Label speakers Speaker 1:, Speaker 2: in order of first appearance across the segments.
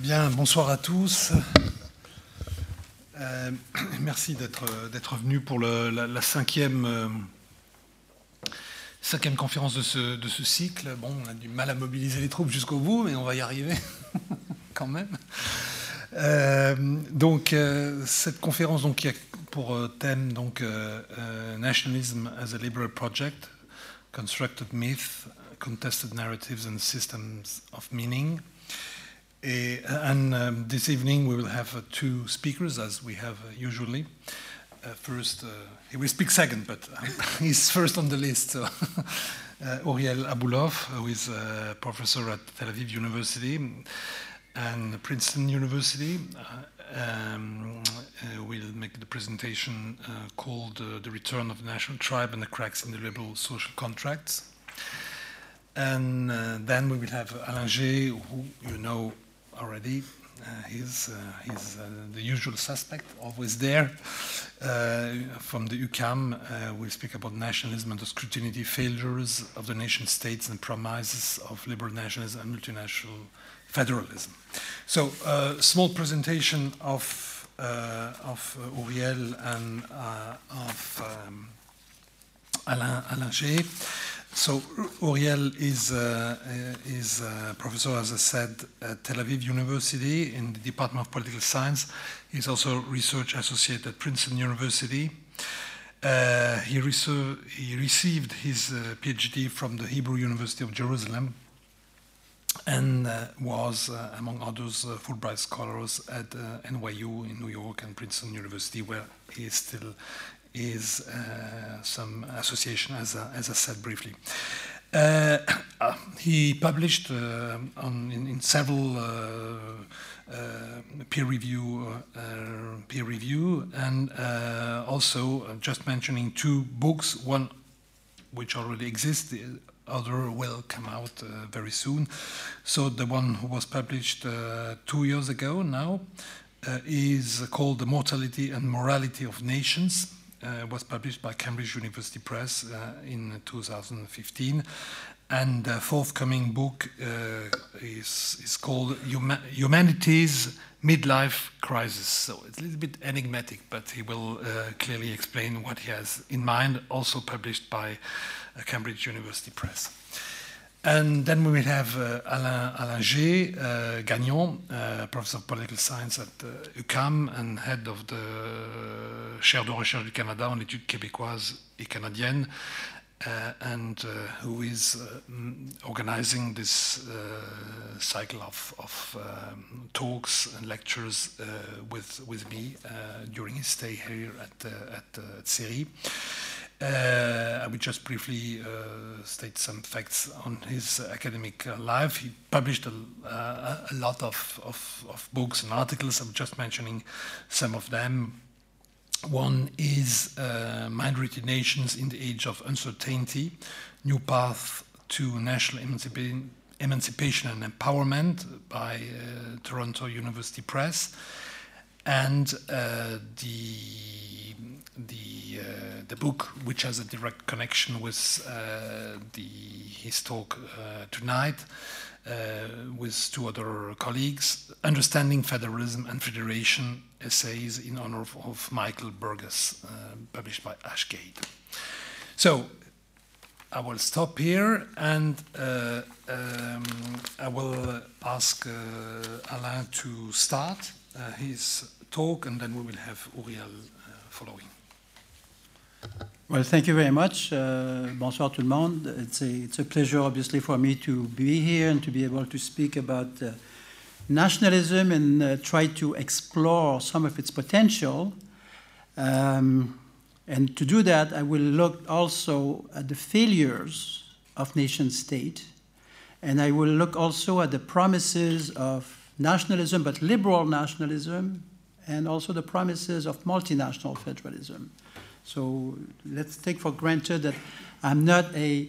Speaker 1: Bien, bonsoir à tous. Euh, merci d'être venu pour la, euh, cinquième conférence de ce, de ce, cycle. Bon, on a du mal à mobiliser les troupes jusqu'au bout, mais on va y arriver quand même. Euh, donc, cette conférence donc, qui a pour thème donc, Nationalism as a Liberal Project, Constructed Myth, Contested Narratives and Systems of Meaning. Et, and um, this evening we will have uh, two speakers, as we have uh, usually. Uh, first, he will speak second, but he's first on the list. So. Uriel Abulof, who is a professor at Tel Aviv University and Princeton University, um, will make the presentation called The Return of the National Tribe and the Cracks in the Liberal Social Contracts. And uh, then we will have Alain G, who you know already. Uh, he's, uh, he's uh, the usual suspect, always there. Uh, from the UQAM, we'll speak about nationalism and the scrutiny failures of the nation states and promises of liberal nationalism and multinational federalism. So, a small presentation of, of Uriel and of um, Alain, G. So Uriel is, uh, is a professor, as I said, at Tel Aviv University in the Department of Political Science. He's also research associate at Princeton University. Uh, he, he, received his uh, PhD from the Hebrew University of Jerusalem and uh, was, uh, among others, Fulbright scholars at NYU in New York and Princeton University, where he is still is uh, some association, as, I, as I said briefly. Uh, he published uh, on, in, in, several peer review, peer review, and also just mentioning two books. One which already exists, the other will come out uh, very soon. So the one who was published uh, two years ago now uh, is called The Mortality and Morality of Nations uh, was published by Cambridge University Press uh, in 2015. And the forthcoming book uh, is, is called Huma Humanity's Midlife Crisis. So it's a little bit enigmatic, but he will uh, clearly explain what he has in mind, also published by uh, Cambridge University Press. And then we will have uh, Alain, Alain G. Uh, Gagnon, uh, professor of political science at UQAM and head of the chaire de recherche du Canada en études québécoises et canadiennes, uh, and uh, who is uh, organizing this cycle of, of um, talks and lectures with, with me during his stay here at, at, at CERI. Uh, I will just briefly uh, state some facts on his academic uh, life. He published a, uh, a lot of, of, of, books and articles. I'm just mentioning some of them. One is uh, Minority Nations in the Age of Uncertainty New Path to National Emancipa Emancipation and Empowerment by uh, Toronto University Press. And the the uh, the book, which has a direct connection with uh, the his talk uh, tonight, with two other colleagues, understanding federalism and federation essays in honor of, of Michael Burgess, published by Ashgate. So I will stop here and uh, um, I will ask uh, Alain to start uh, his talk and then we will have Uriel following.
Speaker 2: Well, thank you very much. Uh, bonsoir tout le monde. It's a, it's a pleasure, obviously, for me to be here and to be able to speak about uh, nationalism and uh, try to explore some of its potential. Um, and to do that, I will look also at the failures of nation state, and I will look also at the promises of nationalism, but liberal nationalism, and also the promises of multinational federalism. So let's take for granted that I'm not a,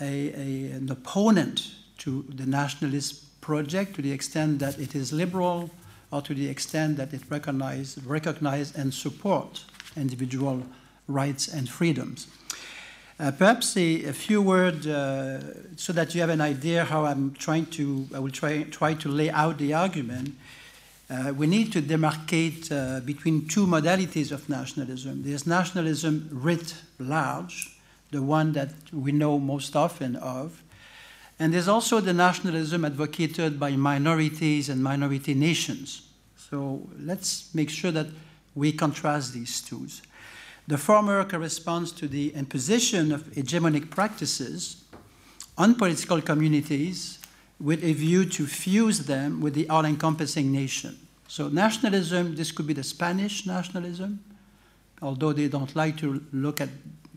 Speaker 2: a, a, an opponent to the nationalist project to the extent that it is liberal or to the extent that it recognizes recognize and support individual rights and freedoms. Uh, perhaps a, a, few words uh, so that you have an idea how I'm trying to, I will try, try to lay out the argument. Uh, we need to demarcate uh, between two modalities of nationalism. There's nationalism writ large, the one that we know most often of, and there's also the nationalism advocated by minorities and minority nations. So let's make sure that we contrast these two. The former corresponds to the imposition of hegemonic practices on political communities with a view to fuse them with the all encompassing nation. So, nationalism, this could be the Spanish nationalism, although they don't like to look at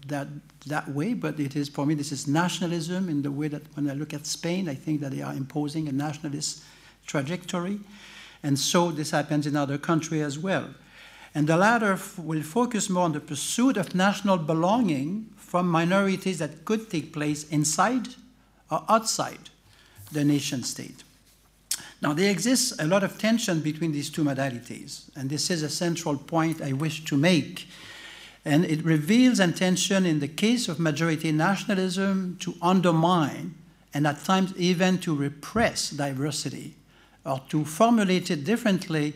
Speaker 2: that that way, but it is, for me, this is nationalism in the way that when I look at Spain, I think that they are imposing a nationalist trajectory. And so this happens in other countries as well. And the latter will focus more on the pursuit of national belonging from minorities that could take place inside or outside the nation state. Now, there exists a lot of tension between these two modalities, and this is a central point I wish to make. And it reveals a tension in the case of majority nationalism to undermine and at times even to repress diversity, or to formulate it differently,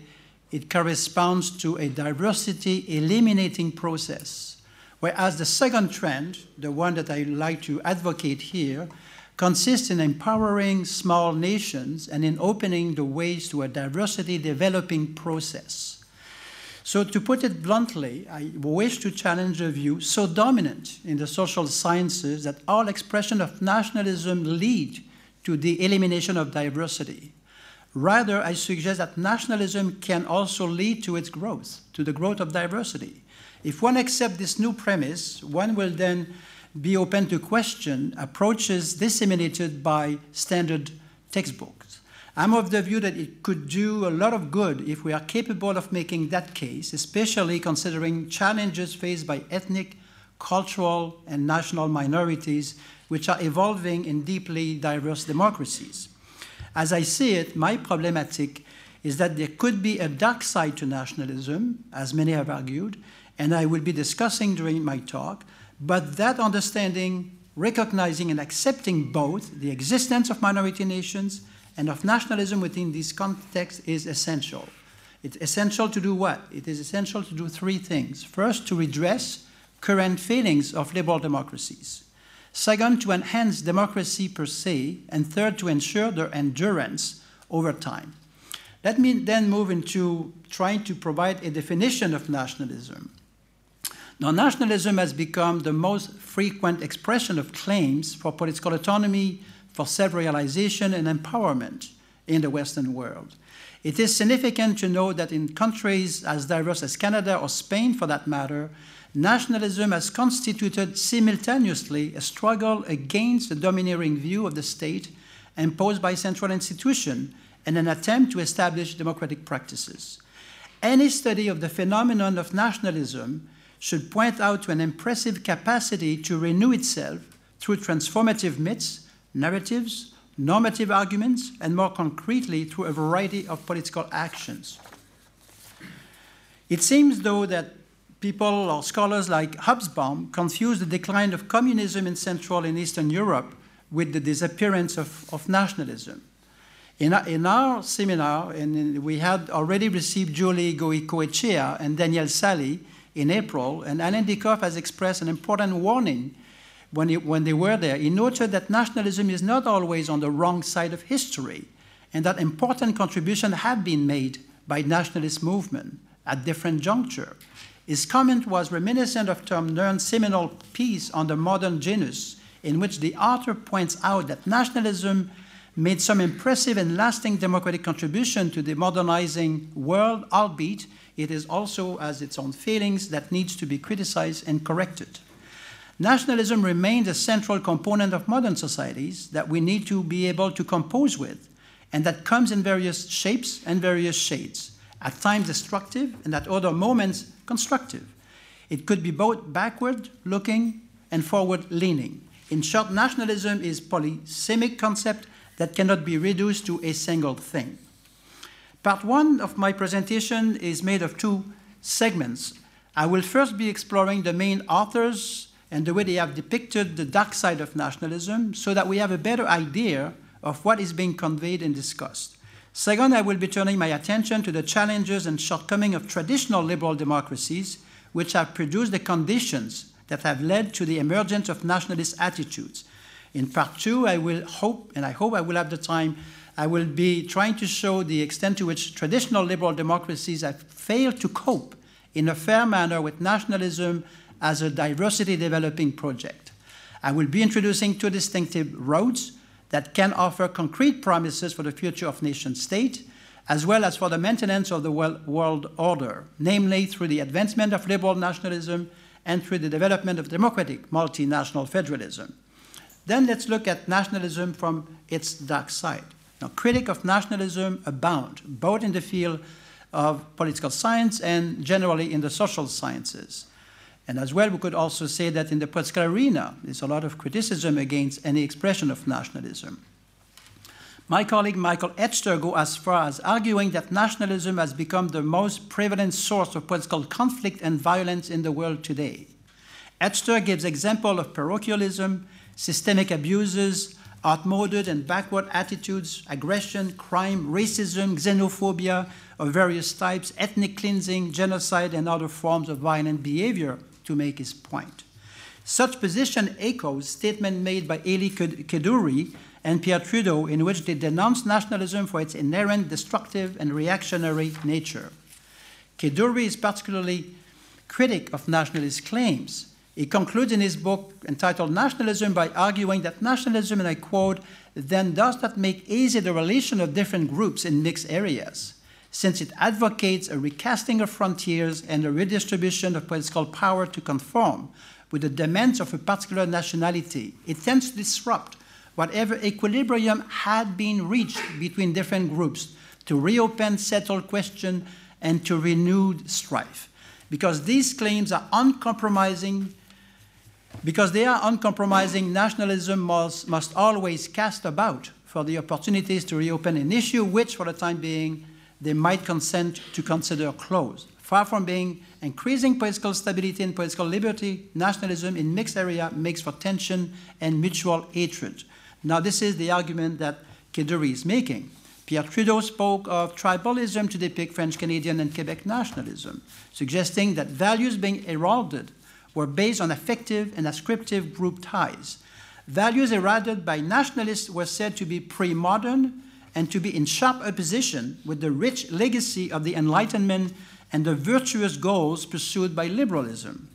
Speaker 2: it corresponds to a diversity eliminating process. Whereas the second trend, the one that I like to advocate here, consists in empowering small nations and in opening the ways to a diversity developing process. So, to put it bluntly, I wish to challenge a view so dominant in the social sciences that all expression of nationalism lead to the elimination of diversity. Rather, I suggest that nationalism can also lead to its growth, to the growth of diversity. If one accepts this new premise, one will then be open to question approaches disseminated by standard textbooks. I'm of the view that it could do a lot of good if we are capable of making that case, especially considering challenges faced by ethnic, cultural, and national minorities, which are evolving in deeply diverse democracies. As I see it, my problematic is that there could be a dark side to nationalism, as many have argued, and I will be discussing during my talk, but that understanding, recognizing and accepting both the existence of minority nations and of nationalism within this context is essential. It's essential to do what? It is essential to do three things. First, to redress current failings of liberal democracies. Second, to enhance democracy per se. And third, to ensure their endurance over time. Let me then move into trying to provide a definition of nationalism. Now, nationalism has become the most frequent expression of claims for political autonomy, for self realization, and empowerment in the Western world. It is significant to note that in countries as diverse as Canada or Spain, for that matter, nationalism has constituted simultaneously a struggle against the domineering view of the state imposed by central institutions and an attempt to establish democratic practices. Any study of the phenomenon of nationalism should point out to an impressive capacity to renew itself through transformative myths, narratives, normative arguments, and more concretely through a variety of political actions. It seems, though, that people or scholars like Hobsbawm confuse the decline of communism in Central and Eastern Europe with the disappearance of, of nationalism. In our, in our seminar, and we had already received Julie Goicoechea and Daniel Sally in April, and Alain Dieckhoff has expressed an important warning when, he, when they were there. He noted that nationalism is not always on the wrong side of history, and that important contributions have been made by nationalist movement at different junctures. His comment was reminiscent of Tom Nairn's seminal piece on the Modern Janus, in which the author points out that nationalism made some impressive and lasting democratic contribution to the modernizing world, albeit it is also has its own failings that needs to be criticized and corrected. Nationalism remains a central component of modern societies that we need to be able to compose with, and that comes in various shapes and various shades, at times destructive and at other moments constructive. It could be both backward looking and forward leaning. In short, nationalism is polysemic concept that cannot be reduced to a single thing. Part one of my presentation is made of two segments. I will first be exploring the main authors and the way they have depicted the dark side of nationalism so that we have a better idea of what is being conveyed and discussed. Second, I will be turning my attention to the challenges and shortcomings of traditional liberal democracies, which have produced the conditions that have led to the emergence of nationalist attitudes. In part two, I will hope, and I hope I will have the time, I will be trying to show the extent to which traditional liberal democracies have failed to cope in a fair manner with nationalism as a diversity developing project. I will be introducing two distinctive roads that can offer concrete promises for the future of nation state, as well as for the maintenance of the world order, namely through the advancement of liberal nationalism and through the development of democratic multinational federalism. Then let's look at nationalism from its dark side. Now, critics of nationalism abound, both in the field of political science and generally in the social sciences. And as well, we could also say that in the political arena, there's a lot of criticism against any expression of nationalism. My colleague Michael Edster goes as far as arguing that nationalism has become the most prevalent source of political conflict and violence in the world today. Edster gives example of parochialism, systemic abuses, outmoded and backward attitudes, aggression, crime, racism, xenophobia of various types, ethnic cleansing, genocide, and other forms of violent behavior to make his point. Such position echoes statement made by Elie Kedourie and Pierre Trudeau in which they denounce nationalism for its inherent destructive and reactionary nature. Kedourie is particularly critic of nationalist claims. He concludes in his book entitled Nationalism by arguing that nationalism, and I quote, then does not make easy the relation of different groups in mixed areas since it advocates a recasting of frontiers and a redistribution of political power to conform with the demands of a particular nationality. It tends to disrupt whatever equilibrium had been reached between different groups to reopen settled questions and to renewed strife. Because these claims are uncompromising, because they are uncompromising, nationalism must, must always cast about for the opportunities to reopen an issue which, for the time being, they might consent to consider closed. Far from being increasing political stability and political liberty, nationalism in mixed area makes for tension and mutual hatred. Now, this is the argument that Kedourie is making. Pierre Trudeau spoke of tribalism to depict French Canadian and Quebec nationalism, suggesting that values being eroded were based on affective and ascriptive group ties. Values eroded by nationalists were said to be pre modern and to be in sharp opposition with the rich legacy of the Enlightenment and the virtuous goals pursued by liberalism.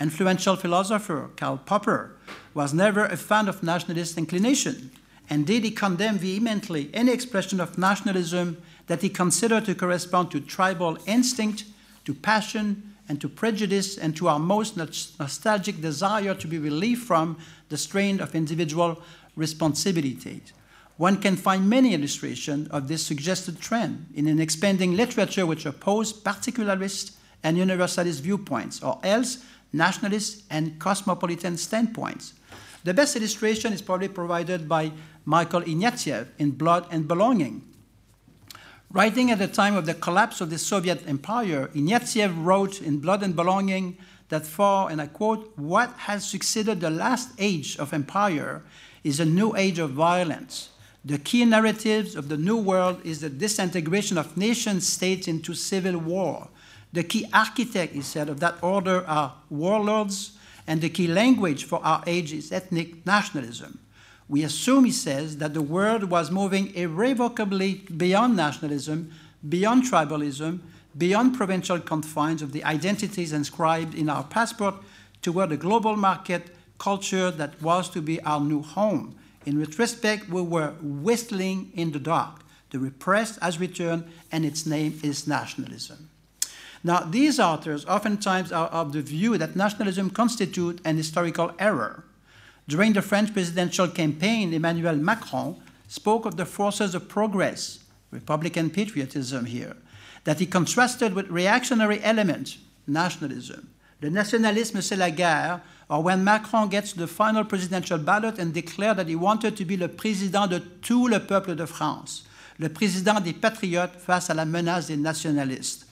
Speaker 2: Influential philosopher Karl Popper was never a fan of nationalist inclination. Indeed, he condemned vehemently any expression of nationalism that he considered to correspond to tribal instinct, to passion, and to prejudice, and to our most nostalgic desire to be relieved from the strain of individual responsibilities. One can find many illustrations of this suggested trend in an expanding literature which oppose particularist and universalist viewpoints, or else nationalist and cosmopolitan standpoints. The best illustration is probably provided by Michael Ignatieff in Blood and Belonging. Writing at the time of the collapse of the Soviet Empire, Ignatieff wrote in Blood and Belonging that for, and I quote, what has succeeded the last age of empire is a new age of violence the key narratives of the New World is the disintegration of nation states into civil war. The key architect, he said, of that order are warlords, and the key language for our age is ethnic nationalism. We assume, he says, that the world was moving irrevocably beyond nationalism, beyond tribalism, beyond provincial confines of the identities inscribed in our passport toward a global market culture that was to be our new home in retrospect, we were whistling in the dark. The repressed has returned, and its name is nationalism. Now, these authors oftentimes are of the view that nationalism constitutes an historical error. During the French presidential campaign, Emmanuel Macron spoke of the forces of progress, Republican patriotism here, that he contrasted with reactionary elements, nationalism. Le nationalisme, c'est la guerre, or when Macron gets to the final presidential ballot and declared that he wanted to be le président de tout le peuple de France, le président des patriotes face à la menace des nationalistes.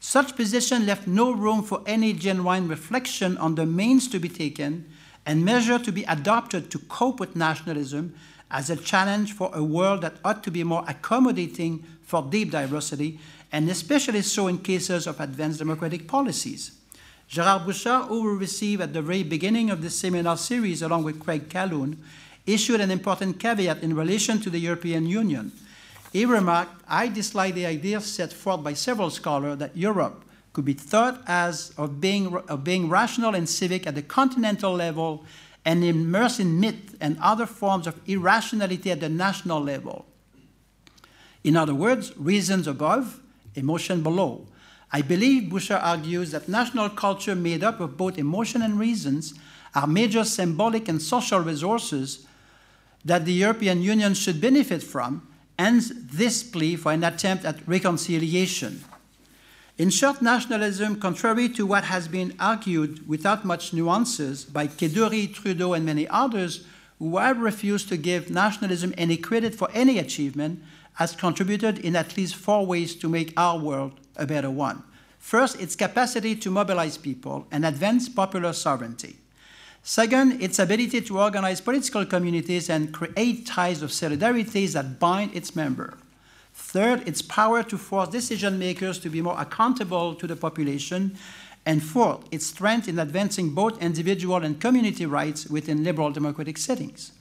Speaker 2: Such position left no room for any genuine reflection on the means to be taken and measures to be adopted to cope with nationalism as a challenge for a world that ought to be more accommodating for deep diversity, and especially so in cases of advanced democratic policies. Gerard Bouchard, who we received at the very beginning of this seminar series along with Craig Calhoun, issued an important caveat in relation to the European Union. He remarked, I dislike the idea set forth by several scholars that Europe could be thought as of being, of being rational and civic at the continental level and immersed in myth and other forms of irrationality at the national level. In other words, reasons above, emotion below. I believe Bouchard argues that national culture made up of both emotion and reasons are major symbolic and social resources that the European Union should benefit from, and this plea for an attempt at reconciliation. In short, nationalism, contrary to what has been argued without much nuances by Kedourie, Trudeau, and many others who have refused to give nationalism any credit for any achievement, has contributed in at least four ways to make our world a better one. First, its capacity to mobilize people and advance popular sovereignty. Second, its ability to organize political communities and create ties of solidarity that bind its members. Third, its power to force decision makers to be more accountable to the population. And fourth, its strength in advancing both individual and community rights within liberal democratic settings.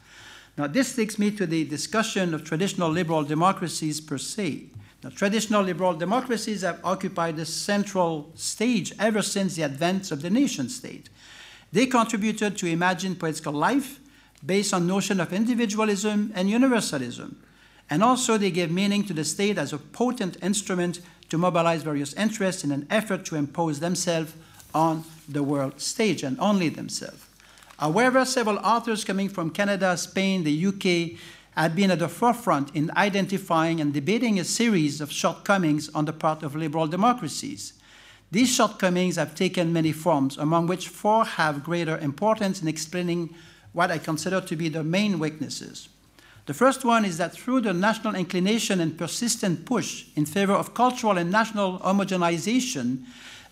Speaker 2: Now, this takes me to the discussion of traditional liberal democracies per se. Now, traditional liberal democracies have occupied the central stage ever since the advent of the nation state. They contributed to imagine political life based on notion of individualism and universalism. And also they gave meaning to the state as a potent instrument to mobilize various interests in an effort to impose themselves on the world stage and only themselves. However, several authors coming from Canada, Spain, the UK had been at the forefront in identifying and debating a series of shortcomings on the part of liberal democracies. These shortcomings have taken many forms, among which four have greater importance in explaining what I consider to be the main weaknesses. The first one is that through the national inclination and persistent push in favor of cultural and national homogenization,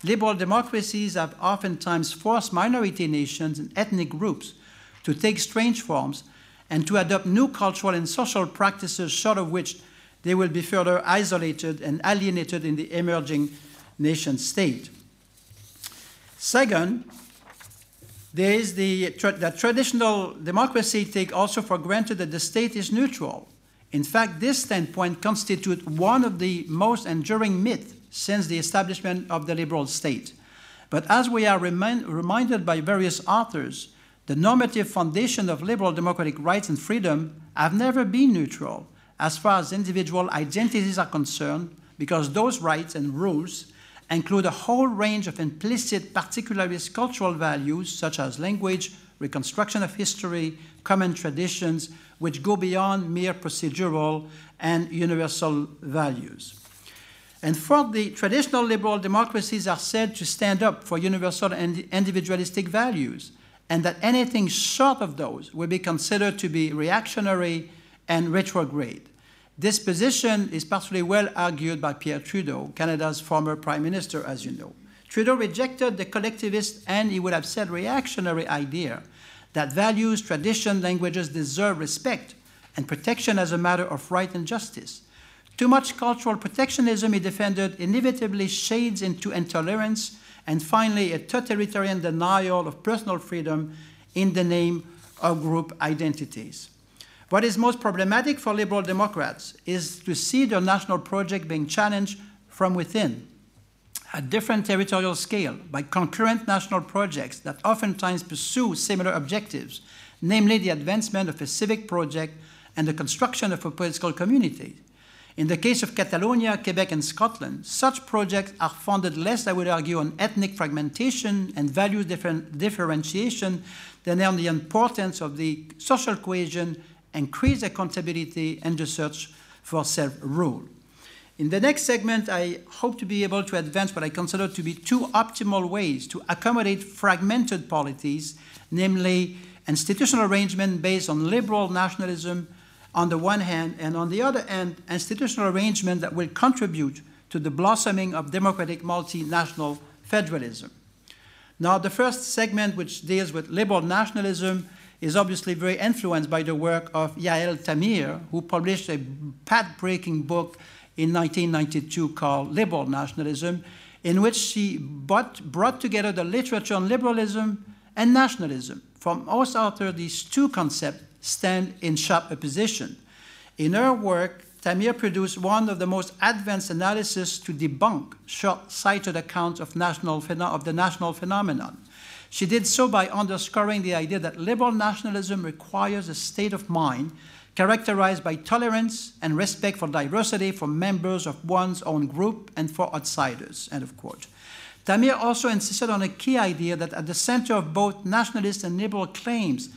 Speaker 2: liberal democracies have oftentimes forced minority nations and ethnic groups to take strange forms and to adopt new cultural and social practices, short of which they will be further isolated and alienated in the emerging nation state. Second, there is the, the traditional democracy take also for granted that the state is neutral. In fact, this standpoint constitutes one of the most enduring myths since the establishment of the liberal state. But as we are remind, reminded by various authors, the normative foundation of liberal democratic rights and freedom have never been neutral as far as individual identities are concerned, because those rights and rules include a whole range of implicit particularist cultural values such as language, reconstruction of history, common traditions, which go beyond mere procedural and universal values. And fourth, the traditional liberal democracies are said to stand up for universal and individualistic values, and that anything short of those will be considered to be reactionary and retrograde. This position is particularly well argued by Pierre Trudeau, Canada's former prime minister, as you know. Trudeau rejected the collectivist and, he would have said, reactionary idea that values, tradition, languages deserve respect and protection as a matter of right and justice. Too much cultural protectionism, he defended, inevitably shades into intolerance and finally a totalitarian denial of personal freedom in the name of group identities. What is most problematic for liberal Democrats is to see their national project being challenged from within at different territorial scale by concurrent national projects that oftentimes pursue similar objectives, namely the advancement of a civic project and the construction of a political community. In the case of Catalonia, Quebec, and Scotland, such projects are founded less, I would argue, on ethnic fragmentation and value differ differentiation than on the importance of the social cohesion increase accountability, and the search for self-rule. In the next segment, I hope to be able to advance what I consider to be two optimal ways to accommodate fragmented polities, namely institutional arrangement based on liberal nationalism on the one hand, and on the other hand, institutional arrangement that will contribute to the blossoming of democratic multinational federalism. Now, the first segment, which deals with liberal nationalism, is obviously very influenced by the work of Yael Tamir, who published a path-breaking book in 1992 called Liberal Nationalism, in which she brought, together the literature on liberalism and nationalism. From most authors, these two concepts stand in sharp opposition. In her work, Tamir produced one of the most advanced analyses to debunk short-sighted accounts of, national, of the national phenomenon. She did so by underscoring the idea that liberal nationalism requires a state of mind characterized by tolerance and respect for diversity for members of one's own group and for outsiders, end of quote. Tamir also insisted on a key idea that at the center of both nationalist and liberal claims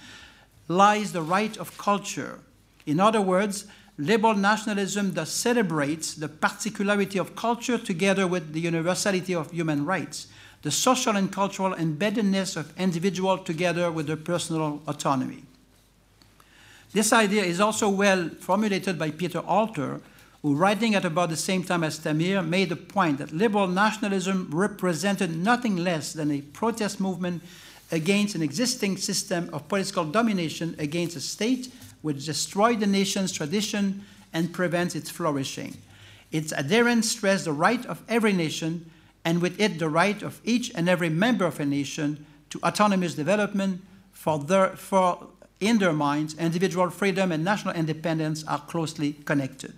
Speaker 2: lies the right of culture. In other words, liberal nationalism thus celebrates the particularity of culture together with the universality of human rights, the social and cultural embeddedness of individual together with their personal autonomy. This idea is also well formulated by Peter Alter, who, writing at about the same time as Tamir, made the point that liberal nationalism represented nothing less than a protest movement against an existing system of political domination against a state which destroyed the nation's tradition and prevents its flourishing. Its adherents stress the right of every nation, and with it the right of each and every member of a nation to autonomous development, for, their, for in their minds, individual freedom and national independence are closely connected.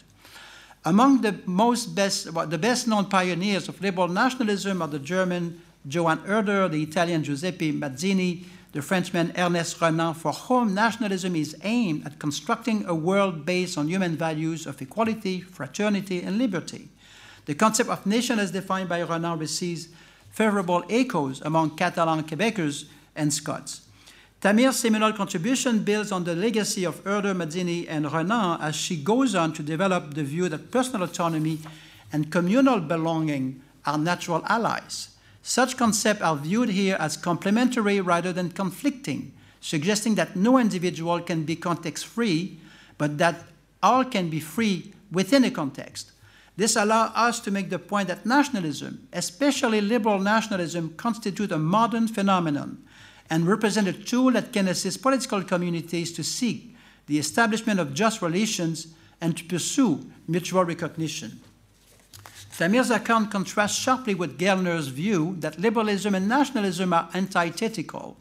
Speaker 2: Among the most best, well, the best known pioneers of liberal nationalism are the German Johann Herder, the Italian Giuseppe Mazzini, the Frenchman Ernest Renan, for whom nationalism is aimed at constructing a world based on human values of equality, fraternity, and liberty. The concept of nation as defined by Renan receives favorable echoes among Catalan Quebecers and Scots. Tamir's seminal contribution builds on the legacy of Herder, Mazzini, and Renan as she goes on to develop the view that personal autonomy and communal belonging are natural allies. Such concepts are viewed here as complementary rather than conflicting, suggesting that no individual can be context free, but that all can be free within a context. This allows us to make the point that nationalism, especially liberal nationalism, constitute a modern phenomenon and represent a tool that can assist political communities to seek the establishment of just relations and to pursue mutual recognition. Tamir's account contrasts sharply with Gellner's view that liberalism and nationalism are antithetical,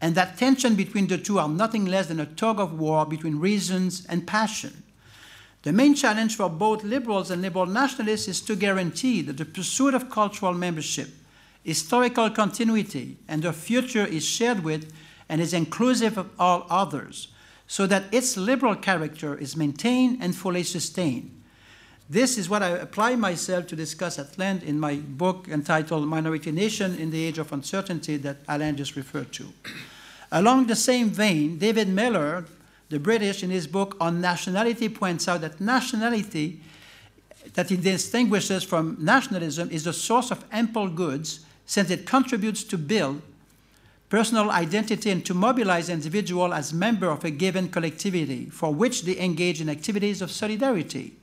Speaker 2: and that tension between the two are nothing less than a tug of war between reasons and passion. The main challenge for both liberals and liberal nationalists is to guarantee that the pursuit of cultural membership historical continuity, and the future is shared with and is inclusive of all others, so that its liberal character is maintained and fully sustained. This is what I apply myself to discuss at length in my book entitled Minority Nation in the Age of Uncertainty that Alain just referred to. Along the same vein, David Miller, the British, in his book on nationality, points out that nationality that he distinguishes from nationalism is the source of ample goods since it contributes to build personal identity and to mobilize individuals as members of a given collectivity for which they engage in activities of solidarity.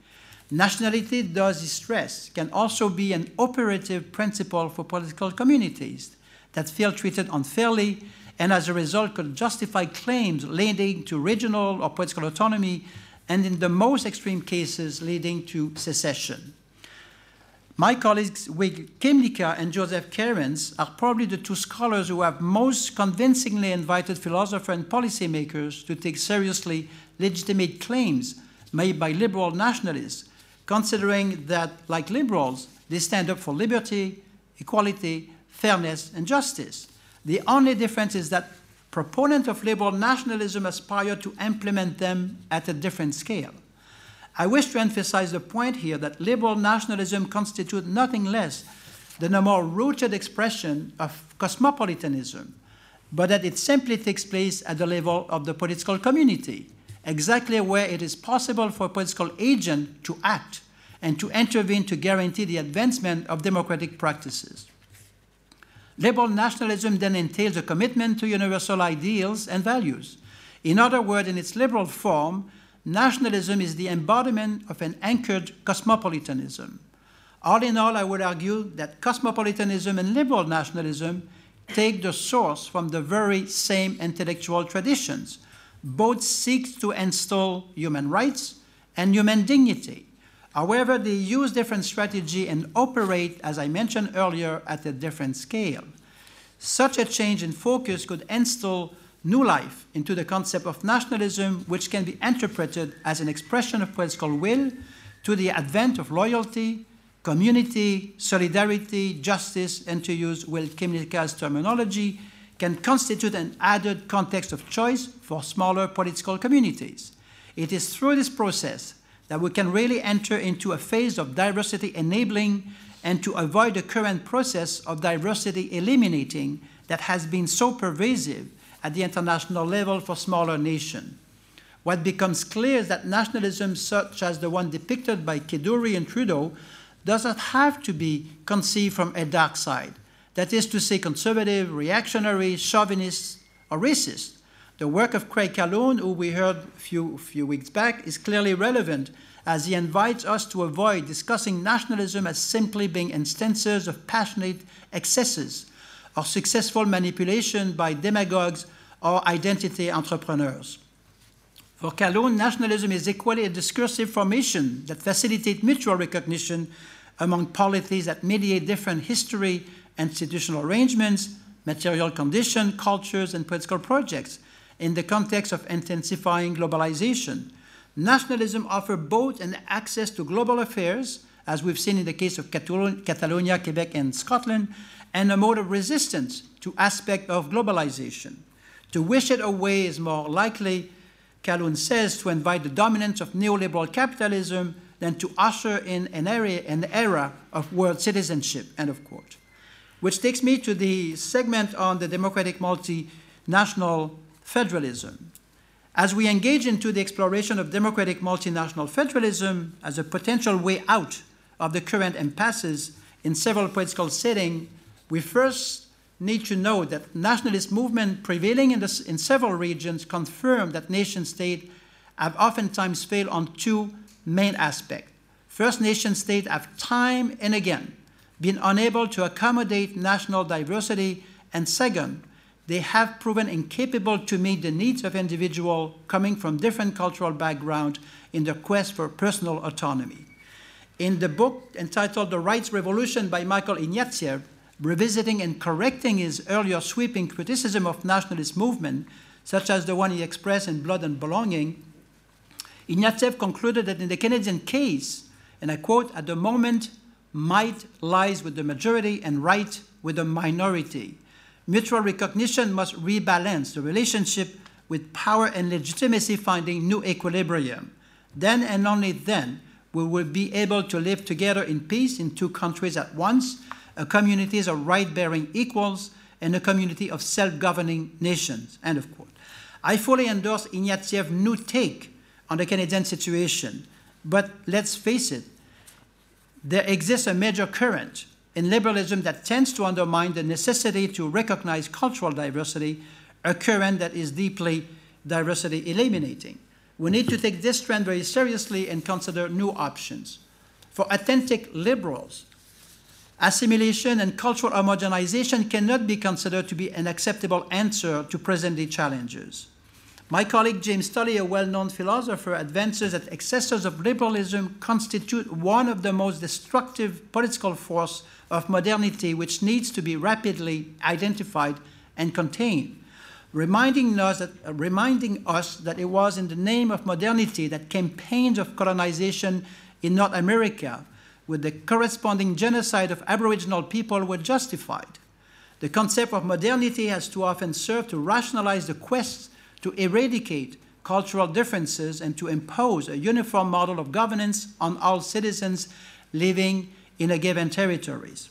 Speaker 2: Nationality, does stress, can also be an operative principle for political communities that feel treated unfairly and as a result could justify claims leading to regional or political autonomy and in the most extreme cases leading to secession. My colleagues Will Kymlicka and Joseph Carens are probably the two scholars who have most convincingly invited philosophers and policymakers to take seriously legitimate claims made by liberal nationalists, considering that, like liberals, they stand up for liberty, equality, fairness, and justice. The only difference is that proponents of liberal nationalism aspire to implement them at a different scale. I wish to emphasize the point here that liberal nationalism constitutes nothing less than a more rooted expression of cosmopolitanism, but that it simply takes place at the level of the political community, exactly where it is possible for a political agent to act and to intervene to guarantee the advancement of democratic practices. Liberal nationalism then entails a commitment to universal ideals and values. In other words, in its liberal form, nationalism is the embodiment of an anchored cosmopolitanism. All in all, I would argue that cosmopolitanism and liberal nationalism take the source from the very same intellectual traditions. Both seek to install human rights and human dignity. However, they use different strategy and operate, as I mentioned earlier, at a different scale. Such a change in focus could instill new life into the concept of nationalism, which can be interpreted as an expression of political will to the advent of loyalty, community, solidarity, justice, and to use Will Kymlicka's terminology, can constitute an added context of choice for smaller political communities. It is through this process that we can really enter into a phase of diversity enabling and to avoid the current process of diversity eliminating that has been so pervasive at the international level for smaller nations. What becomes clear is that nationalism such as the one depicted by Kedourie and Trudeau does not have to be conceived from a dark side, that is to say conservative, reactionary, chauvinist, or racist. The work of Craig Calhoun, who we heard a few, few weeks back, is clearly relevant as he invites us to avoid discussing nationalism as simply being instances of passionate excesses or successful manipulation by demagogues or identity entrepreneurs. For Calhoun, nationalism is equally a discursive formation that facilitates mutual recognition among polities that mediate different history, institutional arrangements, material condition, cultures, and political projects in the context of intensifying globalization. Nationalism offers both an access to global affairs, as we've seen in the case of Catalonia, Quebec, and Scotland, and a mode of resistance to aspects of globalization. To wish it away is more likely Calhoun says, to invite the dominance of neoliberal capitalism than to usher in an, area, an era of world citizenship, end of quote. Which takes me to the segment on the democratic multinational federalism. As we engage into the exploration of democratic multinational federalism as a potential way out of the current impasses in several political settings, we first need to know that nationalist movement prevailing in, in several regions confirm that nation states have oftentimes failed on two main aspects. First, nation states have time and again been unable to accommodate national diversity, and second, they have proven incapable to meet the needs of individuals coming from different cultural backgrounds in their quest for personal autonomy. In the book entitled The Rights Revolution by Michael Ignatieff, revisiting and correcting his earlier sweeping criticism of nationalist movement, such as the one he expressed in Blood and Belonging, Ignatieff concluded that in the Canadian case, and I quote, at the moment, might lies with the majority and right with the minority. Mutual recognition must rebalance the relationship with power and legitimacy finding new equilibrium. Then and only then will we will be able to live together in peace in two countries at once a community of right-bearing equals, and a community of self-governing nations, end of quote. I fully endorse Ignatieff's new take on the Canadian situation, but let's face it, there exists a major current in liberalism that tends to undermine the necessity to recognize cultural diversity, a current that is deeply diversity eliminating. We need to take this trend very seriously and consider new options. For authentic liberals, assimilation and cultural homogenization cannot be considered to be an acceptable answer to present-day challenges. My colleague James Tully, a well-known philosopher, advances that excesses of liberalism constitute one of the most destructive political force of modernity which needs to be rapidly identified and contained, reminding us that, uh, reminding us that it was in the name of modernity that campaigns of colonization in North America with the corresponding genocide of Aboriginal people were justified. The concept of modernity has too often served to rationalize the quest to eradicate cultural differences and to impose a uniform model of governance on all citizens living in a given territories.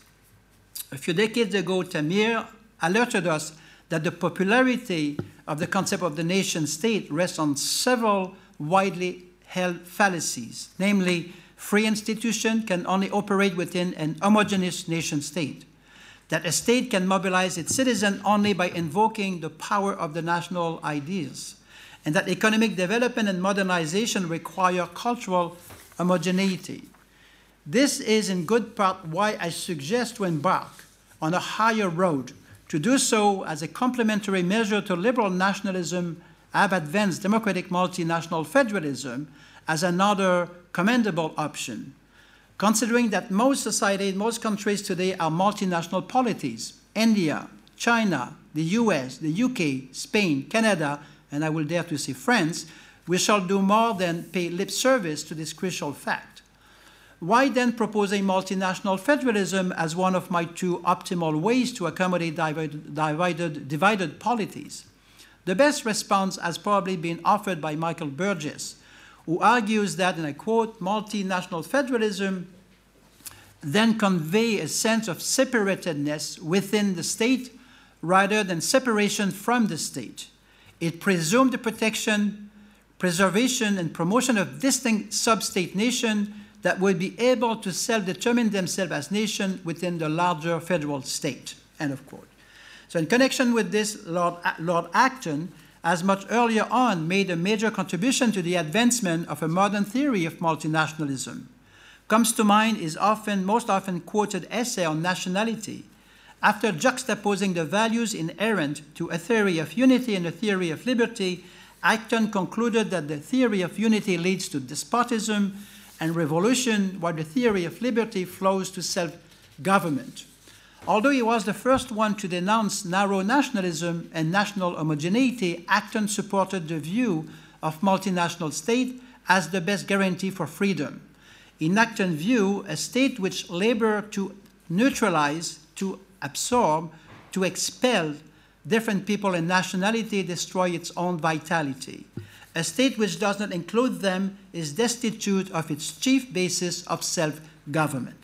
Speaker 2: A few decades ago, Tamir alerted us that the popularity of the concept of the nation state rests on several widely held fallacies, namely free institutions can only operate within an homogeneous nation state, that a state can mobilize its citizens only by invoking the power of the national ideas, and that economic development and modernization require cultural homogeneity. This is in good part why I suggest to embark on a higher road, to do so as a complementary measure to liberal nationalism, have advanced democratic multinational federalism as another commendable option. Considering that most societies, most countries today are multinational polities, India, China, the US, the UK, Spain, Canada, and I will dare to say France, we shall do more than pay lip service to this crucial fact. Why then propose a multinational federalism as one of my two optimal ways to accommodate divided, divided, divided polities? The best response has probably been offered by Michael Burgess, who argues that, and I quote, multinational federalism then convey a sense of separatedness within the state rather than separation from the state. It presumed the protection, preservation, and promotion of distinct sub-state nations that would be able to self-determine themselves as nations within the larger federal state. End of quote. So in connection with this, Lord, Lord Acton has much earlier on made a major contribution to the advancement of a modern theory of multinationalism. Comes to mind is often, most often quoted essay on nationality, after juxtaposing the values inherent to a theory of unity and a theory of liberty, Acton concluded that the theory of unity leads to despotism and revolution, while the theory of liberty flows to self government. Although he was the first one to denounce narrow nationalism and national homogeneity, Acton supported the view of multinational state as the best guarantee for freedom. In Acton's view, a state which labored to neutralize, to absorb, to expel different people and nationality destroy its own vitality. A state which does not include them is destitute of its chief basis of self government.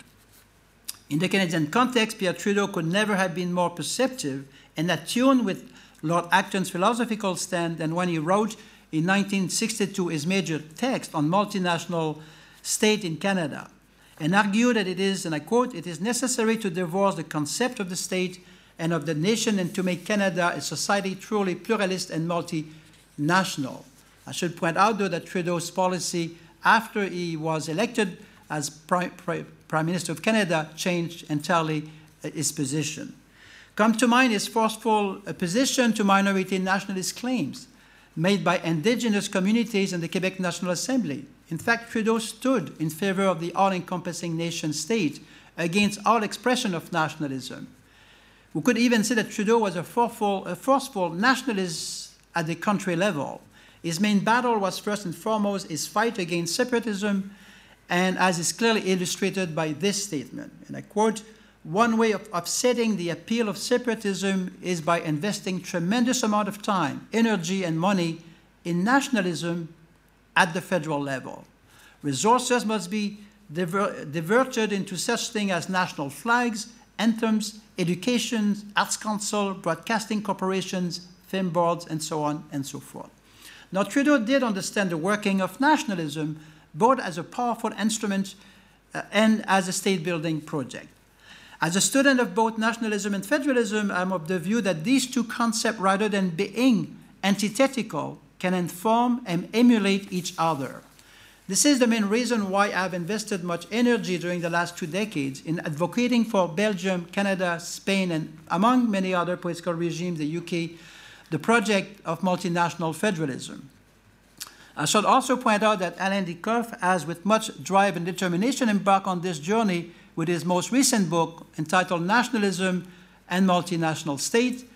Speaker 2: In the Canadian context, Pierre Trudeau could never have been more perceptive and attuned with Lord Acton's philosophical stand than when he wrote in 1962 his major text on multinational state in Canada and argue that it is, and I quote, it is necessary to divorce the concept of the state and of the nation and to make Canada a society truly pluralist and multinational. I should point out, though, that Trudeau's policy after he was elected as Prime, Prime Minister of Canada changed entirely uh, his position. Come to mind his forceful opposition to minority nationalist claims made by indigenous communities in the Quebec National Assembly, in fact, Trudeau stood in favor of the all encompassing nation state against all expression of nationalism. We could even say that Trudeau was a forceful, a forceful nationalist at the country level. His main battle was first and foremost his fight against separatism, and as is clearly illustrated by this statement, and I quote, one way of offsetting the appeal of separatism is by investing tremendous amount of time, energy, and money in nationalism at the federal level. Resources must be diver diverted into such things as national flags, anthems, education, arts council, broadcasting corporations, film boards, and so on and so forth. Now, Trudeau did understand the working of nationalism both as a powerful instrument uh, and as a state building project. As a student of both nationalism and federalism, I'm of the view that these two concepts, rather than being antithetical, can inform and emulate each other. This is the main reason why I've invested much energy during the last two decades in advocating for Belgium, Canada, Spain, and among many other political regimes, the UK, the project of multinational federalism. I should also point out that Alain Dieckhoff has, with much drive and determination, embarked on this journey with his most recent book entitled Nationalism and Multinational State,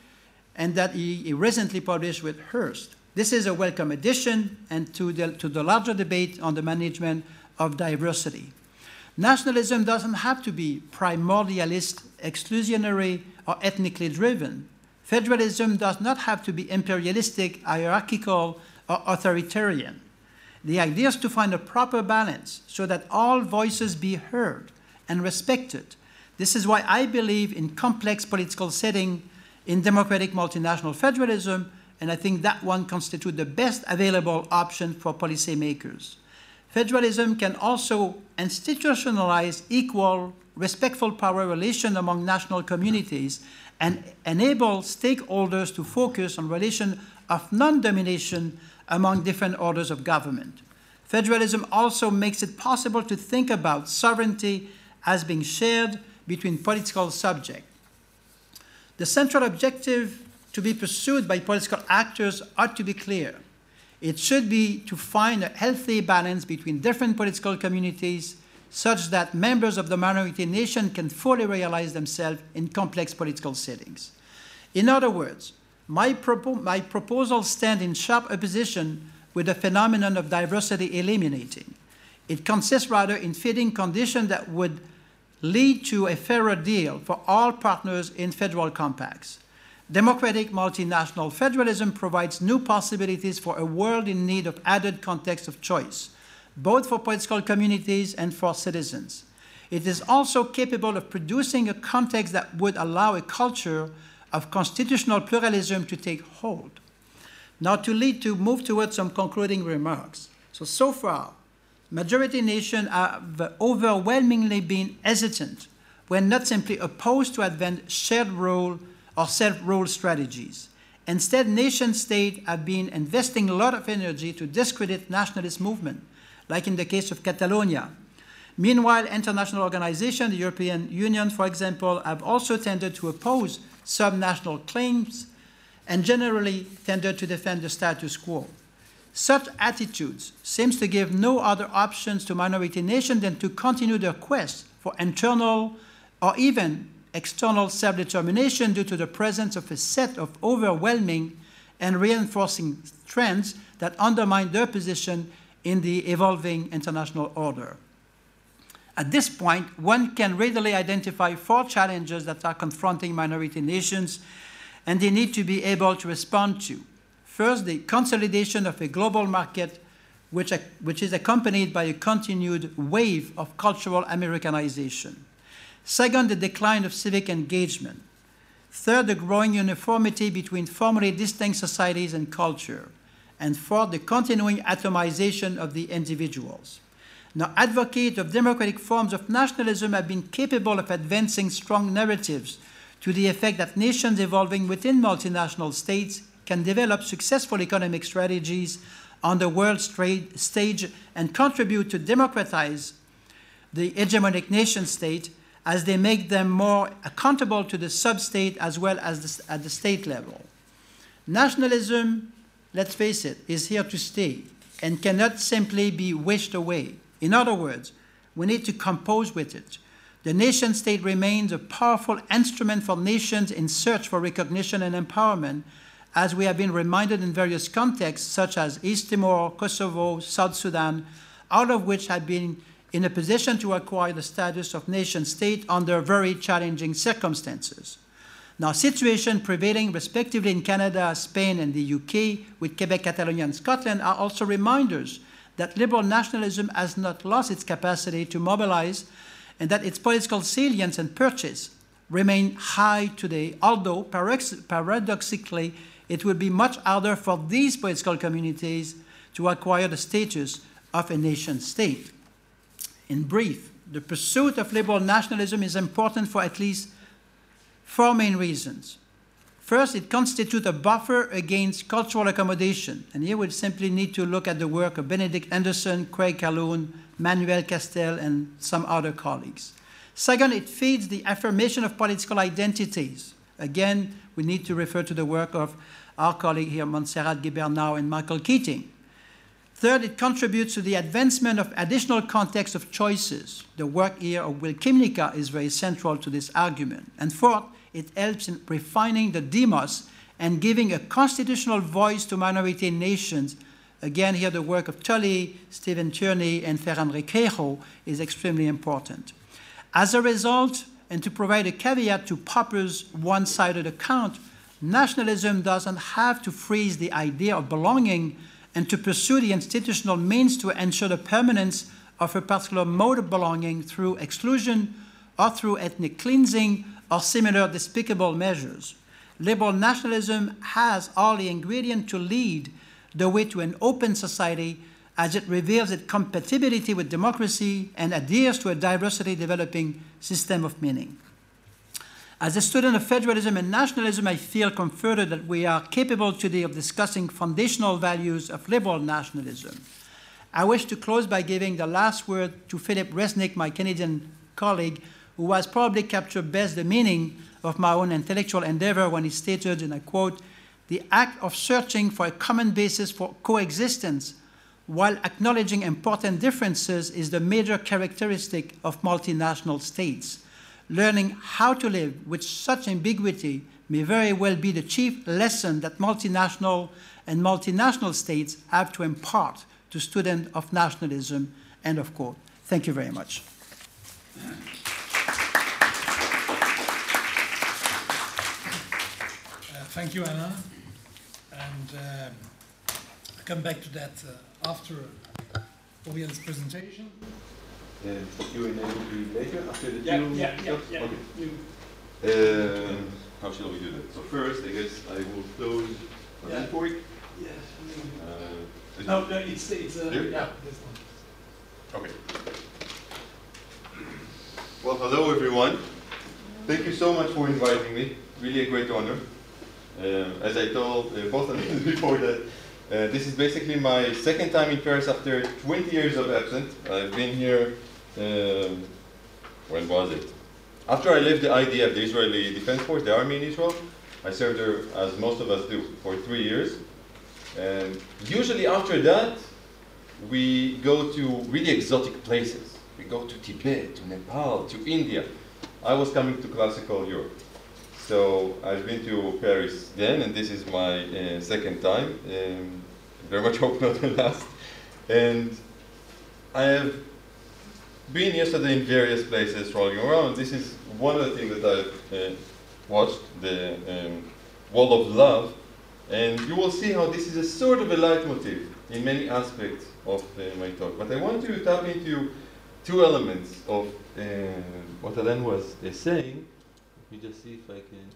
Speaker 2: and that he, he recently published with Hurst. This is a welcome addition and to the, to the larger debate on the management of diversity. Nationalism doesn't have to be primordialist, exclusionary, or ethnically driven. Federalism does not have to be imperialistic, hierarchical, or authoritarian. The idea is to find a proper balance so that all voices be heard and respected. This is why I believe in complex political setting in democratic multinational federalism and I think that one constitutes the best available option for policymakers. Federalism can also institutionalize equal, respectful power relation among national communities and enable stakeholders to focus on relation of non-domination among different orders of government. Federalism also makes it possible to think about sovereignty as being shared between political subjects. The central objective to be pursued by political actors ought to be clear. It should be to find a healthy balance between different political communities such that members of the minority nation can fully realize themselves in complex political settings. In other words, my, propo my proposal stand in sharp opposition with the phenomenon of diversity eliminating. It consists rather in fitting conditions that would lead to a fairer deal for all partners in federal compacts. Democratic multinational federalism provides new possibilities for a world in need of added context of choice, both for political communities and for citizens. It is also capable of producing a context that would allow a culture of constitutional pluralism to take hold. Now to lead to move towards some concluding remarks. So, so far, majority nations have overwhelmingly been hesitant when not simply opposed to advance shared rule or self-rule strategies. Instead, nation-states have been investing a lot of energy to discredit nationalist movement, like in the case of Catalonia. Meanwhile, international organizations, the European Union, for example, have also tended to oppose subnational claims and generally tended to defend the status quo. Such attitudes seems to give no other options to minority nations than to continue their quest for internal or even external self-determination due to the presence of a set of overwhelming and reinforcing trends that undermine their position in the evolving international order. At this point, one can readily identify four challenges that are confronting minority nations and they need to be able to respond to. First, the consolidation of a global market which, which is accompanied by a continued wave of cultural Americanization. Second, the decline of civic engagement. Third, the growing uniformity between formerly distinct societies and culture. And fourth, the continuing atomization of the individuals. Now, advocates of democratic forms of nationalism have been capable of advancing strong narratives to the effect that nations evolving within multinational states can develop successful economic strategies on the world stage and contribute to democratize the hegemonic nation state as they make them more accountable to the sub-state as well as the, at the state level. Nationalism, let's face it, is here to stay and cannot simply be wished away. In other words, we need to compose with it. The nation state remains a powerful instrument for nations in search for recognition and empowerment, as we have been reminded in various contexts, such as East Timor, Kosovo, South Sudan, all of which have been in a position to acquire the status of nation state under very challenging circumstances. Now, situation prevailing respectively in Canada, Spain, and the UK, with Quebec, Catalonia, and Scotland, are also reminders that liberal nationalism has not lost its capacity to mobilize and that its political salience and purchase remain high today, although paradoxically, it will be much harder for these political communities to acquire the status of a nation state. In brief, the pursuit of liberal nationalism is important for at least four main reasons. First, it constitutes a buffer against cultural accommodation. And here we simply need to look at the work of Benedict Anderson, Craig Calhoun, Manuel Castells, and some other colleagues. Second, it feeds the affirmation of political identities. Again, we need to refer to the work of our colleague here, Montserrat Guibernau and Michael Keating. Third, it contributes to the advancement of additional context of choices. The work here of Will Kymlicka is very central to this argument. And fourth, it helps in refining the demos and giving a constitutional voice to minority nations. Again, here the work of Tully, Stephen Tierney, and Ferran Requejo is extremely important. As a result, and to provide a caveat to Popper's one-sided account, nationalism doesn't have to freeze the idea of belonging and to pursue the institutional means to ensure the permanence of a particular mode of belonging through exclusion or through ethnic cleansing or similar despicable measures. Liberal nationalism has all the ingredients to lead the way to an open society as it reveals its compatibility with democracy and adheres to a diversity developing system of meaning. As a student of federalism and nationalism, I feel comforted that we are capable today of discussing foundational values of liberal nationalism. I wish to close by giving the last word to Philip Resnick, my Canadian colleague, who has probably captured best the meaning of my own intellectual endeavor when he stated, and I quote, the act of searching for a common basis for coexistence while acknowledging important differences is the major characteristic of multinational states. Learning how to live with such ambiguity may very well be the chief lesson that multinational and multinational states have to impart to students of nationalism. End of quote. Thank you very much.
Speaker 1: Uh, thank you, Anna. And um, I'll come back to that uh, after Uriel's presentation.
Speaker 3: And Q&A will be later after the
Speaker 1: Yeah,
Speaker 3: two
Speaker 1: yeah, yeah, yeah.
Speaker 3: Okay.
Speaker 1: You-
Speaker 3: Um, how shall we do that? So first, I guess I will close my
Speaker 1: Yeah.
Speaker 3: report.
Speaker 1: Yes.
Speaker 3: Uh,
Speaker 1: No, no, it's, it's, uh,
Speaker 3: Here?
Speaker 1: yeah, this one.
Speaker 3: Okay. Well, hello everyone. Thank you so much for inviting me. Really a great honor. Um, as I told uh, both of you before that, uh, this is basically my second time in Paris after 20 years of absence. I've been here, um, when was it? After I left the IDF, the Israeli Defense Force, the army in Israel, I served there, as most of us do, for three years. And usually after that, we go to really exotic places. We go to Tibet, to Nepal, to India. I was coming to classical Europe. So I've been to Paris then, and this is my uh, second time. Um, very much hope not the last. And I have been yesterday in various places rolling around. This is one of the things that I've uh, watched, the um, Wall of Love. And you will see how this is a sort of a leitmotif in many aspects of uh, my talk. But I want to tap into two elements of uh, what Alain was uh, saying. Let me just see if I can.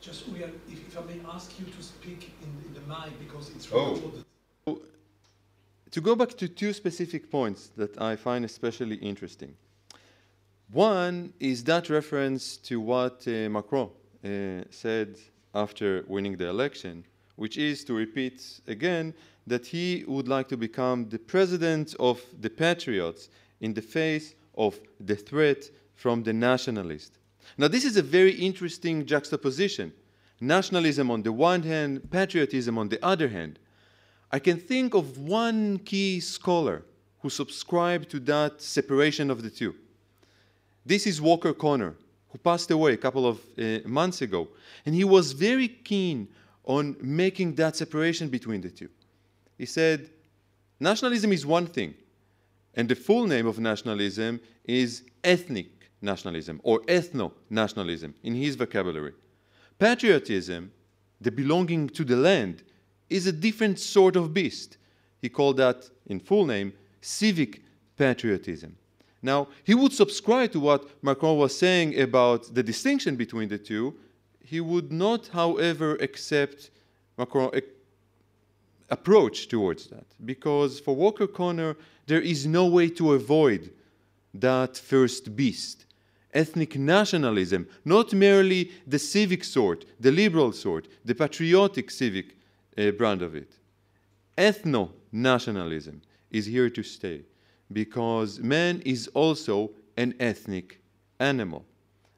Speaker 1: Just, Uriel, if, if I may ask you to speak in, in the mic because it's
Speaker 3: Oh.
Speaker 1: recorded.
Speaker 3: To go back to two specific points that I find especially interesting. One is that reference to what uh, Macron uh, said after winning the election, which is to repeat again that he would like to become the president of the patriots in the face of the threat from the nationalists. Now, this is a very interesting juxtaposition. Nationalism on the one hand, patriotism on the other hand. I can think of one key scholar who subscribed to that separation of the two. This is Walker Connor, who passed away a couple of uh, months ago. And he was very keen on making that separation between the two. He said, nationalism is one thing, and the full name of nationalism is ethnic nationalism or ethno nationalism in his vocabulary. Patriotism, the belonging to the land, is a different sort of beast. He called that, in full name, civic patriotism. Now, he would subscribe to what Macron was saying about the distinction between the two. He would not, however, accept Macron's uh, approach towards that, because for Walker Connor, there is no way to avoid that first beast ethnic nationalism, not merely the civic sort, the liberal sort, the patriotic civic uh, brand of it. Ethno nationalism is here to stay because man is also an ethnic animal.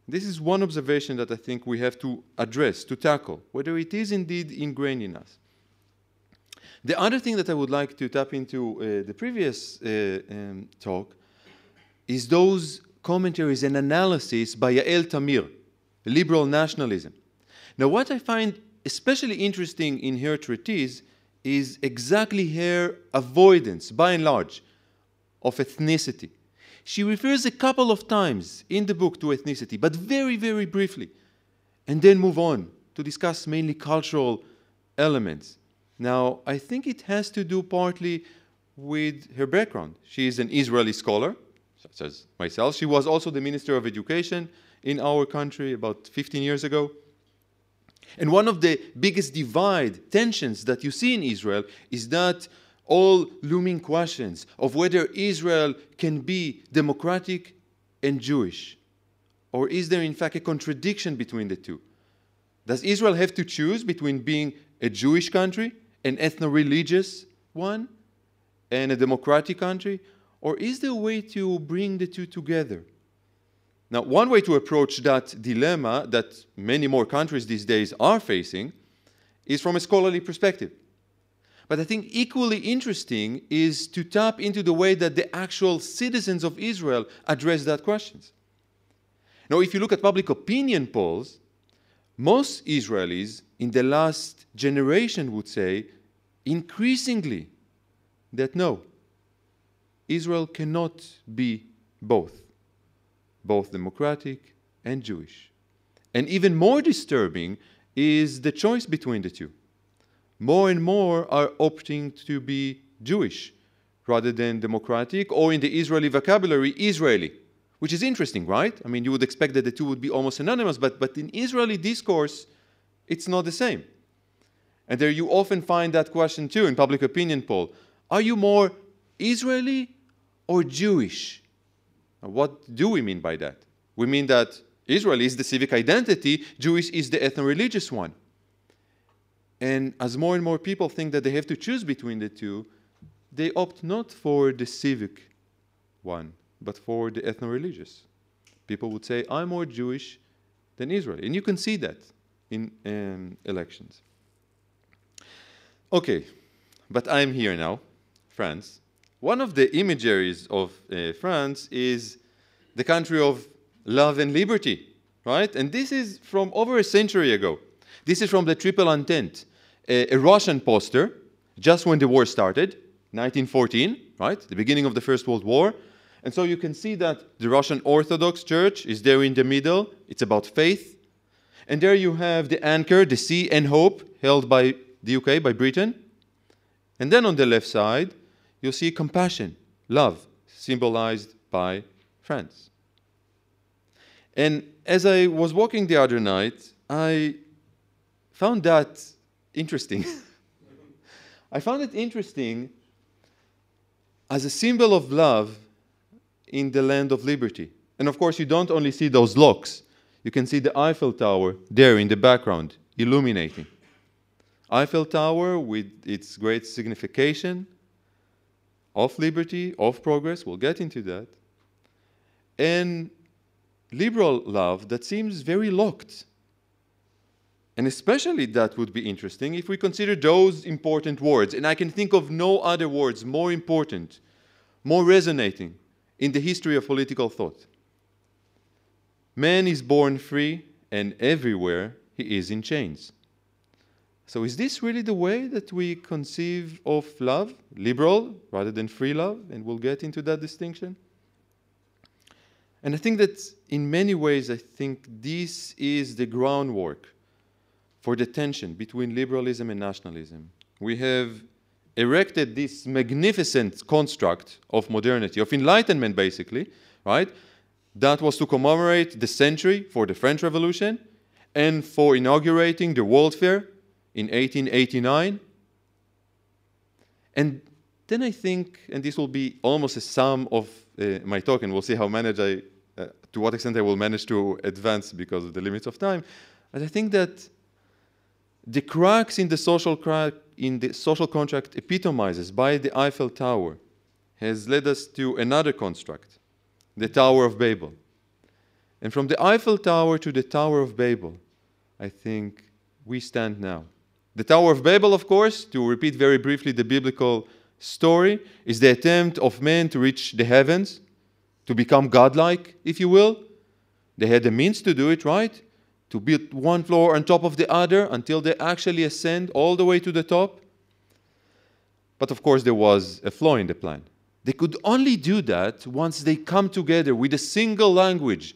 Speaker 3: This is one observation that I think we have to address, to tackle, whether it is indeed ingrained in us. The other thing that I would like to tap into uh, the previous uh, um, talk is those commentaries and analysis by Yael Tamir, liberal nationalism. Now, what I find especially interesting in her treatise is exactly her avoidance, by and large, of ethnicity. She refers a couple of times in the book to ethnicity, but very, very briefly, and then move on to discuss mainly cultural elements. Now, I think it has to do partly with her background. She is an Israeli scholar, such as myself. She was also the Minister of Education in our country about 15 years ago. And one of the biggest divide, tensions that you see in Israel is that all looming questions of whether Israel can be democratic and Jewish. Or is there, in fact, a contradiction between the two? Does Israel have to choose between being a Jewish country, an ethno religious one, and a democratic country? Or is there a way to bring the two together? Now, one way to approach that dilemma that many more countries these days are facing is from a scholarly perspective. But I think equally interesting is to tap into the way that the actual citizens of Israel address that questions. Now, if you look at public opinion polls, most Israelis in the last generation would say increasingly that no, Israel cannot be both, both democratic and Jewish. And even more disturbing is the choice between the two. More and more are opting to be Jewish rather than democratic, or in the Israeli vocabulary, Israeli, which is interesting, right? I mean, you would expect that the two would be almost synonymous, but, but in Israeli discourse, it's not the same. And there you often find that question too in public opinion poll. Are you more Israeli or Jewish? Now, what do we mean by that? We mean that Israel is the civic identity, Jewish is the ethno religious one. And as more and more people think that they have to choose between the two, they opt not for the civic one, but for the ethno religious. People would say, I'm more Jewish than Israel. And you can see that in um, elections. Okay, but I'm here now, France. One of the imageries of uh, France is the country of love and liberty, right? And this is from over a century ago. This is from the Triple Entente, a, a Russian poster, just when the war started, 1914, right? The beginning of the First World War. And so you can see that the Russian Orthodox Church is there in the middle. It's about faith. And there you have the anchor, the sea, and hope held by the UK, by Britain. And then on the left side, you'll see compassion, love, symbolized by France. And as I was walking the other night, I found that interesting. I found it interesting as a symbol of love in the land of liberty. And of course, you don't only see those locks, you can see the Eiffel Tower there in the background, illuminating. Eiffel Tower, with its great signification of liberty, of progress, we'll get into that, and liberal love that seems very locked. And especially that would be interesting if we consider those important words. And I can think of no other words more important, more resonating in the history of political thought. Man is born free, and everywhere he is in chains. So, is this really the way that we conceive of love, liberal rather than free love? And we'll get into that distinction. And I think that in many ways, I think this is the groundwork for the tension between liberalism and nationalism. We have erected this magnificent construct of modernity, of enlightenment, basically, right? That was to commemorate the century for the French Revolution and for inaugurating the World Fair in 1889. And then I think, and this will be almost a sum of uh, my talk, and we'll see how manage I, uh, to what extent I will manage to advance because of the limits of time. But I think that the cracks in the social crack in the social contract epitomizes by the Eiffel Tower has led us to another construct, the Tower of Babel. And from the Eiffel Tower to the Tower of Babel, I think we stand now. The Tower of Babel, of course, to repeat very briefly the biblical story, is the attempt of men to reach the heavens, to become godlike, if you will. They had the means to do it, right? To build one floor on top of the other until they actually ascend all the way to the top. But of course, there was a flaw in the plan. They could only do that once they come together with a single language.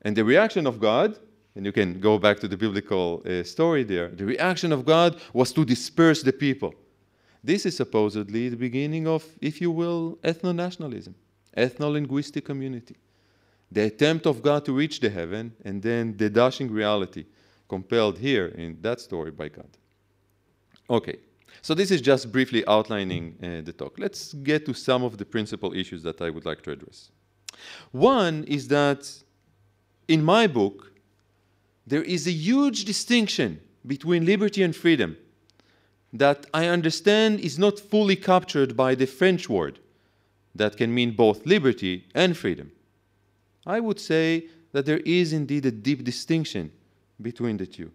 Speaker 3: And the reaction of God and you can go back to the biblical uh, story there. The reaction of God was to disperse the people. This is supposedly the beginning of, if you will, ethno nationalism, ethno linguistic community. The attempt of God to reach the heaven, and then the dashing reality compelled here in that story by God. Okay, so this is just briefly outlining uh, the talk. Let's get to some of the principal issues that I would like to address. One is that in my book, there is a huge distinction between liberty and freedom. that I understand is not fully captured by the French word that can mean both liberty and freedom. I would say that there is indeed a deep distinction between the two.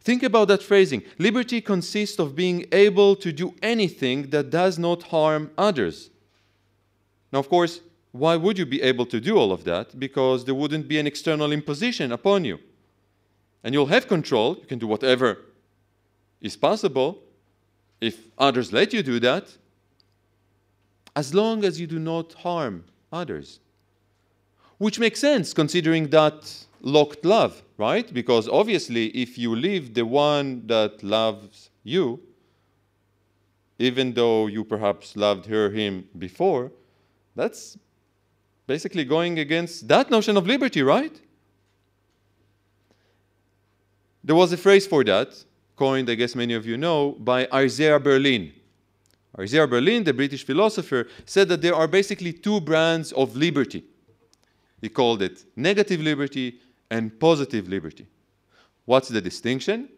Speaker 3: Think about that phrasing. Liberty consists of being able to do anything that does not harm others. Now, of course, why would you be able to do all of that? Because there wouldn't be an external imposition upon you. And you'll have control, you can do whatever is possible if others let you do that, as long as you do not harm others. Which makes sense considering that locked love, right? Because obviously, if you leave the one that loves you, even though you perhaps loved her, him before, that's basically going against that notion of liberty, right? There was a phrase for that, coined, I guess many of you know, by Isaiah Berlin. Isaiah Berlin, the British philosopher, said that there are basically two brands of liberty. He called it negative liberty and positive liberty. What's the distinction?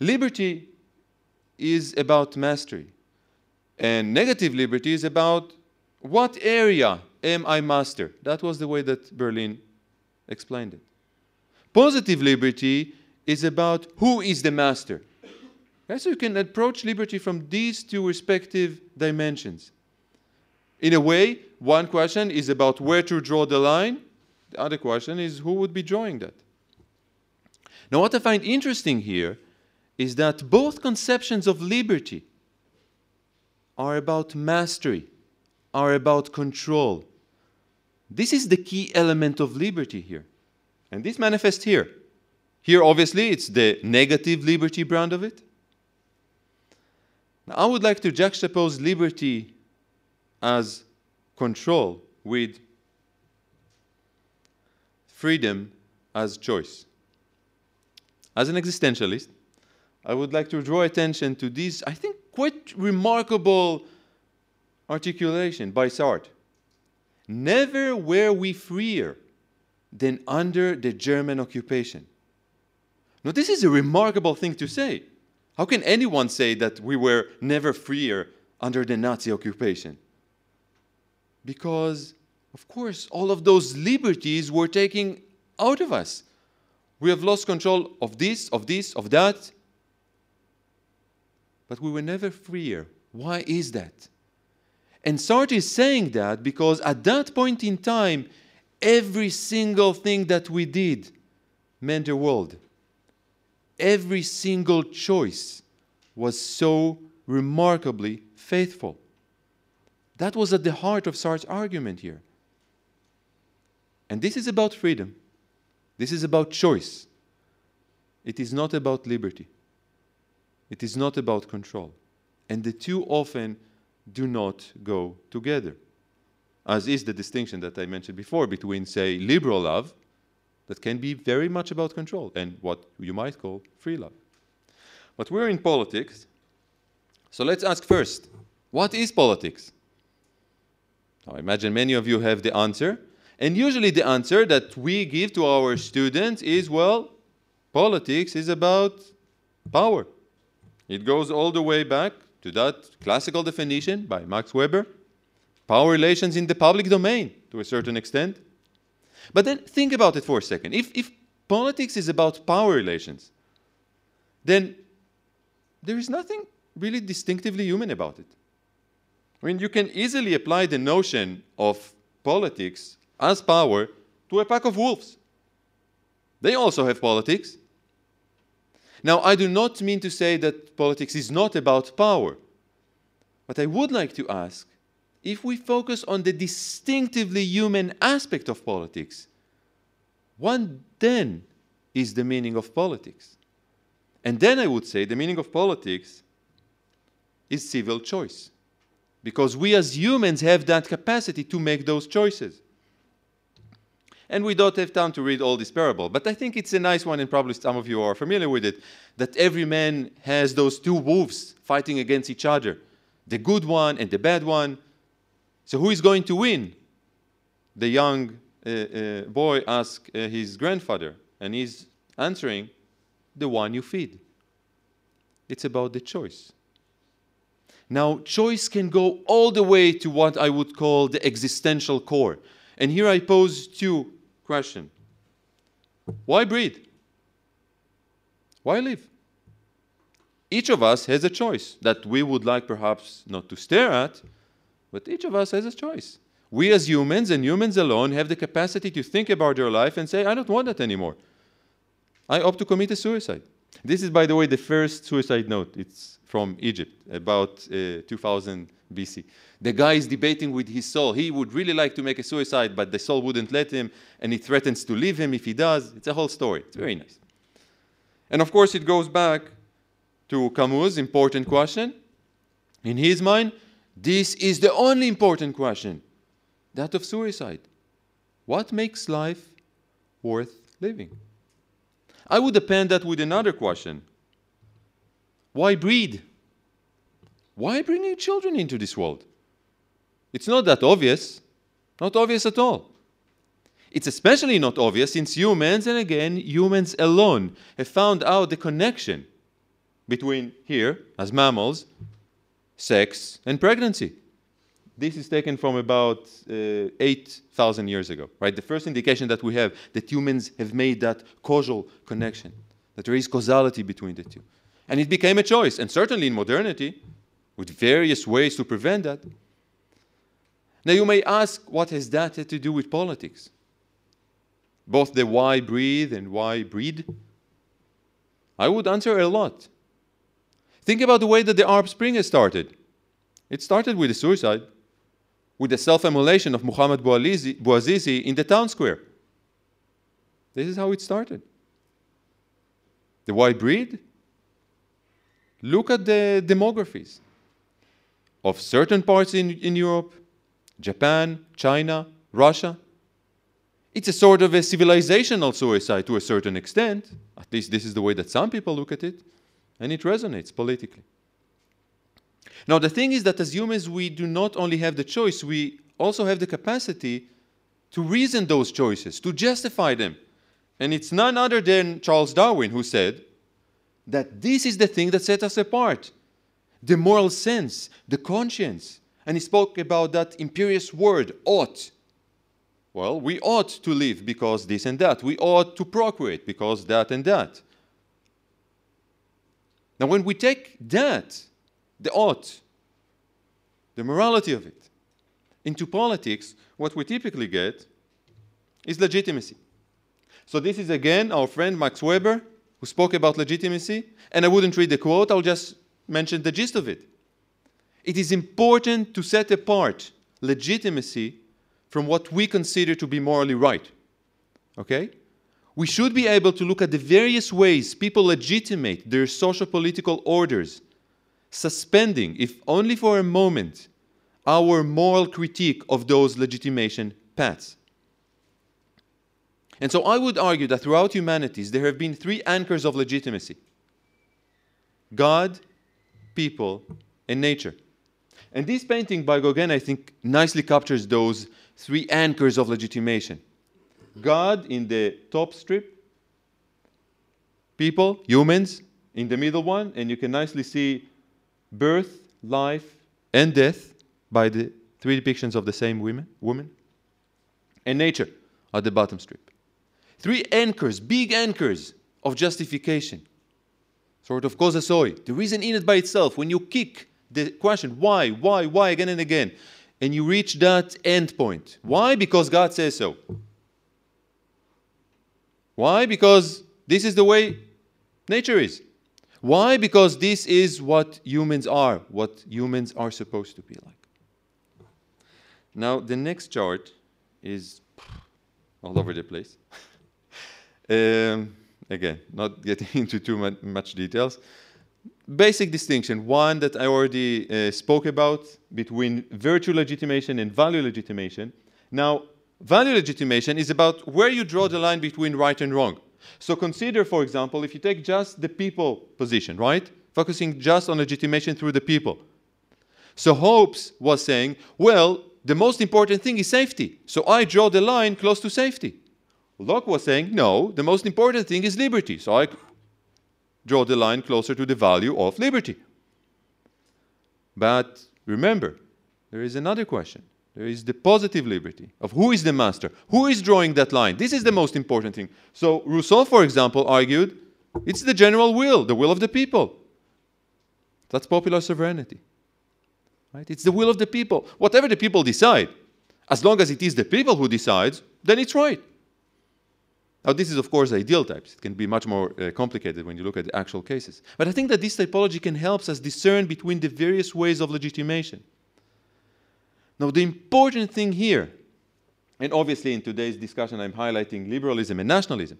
Speaker 3: Liberty is about mastery, and negative liberty is about what area am I master? That was the way that Berlin explained it. Positive liberty is about who is the master. So you can approach liberty from these two respective dimensions. In a way, one question is about where to draw the line, the other question is who would be drawing that. Now, what I find interesting here is that both conceptions of liberty are about mastery, are about control. This is the key element of liberty here. And this manifests here. Here, obviously, it's the negative liberty brand of it. Now, I would like to juxtapose liberty as control with freedom as choice. As an existentialist, I would like to draw attention to this, I think, quite remarkable articulation by Sartre. Never were we freer than under the German occupation. Now, this is a remarkable thing to say. How can anyone say that we were never freer under the Nazi occupation? Because, of course, all of those liberties were taken out of us. We have lost control of this, of this, of that. But we were never freer. Why is that? And Sartre is saying that because at that point in time, every single thing that we did meant the world. Every single choice was so remarkably faithful. That was at the heart of Sartre's argument here. And this is about freedom. This is about choice. It is not about liberty. It is not about control. And the two often do not go together, as is the distinction that I mentioned before between, say, liberal love, that can be very much about control, and what you might call free love. But we're in politics, so let's ask first what is politics? Now, I imagine many of you have the answer. And usually, the answer that we give to our students is well, politics is about power. It goes all the way back to that classical definition by Max Weber power relations in the public domain to a certain extent. But then think about it for a second. If, if politics is about power relations, then there is nothing really distinctively human about it. I mean, you can easily apply the notion of politics as power to a pack of wolves. They also have politics. Now, I do not mean to say that politics is not about power, but I would like to ask if we focus on the distinctively human aspect of politics, what then is the meaning of politics? And then I would say the meaning of politics is civil choice. Because we as humans have that capacity to make those choices. And we don't have time to read all this parable, but I think it's a nice one, and probably some of you are familiar with it that every man has those two wolves fighting against each other the good one and the bad one. So, who is going to win? The young uh, uh, boy asks uh, his grandfather, and he's answering, The one you feed. It's about the choice. Now, choice can go all the way to what I would call the existential core. And here I pose two questions. Why breed? Why live? Each of us has a choice that we would like perhaps not to stare at, but each of us has a choice. We as humans and humans alone have the capacity to think about your life and say, I don't want that anymore. I opt to commit a suicide. This is, by the way, the first suicide note. It's from Egypt, about uh, 2000 BC. The guy is debating with his soul. He would really like to make a suicide, but the soul wouldn't let him, and he threatens to leave him if he does. It's a whole story. It's very nice. And of course, it goes back to Camus' important question. In his mind, this is the only important question that of suicide. What makes life worth living? I would append that with another question Why breed? Why bringing children into this world? It's not that obvious, not obvious at all. It's especially not obvious since humans, and again, humans alone, have found out the connection between here, as mammals, sex and pregnancy. This is taken from about uh, 8,000 years ago, right? The first indication that we have that humans have made that causal connection, that there is causality between the two. And it became a choice, and certainly in modernity, with various ways to prevent that. Now, you may ask, what has that had to do with politics? Both the why breathe and why breed? I would answer a lot. Think about the way that the Arab Spring has started. It started with a suicide, with the self immolation of Muhammad Bouazizi in the town square. This is how it started. The white breed? Look at the demographies of certain parts in, in Europe, Japan, China, Russia. It's a sort of a civilizational suicide to a certain extent. At least this is the way that some people look at it and it resonates politically. Now, the thing is that as humans, we do not only have the choice, we also have the capacity to reason those choices, to justify them. And it's none other than Charles Darwin who said that this is the thing that sets us apart the moral sense, the conscience. And he spoke about that imperious word, ought. Well, we ought to live because this and that. We ought to procreate because that and that. Now, when we take that, the ought, the morality of it, into politics, what we typically get is legitimacy. So, this is again our friend Max Weber who spoke about legitimacy, and I wouldn't read the quote, I'll just mention the gist of it. It is important to set apart legitimacy from what we consider to be morally right. Okay? We should be able to look at the various ways people legitimate their social political orders, suspending, if only for a moment, our moral critique of those legitimation paths. And so I would argue that throughout humanities there have been three anchors of legitimacy God, people, and nature. And this painting by Gauguin, I think, nicely captures those three anchors of legitimation. God in the top strip, people, humans in the middle one, and you can nicely see birth, life, and death by the three depictions of the same women, woman, and nature at the bottom strip. Three anchors, big anchors of justification, sort of causa sui, the reason in it by itself. When you kick the question, why, why, why, again and again, and you reach that end point. Why? Because God says so. Why? Because this is the way nature is. Why? Because this is what humans are, what humans are supposed to be like. Now, the next chart is all over the place. um, again, not getting into too much details. Basic distinction one that I already uh, spoke about between virtue legitimation and value legitimation. Now, Value legitimation is about where you draw the line between right and wrong. So consider, for example, if you take just the people position, right? Focusing just on legitimation through the people. So Hobbes was saying, well, the most important thing is safety. So I draw the line close to safety. Locke was saying, no, the most important thing is liberty. So I draw the line closer to the value of liberty. But remember, there is another question. There is the positive liberty of who is the master, who is drawing that line. This is the most important thing. So Rousseau, for example, argued it's the general will, the will of the people. That's popular sovereignty. Right? It's the will of the people. Whatever the people decide, as long as it is the people who decides, then it's right. Now, this is, of course, ideal types. It can be much more uh, complicated when you look at the actual cases. But I think that this typology can help us discern between the various ways of legitimation. Now, the important thing here, and obviously in today's discussion I'm highlighting liberalism and nationalism,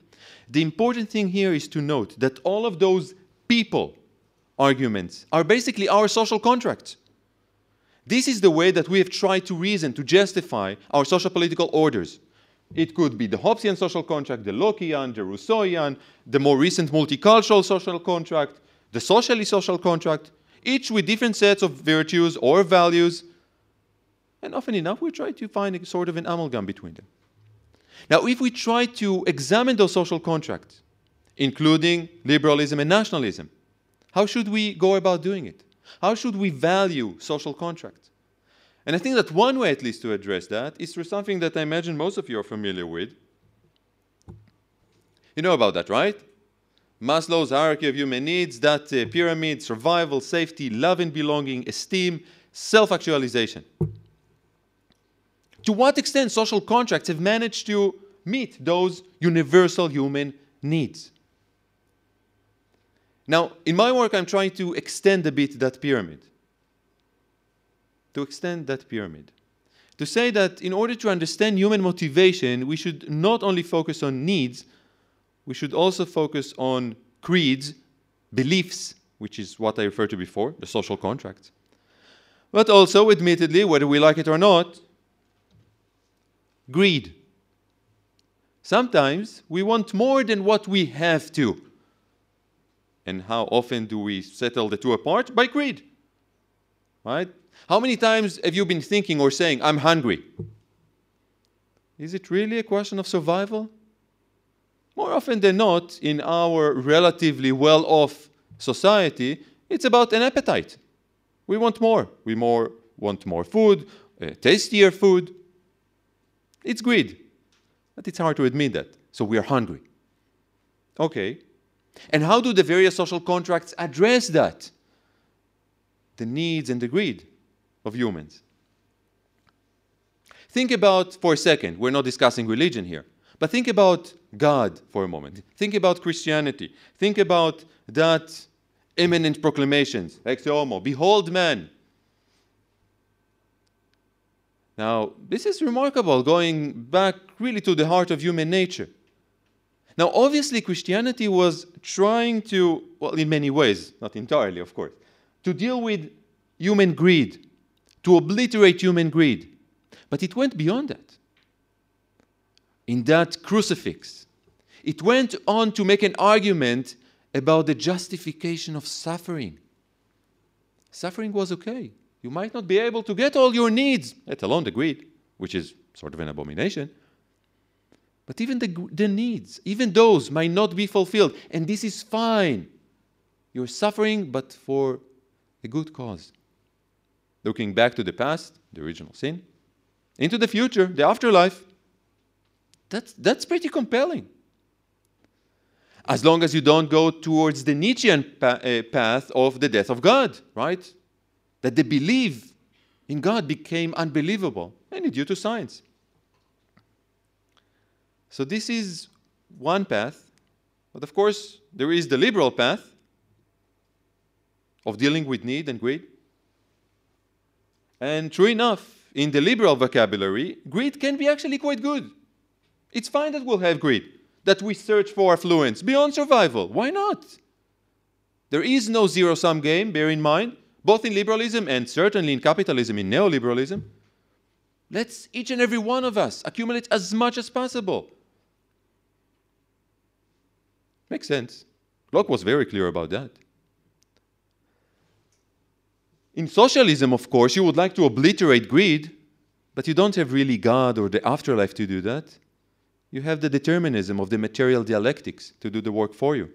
Speaker 3: the important thing here is to note that all of those people arguments are basically our social contracts. This is the way that we have tried to reason, to justify our social political orders. It could be the Hobbesian social contract, the Lockean, the Rousseauian, the more recent multicultural social contract, the socially social contract, each with different sets of virtues or values. And often enough, we try to find a sort of an amalgam between them. Now, if we try to examine those social contracts, including liberalism and nationalism, how should we go about doing it? How should we value social contracts? And I think that one way, at least, to address that is through something that I imagine most of you are familiar with. You know about that, right? Maslow's hierarchy of human needs, that uh, pyramid, survival, safety, love and belonging, esteem, self actualization. To what extent social contracts have managed to meet those universal human needs? Now, in my work, I'm trying to extend a bit that pyramid. To extend that pyramid. To say that in order to understand human motivation, we should not only focus on needs, we should also focus on creeds, beliefs, which is what I referred to before, the social contracts. But also, admittedly, whether we like it or not, greed. Sometimes we want more than what we have to. And how often do we settle the two apart? By greed. Right? How many times have you been thinking or saying, I'm hungry? Is it really a question of survival? More often than not, in our relatively well off society, it's about an appetite. We want more. We more want more food, uh, tastier food. It's greed. But it's hard to admit that. So we are hungry. Okay, and how do the various social contracts address that? The needs and the greed of humans. Think about, for a second, we're not discussing religion here, but think about God for a moment. Think about Christianity. Think about that imminent proclamations, Ecce homo, behold man. Now, this is remarkable, going back really to the heart of human nature. Now, obviously, Christianity was trying to, well, in many ways, not entirely, of course, to deal with human greed, to obliterate human greed. But it went beyond that. In that crucifix, it went on to make an argument about the justification of suffering. Suffering was okay. You might not be able to get all your needs, let alone the greed, which is sort of an abomination. But even the, the needs, even those might not be fulfilled. And this is fine. You're suffering, but for a good cause. Looking back to the past, the original sin, into the future, the afterlife, that's, that's pretty compelling. As long as you don't go towards the Nietzschean pa- uh, path of the death of God, right? That the belief in God became unbelievable, mainly due to science. So this is one path, but of course, there is the liberal path of dealing with need and greed. And true enough, in the liberal vocabulary, greed can be actually quite good. It's fine that we'll have greed, that we search for affluence beyond survival. Why not? There is no zero sum game, bear in mind, both in liberalism and certainly in capitalism, in neoliberalism. Let's each and every one of us accumulate as much as possible. Makes sense. Locke was very clear about that. In socialism, of course, you would like to obliterate greed, but you don't have really God or the afterlife to do that. You have the determinism of the material dialectics to do the work for you.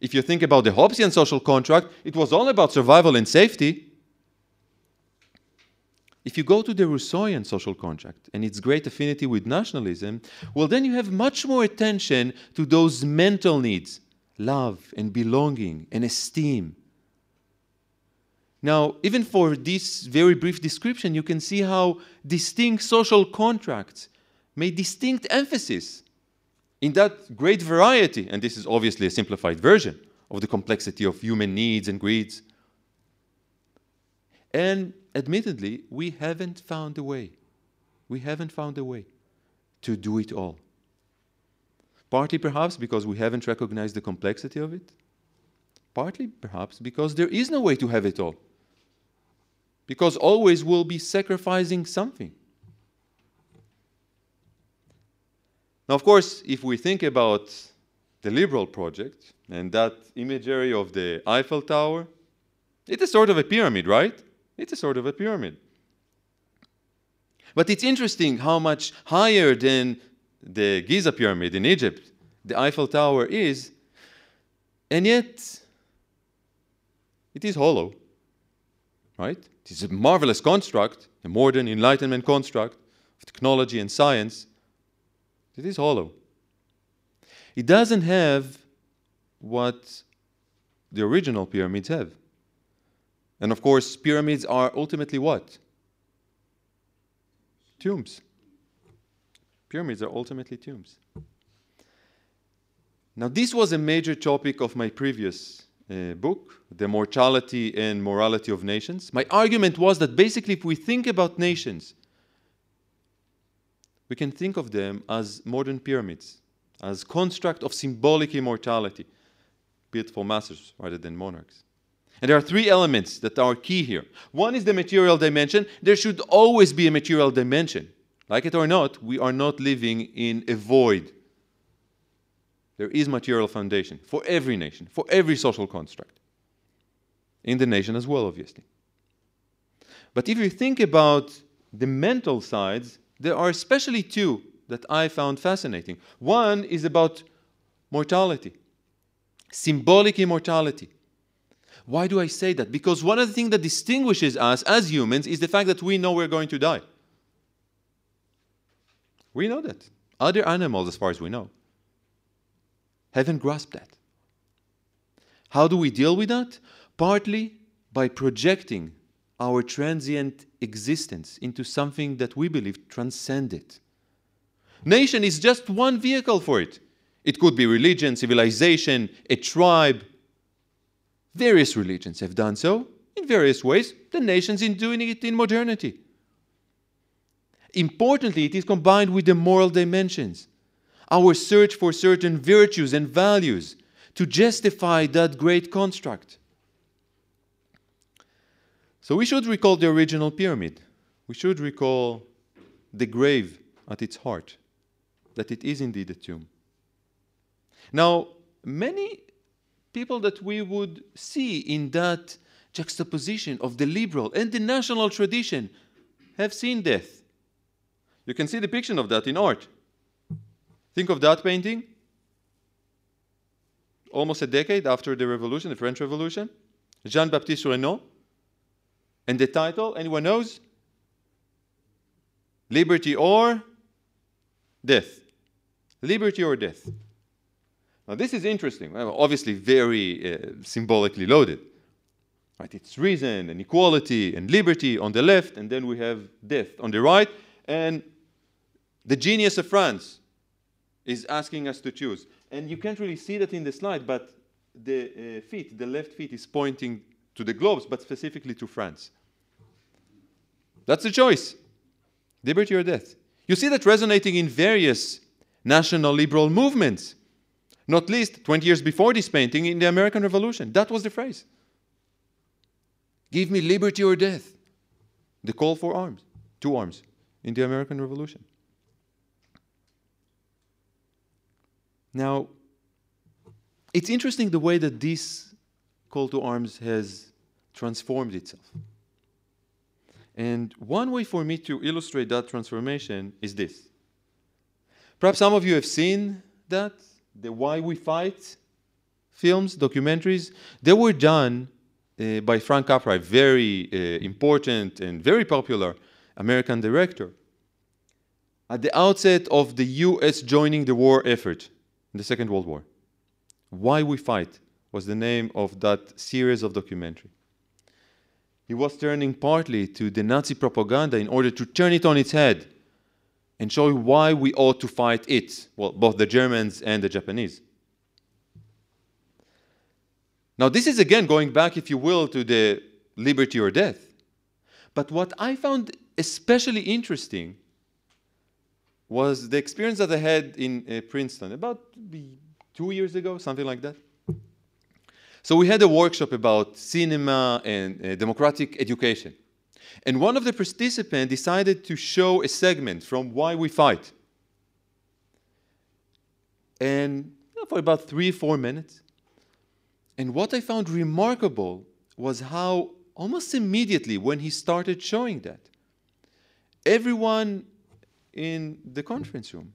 Speaker 3: If you think about the Hobbesian social contract, it was all about survival and safety. If you go to the Rousseauian social contract and its great affinity with nationalism, well, then you have much more attention to those mental needs love and belonging and esteem. Now, even for this very brief description, you can see how distinct social contracts made distinct emphasis in that great variety, and this is obviously a simplified version of the complexity of human needs and greeds. And admittedly, we haven't found a way. We haven't found a way to do it all. Partly perhaps because we haven't recognized the complexity of it, partly perhaps because there is no way to have it all. Because always we'll be sacrificing something. Now, of course, if we think about the liberal project and that imagery of the Eiffel Tower, it's a sort of a pyramid, right? It's a sort of a pyramid. But it's interesting how much higher than the Giza pyramid in Egypt the Eiffel Tower is, and yet it is hollow, right? It is a marvelous construct, a modern Enlightenment construct of technology and science, it is hollow. It doesn't have what the original pyramids have. And of course, pyramids are ultimately what? Tombs. Pyramids are ultimately tombs. Now, this was a major topic of my previous uh, book, The Mortality and Morality of Nations. My argument was that basically, if we think about nations, we can think of them as modern pyramids, as construct of symbolic immortality, built for masters rather than monarchs. And there are three elements that are key here. One is the material dimension. There should always be a material dimension. Like it or not, we are not living in a void. There is material foundation for every nation, for every social construct. In the nation as well, obviously. But if you think about the mental sides, there are especially two that I found fascinating. One is about mortality, symbolic immortality. Why do I say that? Because one of the things that distinguishes us as humans is the fact that we know we're going to die. We know that. Other animals, as far as we know, haven't grasped that. How do we deal with that? Partly by projecting our transient existence into something that we believe transcended. Nation is just one vehicle for it. It could be religion, civilization, a tribe. Various religions have done so in various ways. The nations in doing it in modernity. Importantly, it is combined with the moral dimensions, our search for certain virtues and values to justify that great construct. So we should recall the original pyramid. We should recall the grave at its heart, that it is indeed a tomb. Now, many people that we would see in that juxtaposition of the liberal and the national tradition have seen death. You can see the depiction of that in art. Think of that painting. Almost a decade after the revolution, the French Revolution. Jean Baptiste Regnault and the title, anyone knows? Liberty or death. Liberty or death. Now, this is interesting. Obviously, very uh, symbolically loaded. Right? It's reason and equality and liberty on the left, and then we have death on the right. And the genius of France is asking us to choose. And you can't really see that in the slide, but the uh, feet, the left feet, is pointing to the globes, but specifically to France. That's the choice liberty or death. You see that resonating in various national liberal movements, not least 20 years before this painting in the American Revolution. That was the phrase. Give me liberty or death. The call for arms, two arms, in the American Revolution. Now, it's interesting the way that this call to arms has transformed itself. And one way for me to illustrate that transformation is this. Perhaps some of you have seen that, the Why We Fight films, documentaries, they were done uh, by Frank Capra, a very uh, important and very popular American director, at the outset of the US joining the war effort in the Second World War. Why We Fight was the name of that series of documentary. He was turning partly to the Nazi propaganda in order to turn it on its head and show why we ought to fight it, well, both the Germans and the Japanese. Now, this is again going back, if you will, to the liberty or death. But what I found especially interesting was the experience that I had in uh, Princeton about two years ago, something like that. So we had a workshop about cinema and uh, democratic education. And one of the participants decided to show a segment from Why We Fight. And for about three, four minutes. And what I found remarkable was how almost immediately when he started showing that, everyone in the conference room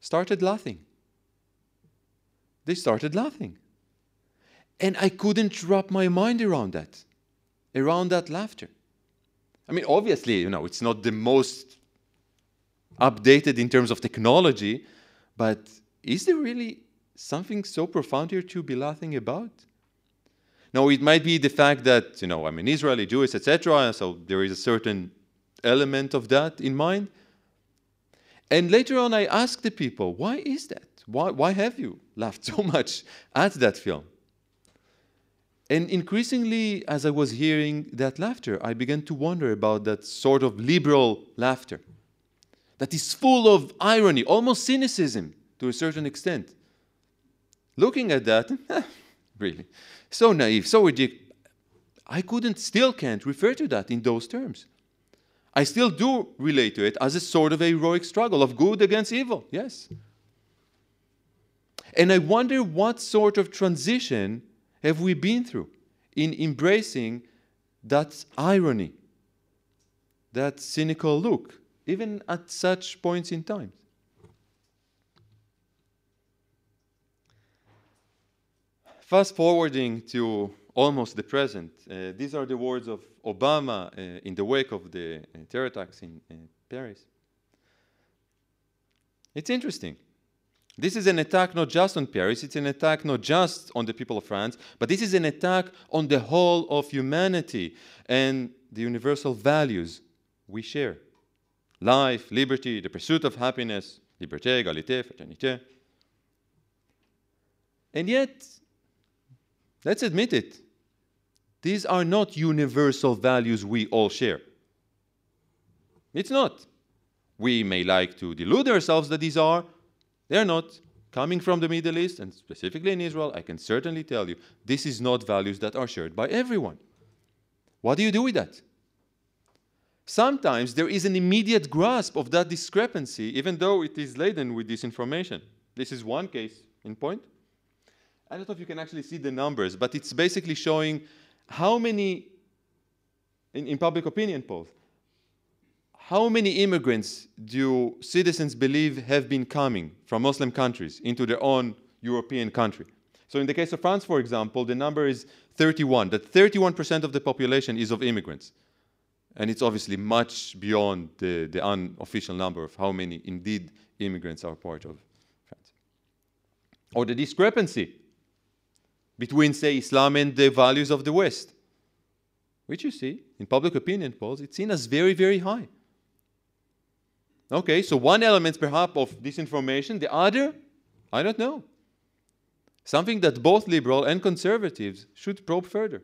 Speaker 3: started laughing. They started laughing. And I couldn't wrap my mind around that, around that laughter. I mean, obviously, you know, it's not the most updated in terms of technology, but is there really something so profound here to be laughing about? Now, it might be the fact that, you know, I'm an Israeli, Jewish, etc., so there is a certain element of that in mind. And later on, I asked the people, why is that? Why, why have you laughed so much at that film? And increasingly, as I was hearing that laughter, I began to wonder about that sort of liberal laughter that is full of irony, almost cynicism to a certain extent. Looking at that, really, so naive, so ridiculous. I couldn't, still can't refer to that in those terms. I still do relate to it as a sort of a heroic struggle of good against evil, yes. And I wonder what sort of transition have we been through in embracing that irony, that cynical look, even at such points in time? Fast forwarding to almost the present, uh, these are the words of Obama uh, in the wake of the uh, terror attacks in Paris. It's interesting. This is an attack not just on Paris, it's an attack not just on the people of France, but this is an attack on the whole of humanity and the universal values we share life, liberty, the pursuit of happiness, liberté, égalité, fraternité. And yet, let's admit it, these are not universal values we all share. It's not. We may like to delude ourselves that these are, they're not. Coming from the Middle East, and specifically in Israel, I can certainly tell you this is not values that are shared by everyone. What do you do with that? Sometimes there is an immediate grasp of that discrepancy, even though it is laden with disinformation. This is one case in point. I don't know if you can actually see the numbers, but it's basically showing how many, in, in public opinion polls, how many immigrants do citizens believe have been coming from Muslim countries into their own European country? So in the case of France, for example, the number is 31, that 31% of the population is of immigrants. And it's obviously much beyond the, the unofficial number of how many indeed immigrants are part of France. Or the discrepancy between, say, Islam and the values of the West, which you see in public opinion polls, it's seen as very, very high. Okay, so one element perhaps of disinformation, the other, I don't know. Something that both liberal and conservatives should probe further.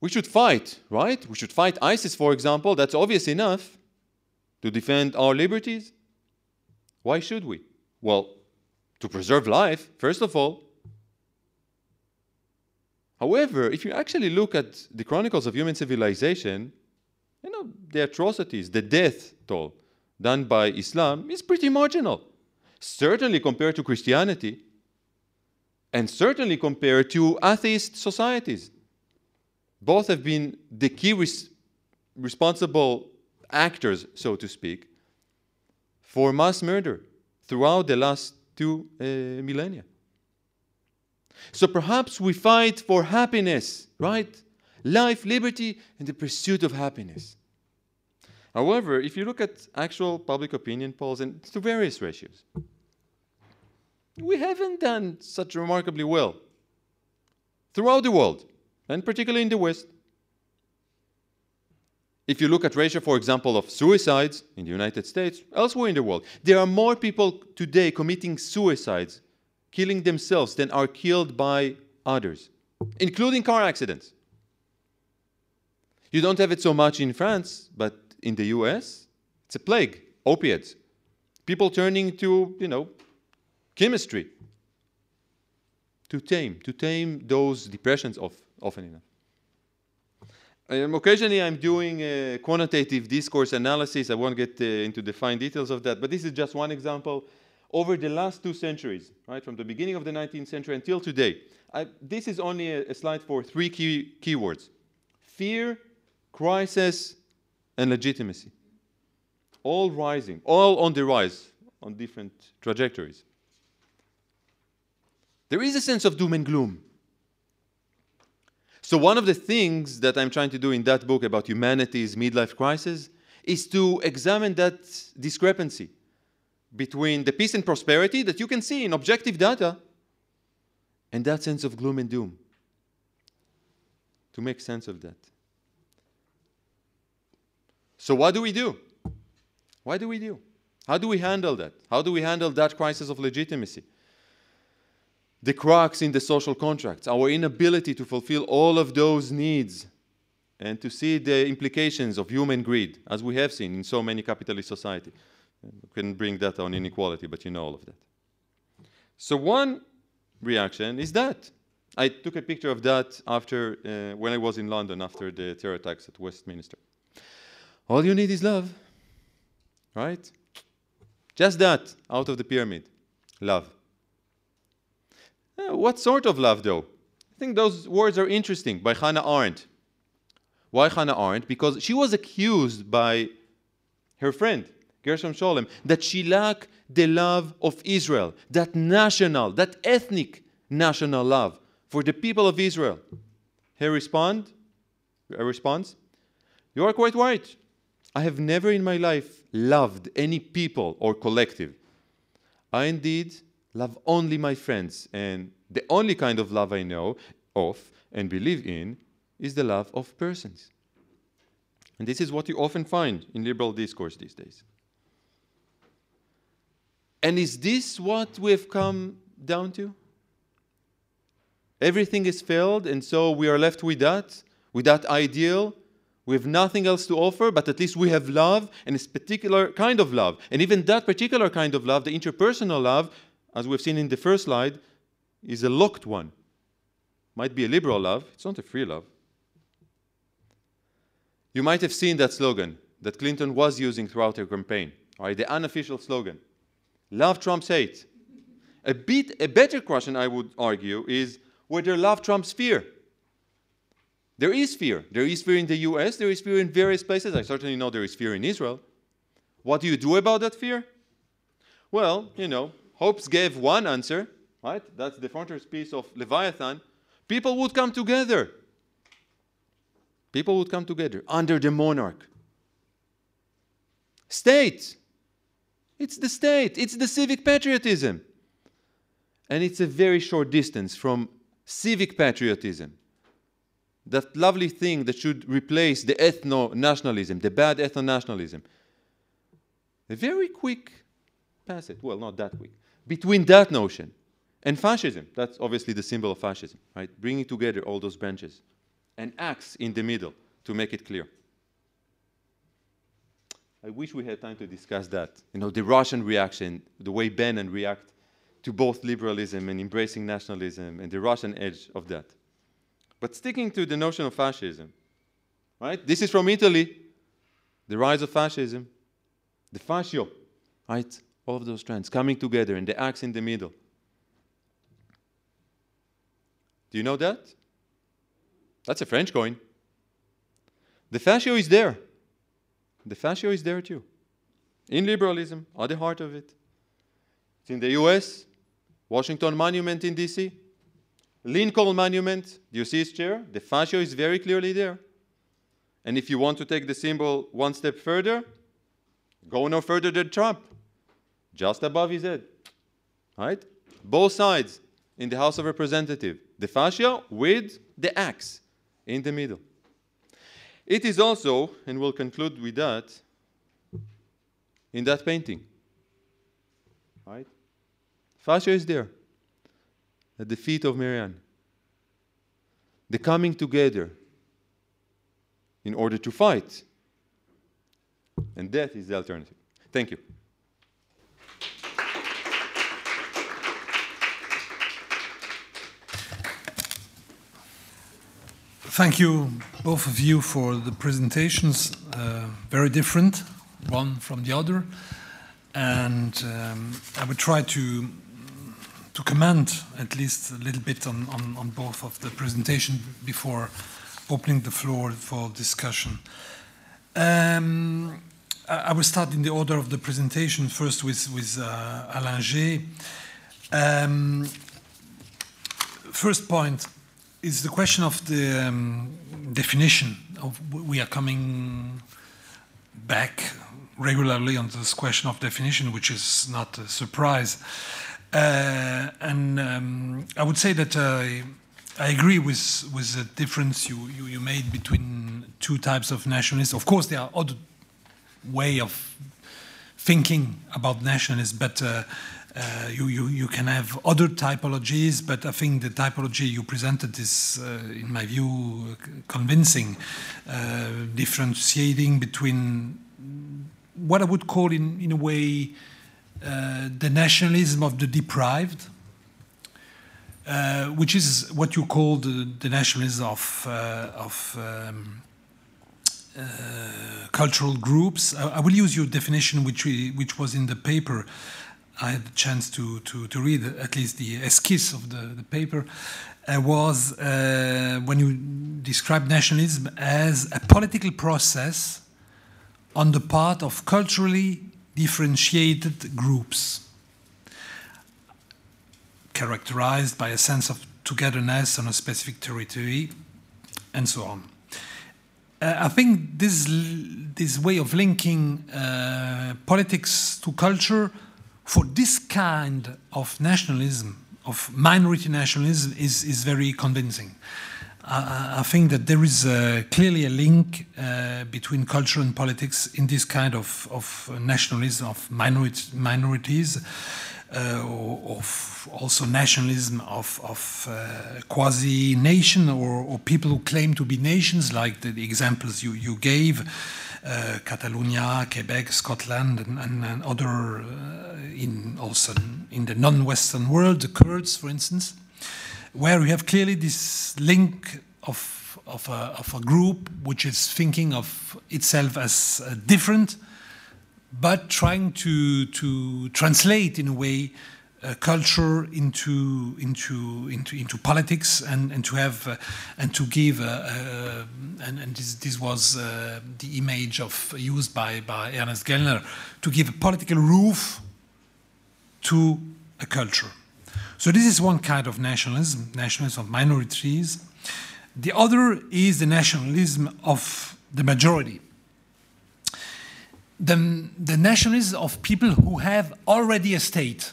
Speaker 3: We should fight, right? We should fight ISIS, for example. That's obvious enough to defend our liberties. Why should we? Well, to preserve life, first of all. However, if you actually look at the Chronicles of Human Civilization, you know, the atrocities, the death toll done by Islam is pretty marginal. Certainly compared to Christianity, and certainly compared to atheist societies. Both have been the key res responsible actors, so to speak, for mass murder throughout the last two uh, millennia. So perhaps we fight for happiness, right? Life, liberty, and the pursuit of happiness. However, if you look at actual public opinion polls and to various ratios, we haven't done such remarkably well throughout the world, and particularly in the West. If you look at ratio, for example, of suicides in the United States, elsewhere in the world, there are more people today committing suicides, killing themselves, than are killed by others, including car accidents. You don't have it so much in France, but in the US, it's a plague, opiates. People turning to, you know, chemistry to tame, to tame those depressions of, often enough. Um, occasionally, I'm doing a quantitative discourse analysis. I won't get uh, into the fine details of that, but this is just one example. Over the last two centuries, right, from the beginning of the 19th century until today, I, this is only a, a, slide for three key keywords fear, crisis, and legitimacy. All rising, all on the rise, on different trajectories. There is a sense of doom and gloom. So, one of the things that I'm trying to do in that book about humanity's midlife crisis is to examine that discrepancy between the peace and prosperity that you can see in objective data and that sense of gloom and doom. To make sense of that. So, what do we do? What do we do? How do we handle that? How do we handle that crisis of legitimacy? the cracks in the social contracts, our inability to fulfill all of those needs, and to see the implications of human greed, as we have seen in so many capitalist society. We can bring that on inequality, but you know all of that. So one reaction is that. I took a picture of that after uh, when I was in London after the terror attacks at Westminster. All you need is love, right? Just that out of the pyramid, love. Uh, what sort of love, though? I think those words are interesting by Hannah Arendt. Why Hannah Arendt? Because she was accused by her friend, Gershom Scholem, that she lacked the love of Israel, that national, that ethnic national love for the people of Israel. Her respond, her response, you are quite right. I have never in my life loved any people or collective. I indeed love only my friends. And the only kind of love I know of and believe in is the love of persons. And this is what you often find in liberal discourse these days. And is this what we've come down to? Everything is failed, and so we are left with that, with that ideal. We have nothing else to offer, but at least we have love, and this particular kind of love. And even that particular kind of love, the interpersonal love, as we've seen in the first slide, is a locked one. Might be a liberal love, it's not a free love. You might have seen that slogan that Clinton was using throughout her campaign, right? The unofficial slogan Love trumps hate. A, bit, a better question, I would argue, is whether love trumps fear. There is fear. There is fear in the US, there is fear in various places. I certainly know there is fear in Israel. What do you do about that fear? Well, you know, Hobbes gave one answer, right? That's the frontispiece of Leviathan. People would come together. People would come together under the monarch. State. It's the state. It's the civic patriotism. And it's a very short distance from civic patriotism. That lovely thing that should replace the ethno nationalism, the bad ethno nationalism. A very quick passage. Well, not that quick between that notion and fascism. That's obviously the symbol of fascism, right? Bringing together all those branches. An axe in the middle to make it clear. I wish we had time to discuss that. You know, the Russian reaction, the way Bannon react to both liberalism and embracing nationalism, and the Russian edge of that. But sticking to the notion of fascism, right? This is from Italy, the rise of fascism, the fascio, right? all of those trends coming together and the axe in the middle. Do you know that? That's a French coin. The fascio is there. The fascio is there too. In liberalism, at the heart of it. It's in the US, Washington Monument in DC, Lincoln Monument, do you see his chair? The fascio is very clearly there. And if you want to take the symbol one step further, go no further than Trump, just above his head. Right? Both sides in the House of Representatives. The fascia with the axe in the middle. It is also, and we'll conclude with that, in that painting. Right? Fascia is there at the feet of Marianne. The coming together in order to fight. And that is the alternative. Thank you.
Speaker 1: Thank you, both of you, for the presentations. Uh, very different, one from the other. And um, I would try to to comment at least a little bit on, on, on both of the presentation before opening the floor for discussion. Um, I, will start in the order of the presentation, first with, with uh, Alain G. Um, first point is the question of the um, definition of we are coming back regularly on this question of definition, which is not a surprise. Uh, and um, I would say that I, I agree with with the difference you, you, you, made between two types of nationalists. Of course, there are other way of thinking about nationalism, but uh, uh, you, you, you can have other typologies, but I think the typology you presented is, uh, in my view, convincing, uh, differentiating between what I would call, in, in a way, uh, the nationalism of the deprived, uh, which is what you call the, the nationalism of, uh, of um, cultural groups. I, I, will use your definition, which, we, which was in the paper. I had the chance to, to, to read at least the esquisse of the, the paper, uh, was uh, when you describe nationalism as a political process on the part of culturally differentiated groups, characterized by a sense of togetherness on a specific territory, and so on. Uh, I think this, this way of linking uh, politics to culture for this kind of nationalism, of minority nationalism, is, is very convincing. Uh, I think that there is uh, clearly a link uh, between culture and politics in this kind of, of nationalism of minorities, uh, of also nationalism of, of uh, quasi nation or, or, people who claim to be nations, like the, the examples you, you gave uh, Catalonia, Quebec, Scotland, and, and, and other uh, in also in the non-Western world, the Kurds, for instance, where we have clearly this link of, of, a, of a group which is thinking of itself as uh, different, but trying to, to translate in a way uh, culture into into into into politics and and to have uh, and to give uh, uh and, and this, this was uh, the image of used by by Ernest Gellner to give a political roof to a culture. So this is one kind of nationalism, nationalism of minorities. The other is the nationalism of the majority. The, the nationalism of people who have already a state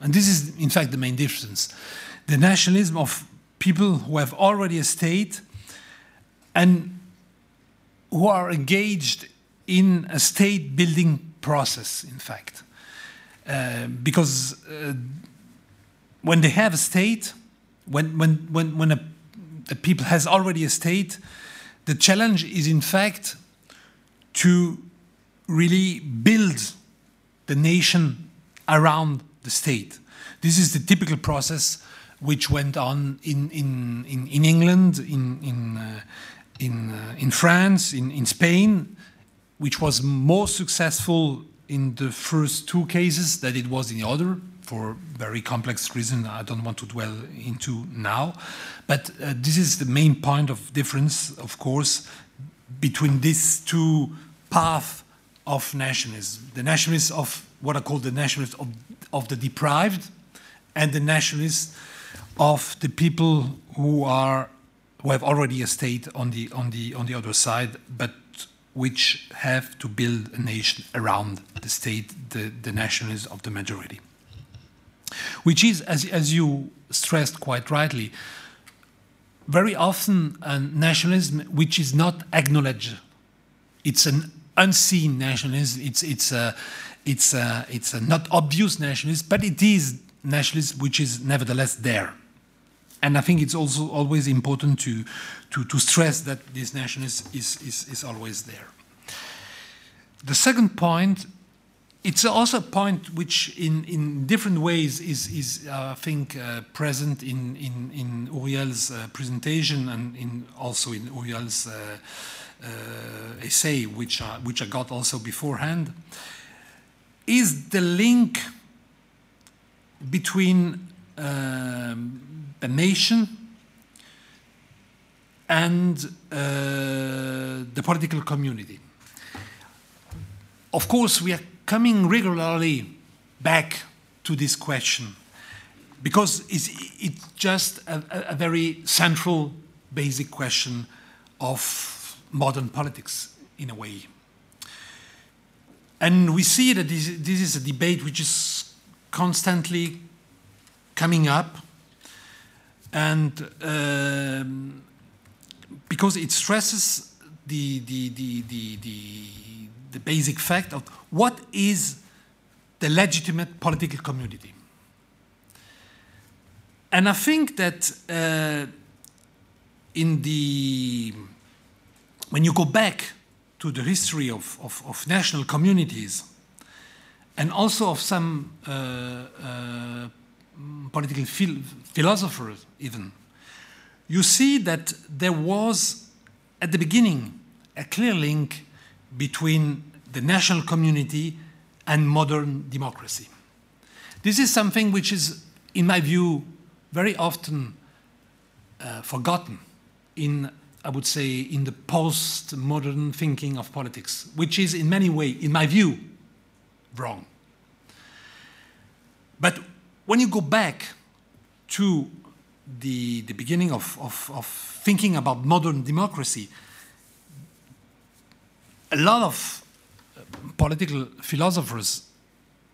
Speaker 1: and this is, in fact, the main difference. The nationalism of people who have already a state and who are engaged in a state building process, in fact. Uh, because uh, when they have a state, when, when, when, when a, the people has already a state, the challenge is, in fact, to really build the nation around the state. This is the typical process which went on in, in, in, in England, in, in, uh, in, uh, in France, in, in Spain, which was more successful in the first two cases than it was in the other for very complex reasons I don't want to dwell into now. But uh, this is the main point of difference, of course, between these two paths of nationalism. The nationalists of what I call the nationalists of, of the deprived and the nationalists of the people who are who have already a state on the on the on the other side, but which have to build a nation around the state, the, the nationalism of the majority. Which is, as, as you stressed quite rightly, very often a nationalism which is not acknowledged. It's an unseen nationalism. It's, it's, a, it's, a, it's a not obvious nationalism, but it is nationalism which is nevertheless there. And I think it's also always important to, to, to stress that this nationalism is, is, is always there. The second point, it's also a point which in, in different ways is, is uh, I think, uh, present in, in, in Uriel's uh, presentation and in, also in Uriel's uh, uh, essay, which, I, which I got also beforehand, is the link between um, a nation and uh, the political community. Of course, we are coming regularly back to this question because it's, it's just a, a, very central, basic question of modern politics in a way. And we see that this, this is a debate which is constantly coming up and um, because it stresses the, the, the, the, the, the basic fact of what is the legitimate political community. And I think that uh, in the when you go back to the history of, of, of national communities and also of some uh, uh, political phil philosophers even, you see that there was at the beginning a clear link between the national community and modern democracy. This is something which is, in my view, very often uh, forgotten in, I would say, in the post-modern thinking of politics, which is in many ways, in my view, wrong. But when you go back to the, the beginning of, of, of thinking about modern democracy, a lot of uh, political philosophers,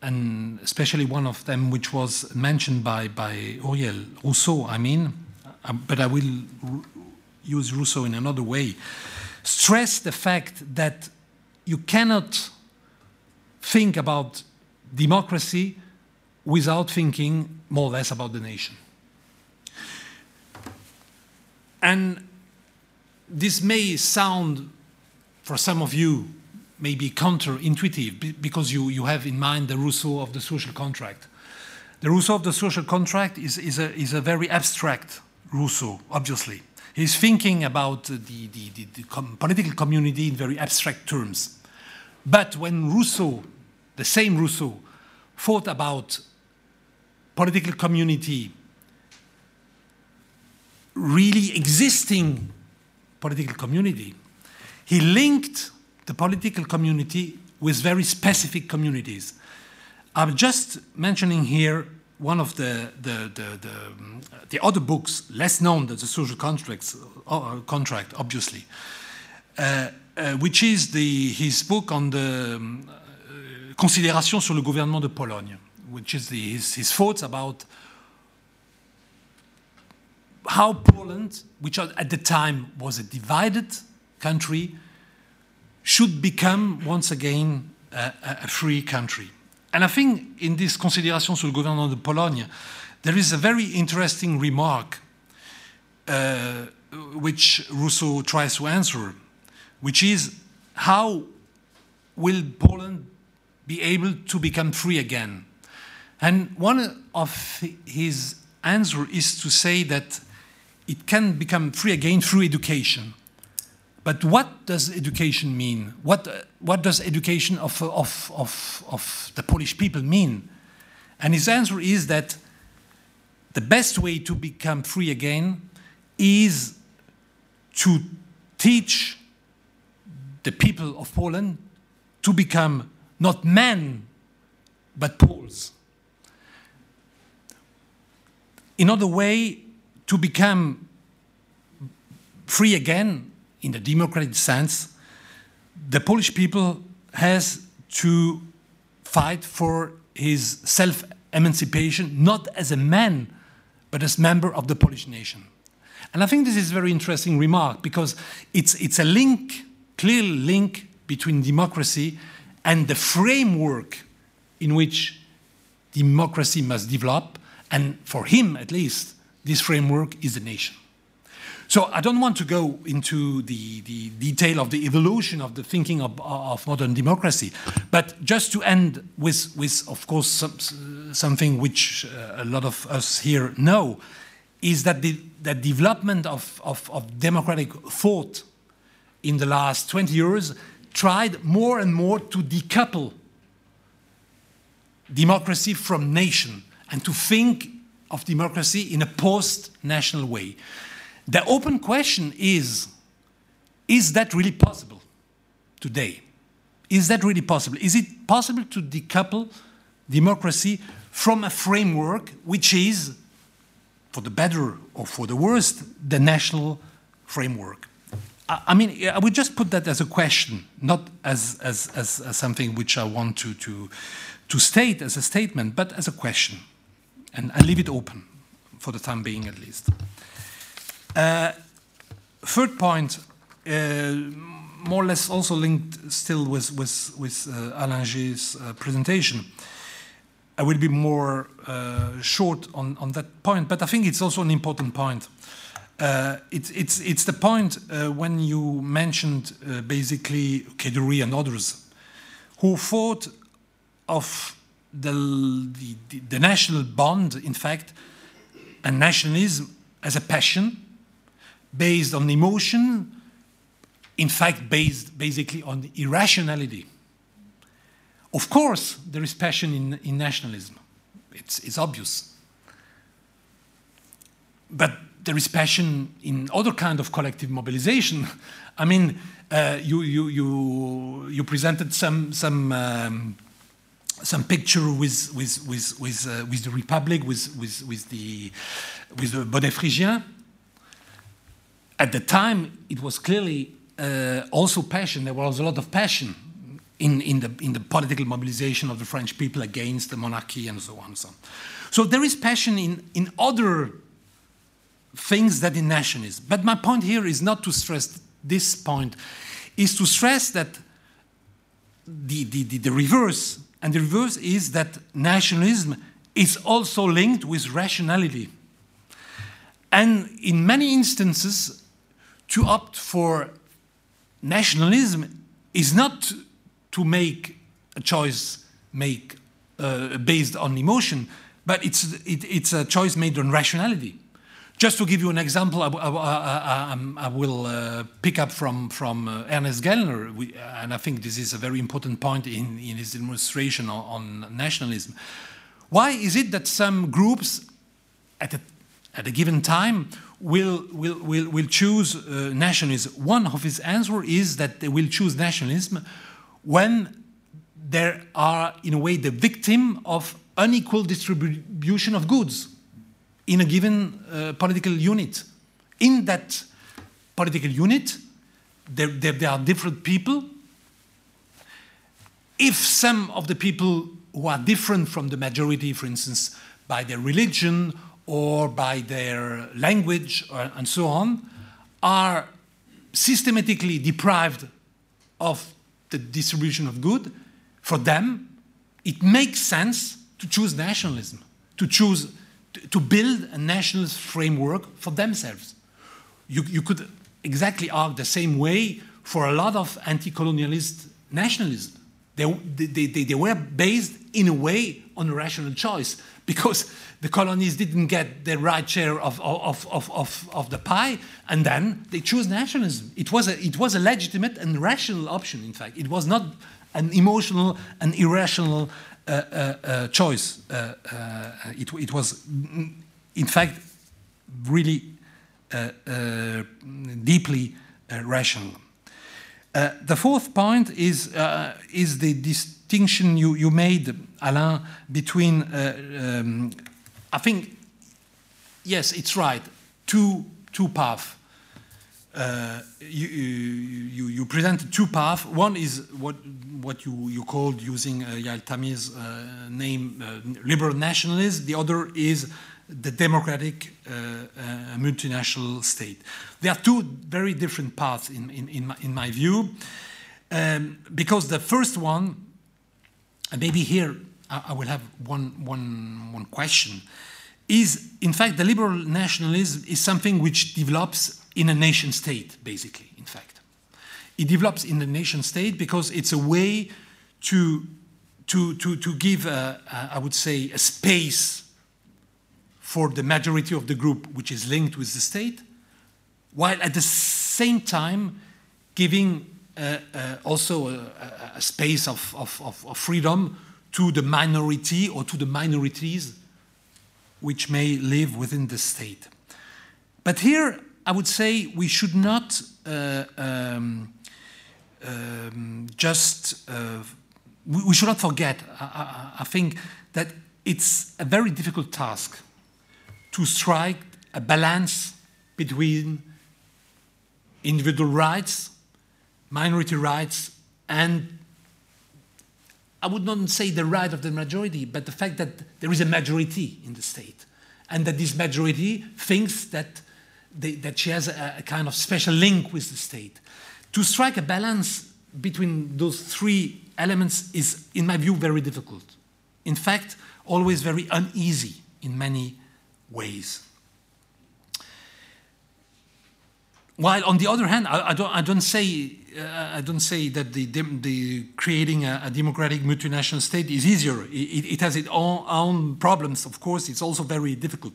Speaker 1: and especially one of them which was mentioned by, by Uriel, Rousseau, I mean, um, but I will use Rousseau in another way, stress the fact that you cannot think about democracy without thinking more or less about the nation. And this may sound, for some of you, maybe counterintuitive because you, you have in mind the Rousseau of the social contract. The Rousseau of the social contract is, is, a, is a very abstract Rousseau, obviously. He's thinking about the, the, the, the com political community in very abstract terms. But when Rousseau, the same Rousseau, thought about political community, really existing political community, he linked the political community with very specific communities. I'm just mentioning here one of the, the, the, the, the other books, less known than the social contracts, uh, contract, obviously, uh, uh, which is the, his book on the um, Considérations sur le gouvernement de Pologne which is the, his, his thoughts about how Poland, which at the time was a divided country, should become once again a, a, free country. And I think in this consideration sur le gouvernement de Pologne, there is a very interesting remark uh, which Rousseau tries to answer, which is how will Poland be able to become free again? And one of his answer is to say that it can become free again through education. But what does education mean? What, what does education of, of, of, of the Polish people mean? And his answer is that the best way to become free again is to teach the people of Poland to become not men, but Poles in other way to become free again in the democratic sense, the Polish people has to fight for his self-emancipation, not as a man, but as member of the Polish nation. And I think this is a very interesting remark because it's, it's a link, clear link between democracy and the framework in which democracy must develop. And for him, at least, this framework is the nation. So I don't want to go into the, the detail of the evolution of the thinking of, of modern democracy, but just to end with, with of course, some, something which uh, a lot of us here know, is that the, development of, of, of democratic thought in the last 20 years tried more and more to decouple democracy from nation and to think of democracy in a post-national way. The open question is is that really possible today? Is that really possible? Is it possible to decouple democracy from a framework which is, for the better or for the worst, the national framework? I, mean, I would just put that as a question, not as, as, as, as something which I want to, to, to state as a statement, but as a question. And I leave it open for the time being, at least. Uh, third point, uh, more or less also linked still with, with, with uh, Alain G's uh, presentation. I will be more uh, short on, on that point, but I think it's also an important point. It's, it's, it's the point when you mentioned basically Kedourie and others who thought of the, the, the national bond, in fact, and nationalism as a passion based on emotion, in fact, based basically on irrationality. Of course, there is passion in, in nationalism, it's, it's obvious. But there is passion in other kind of collective mobilization. I mean, uh, you, you, you, you presented some, some, um, some picture with, with, with, with, uh, with the Republic, with, with, with, the, with the Bonnet Phrygien at the time, it was clearly uh, also passion. There was a lot of passion in, in, the, in the political mobilization of the French people against the monarchy and so on and so on. So there is passion in, in other things than in nationalism. But my point here is not to stress this point, is to stress that the, the, the, the reverse, and the reverse is that nationalism is also linked with rationality. And in many instances, to opt for nationalism is not to make a choice make uh, based on emotion, but it's, it, it's a choice made on rationality. Just to give you an example, I, I, I, I will uh, pick up from, from uh, Ernest Gellner, we, and I think this is a very important point in, in his demonstration on, on nationalism. Why is it that some groups at a, at a given time will, will, will, will choose uh, nationalism. One of his answers is that they will choose nationalism when they are, in a way, the victim of unequal distribution of goods in a given uh, political unit. In that political unit, there, there, there are different people. If some of the people who are different from the majority, for instance, by their religion or by their language or, and so on, are systematically deprived of the distribution of good, for them, it makes sense to choose nationalism, to choose to build a nationalist framework for themselves. You, you could exactly argue the same way for a lot of anti-colonialist nationalism. They, they, they, they were based in a way on a rational choice because the colonies didn't get the right share of, of, of, of, of the pie, and then they chose nationalism. It was, a, it was a legitimate and rational option, in fact. It was not an emotional and irrational uh, uh, uh, choice. Uh, uh, it, it was, in fact, really uh, deeply rational. the fourth point is, is the distinction you, you made, Alain, between um, I think yes, it's right. Two, two paths. Uh, you, you, you presented two paths. One is what, what you, you called, using uh, Yael Tamir's uh, name, uh, liberal nationalism. The other is the democratic uh, uh, multinational state. There are two very different paths in, in, in, my, in my view, um, because the first one, and maybe here I, I will have one, one, one question, is in fact the liberal nationalism is something which develops in a nation state, basically, in fact. It develops in the nation state because it's a way to, to, to, to give, a, a, I would say, a space for the majority of the group which is linked with the state, while at the same time giving also a, a, space of, of, of, freedom to the minority or to the minorities which may live within the state. But here, I would say we should not uh, um, um, just, uh, we, we, should not forget, I, I, I think that it's a very difficult task to strike a balance between individual rights, minority rights, and I would not say the right of the majority, but the fact that there is a majority in the state, and that this majority thinks that, they, that she has a, a kind of special link with the state. To strike a balance between those three elements is, in my view, very difficult. In fact, always very uneasy in many ways. While on the other hand, I, I don't, I don't say Uh, I don't say that the, the creating a, a, democratic multinational state is easier. It, it has its own, own, problems, of course. It's also very difficult,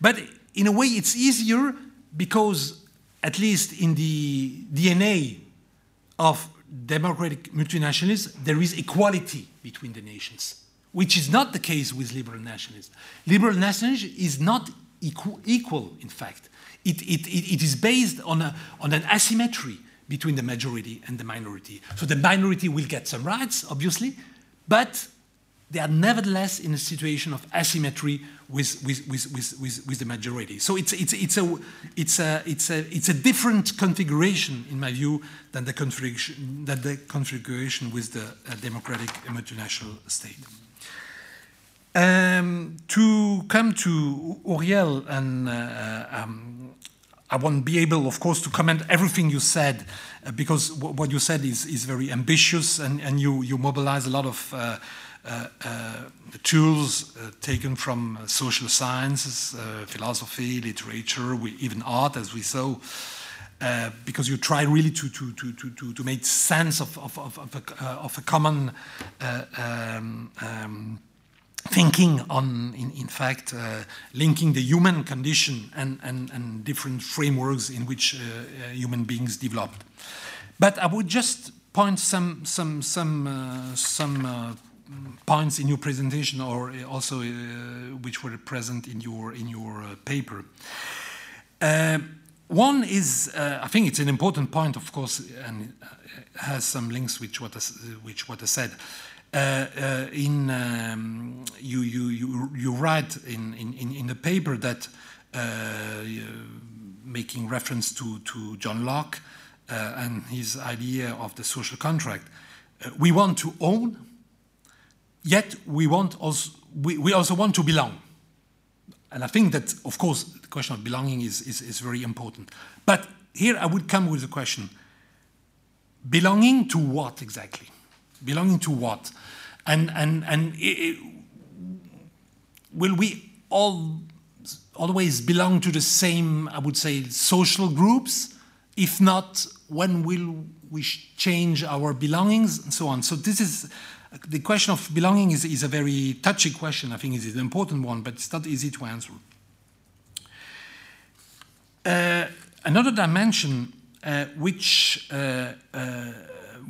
Speaker 1: but in a way, it's easier because, at least in the DNA of democratic multinationalism, there is equality between the nations which is not the case with liberal nationalism. Liberal nationalism is not equal, equal in fact. It, it, it, it is based on, a, on an asymmetry between the majority and the minority. So the minority will get some rights, obviously, but they are nevertheless in a situation of asymmetry with, with, with, with, with, with the majority. So it's, it's, it's, a, it's, a, it's, a, it's a different configuration, in my view, than the configuration, than the configuration with the uh, democratic multinational state. Um, to come to Uriel, and uh, um, I won't be able, of course, to comment everything you said, uh, because what you said is, is very ambitious, and, and you, you mobilize a lot of uh, uh, uh tools uh, taken from social sciences, philosophy, literature, we, even art, as we saw. Uh, because you try really to, to, to, to, to make sense of, of, of, of, a, uh, of a, common uh, um, um, thinking on, in, in fact, uh, linking the human condition and, and, and different frameworks in which uh, uh, human beings developed. But I would just point some, some, some, uh, some uh, points in your presentation or also uh, which were present in your, in your paper. one is, I think it's an important point, of course, and has some links with what I, which what I said. Uh, uh, in um, you, you, you, you write in, in, in the paper that uh, making reference to, to John Locke and his idea of the social contract. we want to own, yet we want also we, we also want to belong. And I think that, of course, the question of belonging is, is, is very important. But here I would come with the question belonging to what exactly? Belonging to what? And, and, and it, it, will we all always belong to the same, I would say, social groups? If not, when will we change our belongings and so on? So this is the question of belonging is, is a very touchy question. I think it is an important one, but it's not easy to answer. Uh, another dimension uh, which uh, uh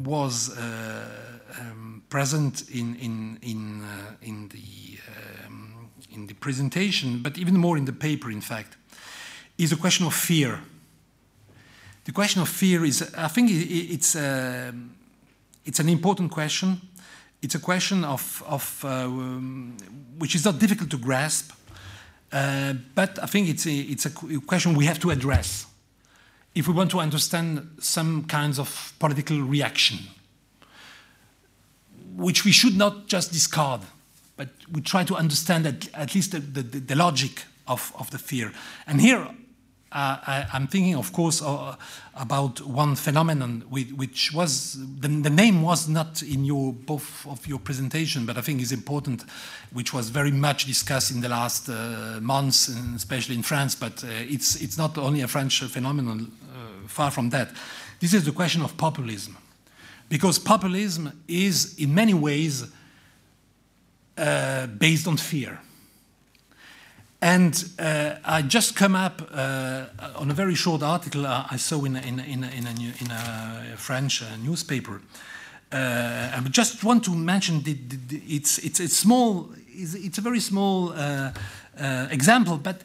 Speaker 1: was uh, um, present in, in, in, uh, in, the, um, in the presentation, but even more in the paper, in fact, is a question of fear. The question of fear is, I think it's, uh, it's an important question. It's a question of, of uh, um, which is not difficult to grasp. Uh, but I think it's a, it's a question we have to address if we want to understand some kinds of political reaction, which we should not just discard, but we try to understand at, at least the, the, the logic of, of the fear. And here uh, I, am thinking, of course, uh, about one phenomenon which was the, the, name was not in your both of your presentation, but I think is important, which was very much discussed in the last uh, months, and especially in France. But uh, it's it's not only a French phenomenon. Uh, far from that. This is the question of populism, because populism is in many ways uh, based on fear. And uh, I just come up uh, on a very short article uh, I saw in a, in in in a, in a French uh, newspaper. Uh, I just want to mention the, the, the, it's, it's, it's small, it's, it's, a very small uh, example, but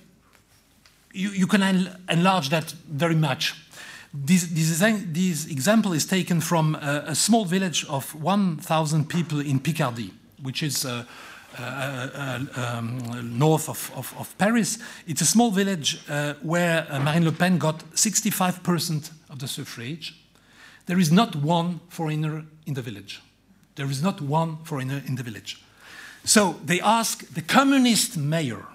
Speaker 1: you, you can enlarge that very much. This, this, this, example is taken from a, a small village of 1,000 people in Picardy, which is uh, uh, um, north of, of, of, Paris. It's a small village uh, where Marine Le Pen got 65% of the suffrage. There is not one foreigner in the village. There is not one foreigner in the village. So they ask the communist mayor,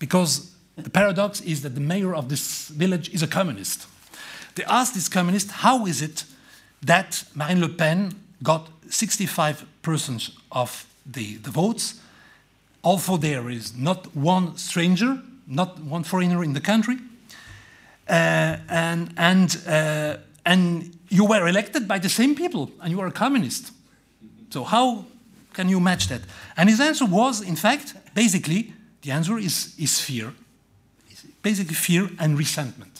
Speaker 1: because the paradox is that the mayor of this village is a communist. They asked this communist, how is it that Marine Le Pen got 65% of the, the votes. Although there is not one stranger, not one foreigner in the country, uh, and, and, uh, and you were elected by the same people, and you are a communist. So how can you match that? And his answer was, in fact, basically, the answer is, is fear. Basically, fear and resentment.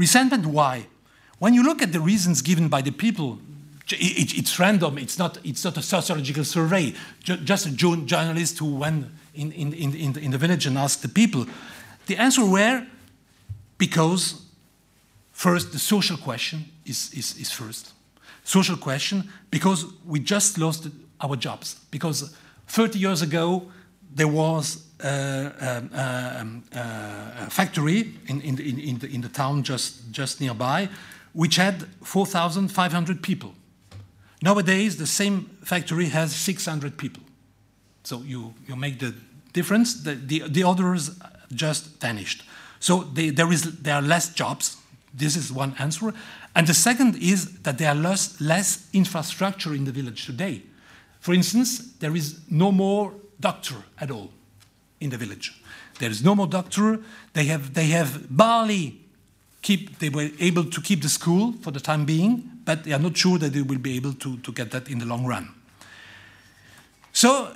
Speaker 1: Resentment, why? When you look at the reasons given by the people it, it's random. It's not, it's not a sociological survey. just a journalist who went in, in, in, in the village and asked the people. The answer were because, first, the social question is, is, is first. Social question because we just lost our jobs. Because 30 years ago, there was um, um, uh, a factory in, in, in, the, in the town just, just nearby, which had 4,500 people. Nowadays, the same factory has 600 people. So you, you make the difference, the, the, the others just vanished. So they, there, is, there are less jobs. This is one answer. And the second is that there are less, less infrastructure in the village today. For instance, there is no more doctor at all in the village. There is no more doctor. They have, they have barely keep, they were able to keep the school for the time being, but they are not sure that they will be able to, to get that in the long run. So,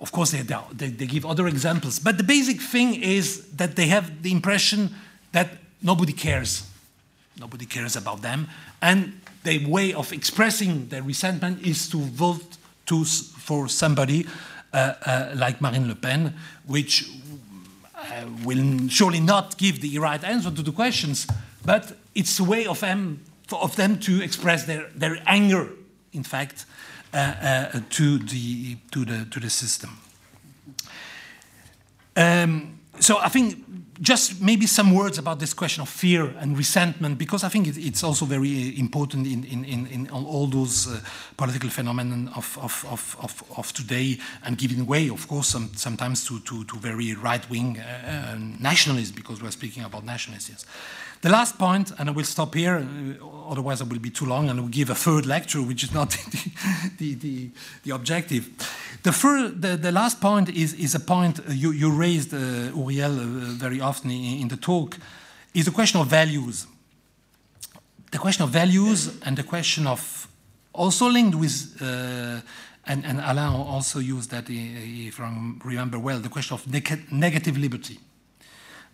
Speaker 1: of course, they, they, they give other examples, but the basic thing is that they have the impression that nobody cares. Nobody cares about them. And the way of expressing their resentment is to vote to, for somebody like Marine Le Pen, which uh, will surely not give the right answer to the questions, but it's a way of them, of them to express their, their anger, in fact, uh, uh, to, the, to, the, to the system. Um, so I think just maybe some words about this question of fear and resentment, because I think it, it's also very uh, important in, in, in, in all those uh, political phenomena of, of, of, of, today and giving way, of course, some, sometimes to, to, to very right-wing uh, uh nationalists, because we're speaking about nationalists. Yes. The last point, and I will stop here, uh, otherwise I will be too long, and I will give a third lecture, which is not the, the, the, the objective. The, third, the, the, last point is, is a point you, you raised, uh, Uriel, uh, very often in, in, the talk, is the question of values. The question of values and the question of, also linked with, uh, and, and Alain also used that, if I remember well, the question of neg negative liberty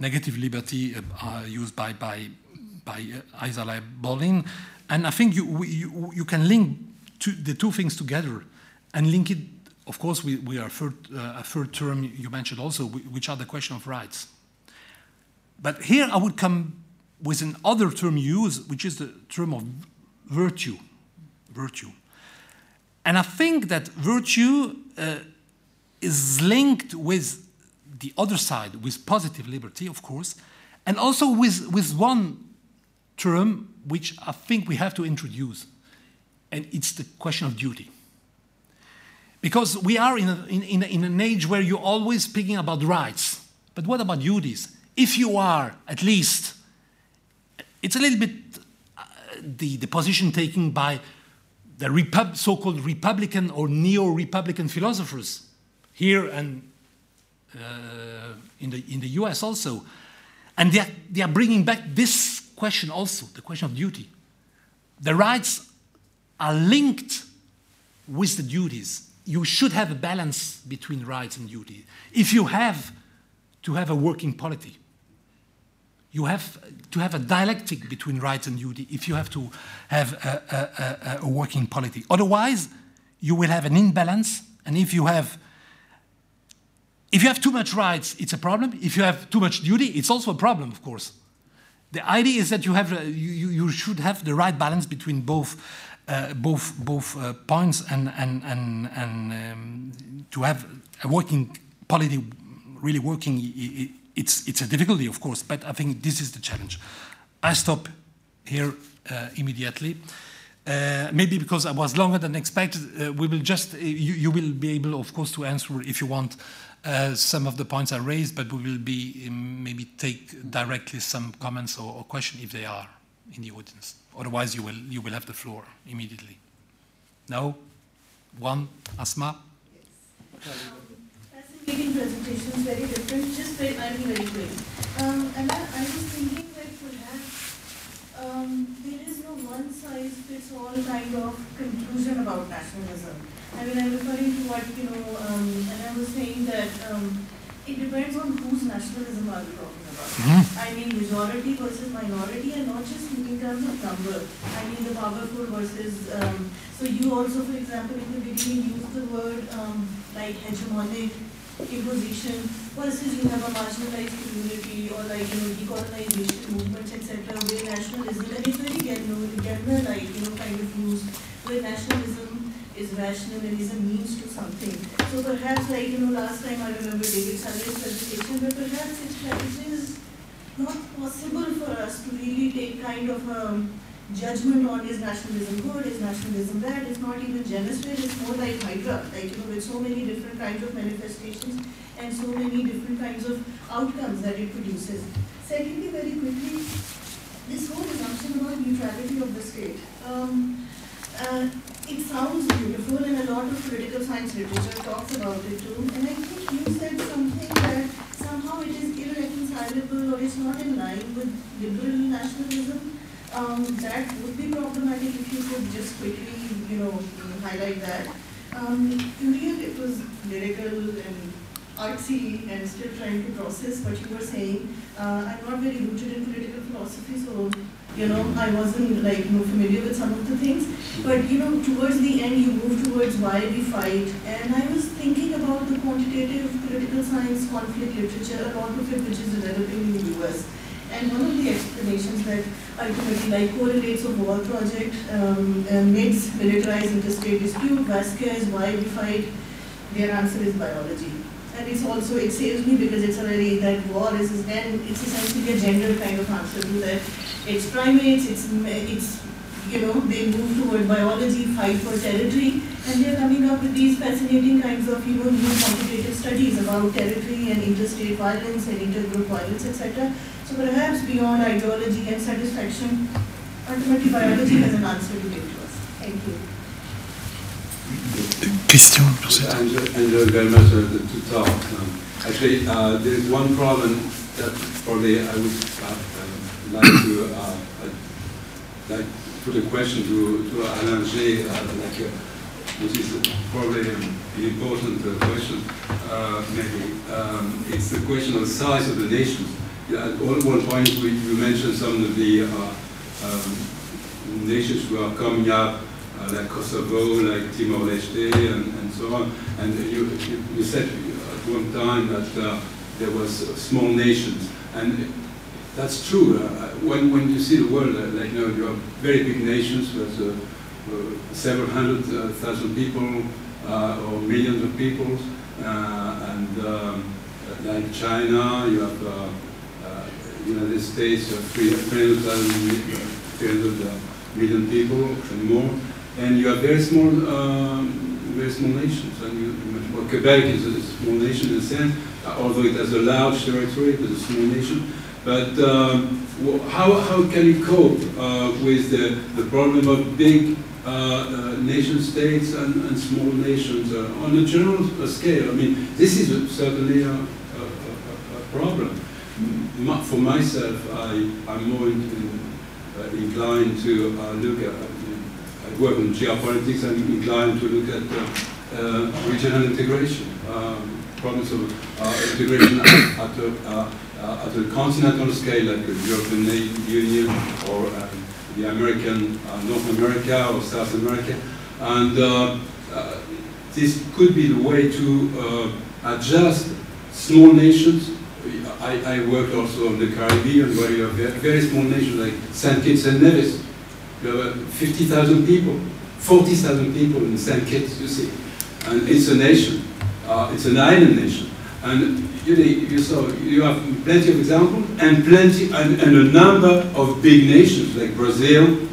Speaker 1: negative liberty uh, used by, by, by uh, Isaiah Berlin. And I think you, you, you can link two, the two things together and link it, of course, we, we are third, uh, a third term you mentioned also, which are the question of rights. But here I would come with another term used, which is the term of virtue. Virtue. And I think that virtue uh, is linked with the other side with positive liberty, of course, and also with, with one term which I think we have to introduce, and it's the question of duty. Because we are in, a, in, in, in an age where you're always speaking about rights, but what about duties? If you are, at least, it's a little bit uh, the, the position taken by the Repub so-called Republican or neo-Republican philosophers here and Uh, in, the, in the US also. And they are, they are bringing back this question also, the question of duty. The rights are linked with the duties. You should have a balance between rights and duty. If you have to have a working polity, you have to have a dialectic between rights and duty if you have to have a, a, a, a working polity. Otherwise, you will have an imbalance, and if you have if you have too much rights, it's a problem. If you have too much duty, it's also a problem, of course. The idea is that you, have, uh, you, you should have the right balance between both, uh, both, both uh, points and, and, and, and um, to have a working polity really working. It's, it's a difficulty, of course, but I think this is the challenge. I stop here uh, immediately. Uh, maybe because I was longer than expected, uh, we will just, you, you, will be able, of course, to answer if you want uh, some of the points are raised, but we will be um, maybe take directly some comments or, or questions if they are in the audience. Otherwise, you will you will have the floor immediately. No, one, Asma.
Speaker 4: Yes. Fascinating presentations, very different. Just very, very quick. Um, and I, I was thinking that perhaps um, there is no one size fits all kind of conclusion about nationalism. I mean, I'm referring to what, you know, um, and I was saying that um, it depends on whose nationalism are we talking about. Mm-hmm. I mean, majority versus minority, and not just in terms of number. I mean, the powerful versus. Um, so you also, for example, in the beginning used the word um, like hegemonic imposition versus you have a marginalized community or like you know decolonization movements etc. where nationalism and it's very general, like you know kind of used where nationalism is rational and is a means to something. So perhaps like, you know, last time I remember David Sully's presentation, but perhaps it is not possible for us to really take kind of a judgment on is nationalism good, is nationalism bad, it's not even Janus-faced, it's more like Hydra, like, you know, with so many different kinds of manifestations and so many different kinds of outcomes that it produces. Secondly, very quickly, this whole assumption about neutrality of the state. Um, uh, it sounds beautiful and a lot of political science literature talks about it too. And I think you said something that somehow it is irreconcilable or it's not in line with liberal nationalism. Um, that would be problematic if you could just quickly, you know, highlight that. Um, Uriel, it was lyrical and artsy and still trying to process what you were saying. Uh, I'm not very rooted in political philosophy, so you know, I wasn't like you know familiar with some of the things. But you know, towards the end, you move towards why we fight, and I was thinking about the quantitative political science conflict literature, a lot of it which is developing in the U.S. And one of the explanations that ultimately like correlates of War Project, um, uh, militarized interstate dispute, Vasquez, why we fight, their answer is biology and it's also, it saves me because it's already that war is then, it's essentially a gender kind of answer to that. It's primates, it's, it's you know, they move toward biology, fight for territory, and they're coming up with these fascinating kinds of, you know, new quantitative studies about territory and interstate violence and intergroup violence, etc. So perhaps beyond ideology and satisfaction, ultimately biology has an answer to give to us. Thank you.
Speaker 1: Question pour cette.
Speaker 5: I enjoy very much uh, the two talks. Um, actually, uh, there is one problem that probably I would uh, uh like to uh, uh, like put a question to to Alain G. like, which is probably an important question. maybe um, it's the question of size of the nations. At one point, we, you mentioned some of the um, nations who are coming up uh, like Kosovo, like Timor-Leste, and, and, so on. And you, you, said at one time that uh, there was small nations, and that's true. Uh, when, when you see the world, uh, like you know, you have very big nations with uh, uh, several hundred thousand people or millions of people, and um, like China, you have uh, uh, United States, 300,000 300 uh, million people and more, and you have very small, um, very small nations. And you, well, Quebec is a small nation in a sense, uh, although it has a large territory, but a small nation. But um, how, how can you cope uh, with the, the problem of big uh, uh, nation states and, and small nations uh, on a general uh, scale? I mean, this is certainly a, a, a, problem. For myself, I, I'm more in, in, inclined to look at, I work on geopolitics, I'm inclined to look at uh, regional integration, um, problems of uh, integration at, at, uh, uh, at a continental scale, like the European Union or um, the American, uh, North America or South America. And uh, uh, this could be the way to uh, adjust small nations. I, I worked also on the Caribbean where you have very, small nations like St. Kitts and Nevis. You have uh, 50,000 people, 40,000 people in St. Kitts, you see. And it's a nation. Uh, it's an island nation. And you, you saw, you have plenty of examples and plenty, and, and a number of big nations like Brazil,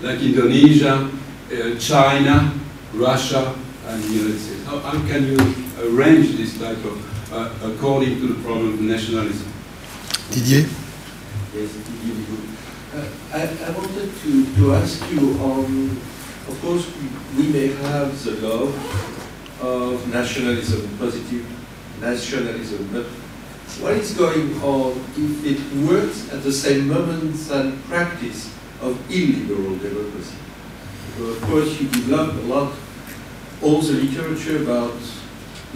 Speaker 5: like Indonesia, uh, China, Russia, and the United States. How, how can you arrange this type of, uh, according to the problem of nationalism?
Speaker 1: Didier?
Speaker 6: Yes, it will be good. Uh, I, I wanted to, to ask you on, of course, we may have the love of nationalism, positive nationalism, but what is going on if it works at the same moment than practice of illiberal democracy? So of course, you develop a lot, all the literature about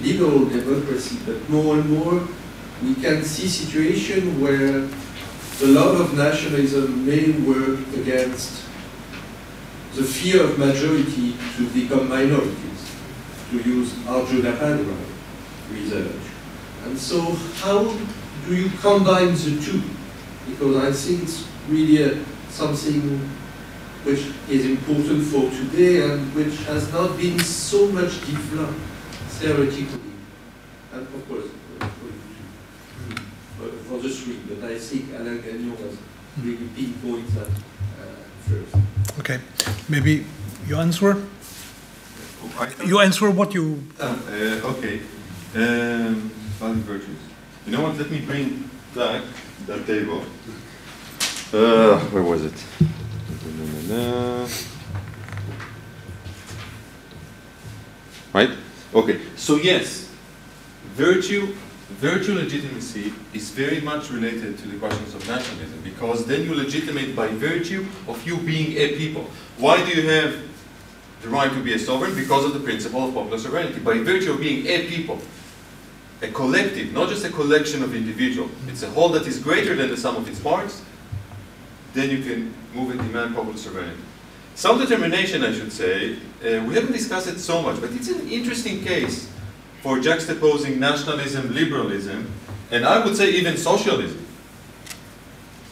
Speaker 6: liberal democracy, but more and more we can see situation where the love of nationalism may work against the fear of majority to become minorities, to use Arjun Appadurai research. And so how do you combine the two? Because I think it's really a, something which is important for today and which has not been so much developed theoretically. And of course, for you too for for the three, but I think Alain Gagnon has really pinpointed that uh, first.
Speaker 1: Okay, maybe you answer? You answer what you...
Speaker 3: Uh, okay. Um, value virtues. You know what? Let me bring back that table.
Speaker 7: Uh, where was it?
Speaker 3: Right? Okay. So yes, virtue, virtue legitimacy is very much related to the questions of nationalism because then you legitimate by virtue of you being a people. Why do you have the right to be a sovereign? Because of the principle of popular sovereignty. By virtue of being a people, a collective, not just a collection of individuals. It's a whole that is greater than the sum of its parts. Then you can move and demand popular sovereignty. Self-determination, I should say, uh, we haven't discussed it so much, but it's an interesting case for juxtaposing nationalism, liberalism, and I would say even socialism.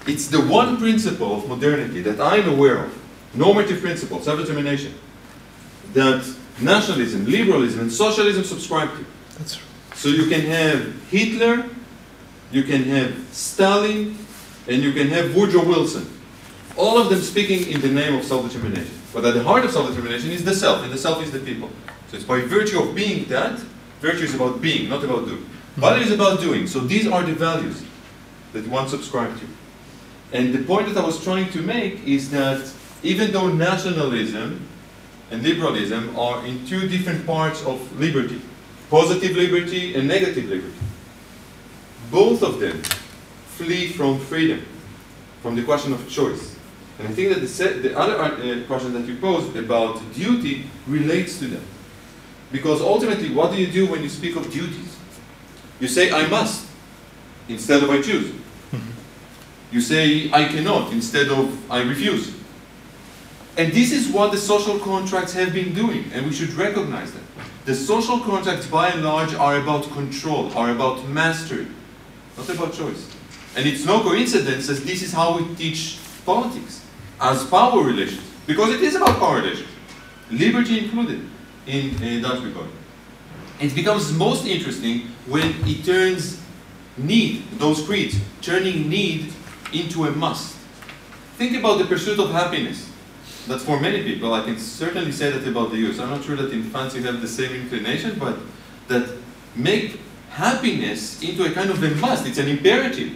Speaker 3: It's the one principle of modernity that I'm aware of, normative principle, self-determination, that nationalism, liberalism, and socialism subscribe to.
Speaker 1: That's
Speaker 3: So you can have Hitler, you can have Stalin, and you can have Woodrow Wilson. All of them speaking in the name of self-determination. But at the heart of self-determination is the self, and the self is the people. So it's by virtue of being that, virtue is about being, not about doing. Value is about doing. So these are the values that one subscribes to. And the point that I was trying to make is that even though nationalism and liberalism are in two different parts of liberty, positive liberty and negative liberty. Both of them flee from freedom, from the question of choice. And I think that the, the other uh, question that you posed about duty relates to them. Because ultimately, what do you do when you speak of duties? You say, I must, instead of I choose. You say, I cannot, instead of I refuse. And this is what the social contracts have been doing, and we should recognize that. The social contracts, by and large, are about control, are about mastery, not about choice. And it's no coincidence that this is how we teach politics, as power relations, because it is about power relations, liberty included in, in that regard. It becomes most interesting when it turns need, those creeds, turning need into a must. Think about the pursuit of happiness. That for many people, I can certainly say that about the youth. I'm not sure that in France you have the same inclination, but that make happiness into a kind of a must. It's an imperative.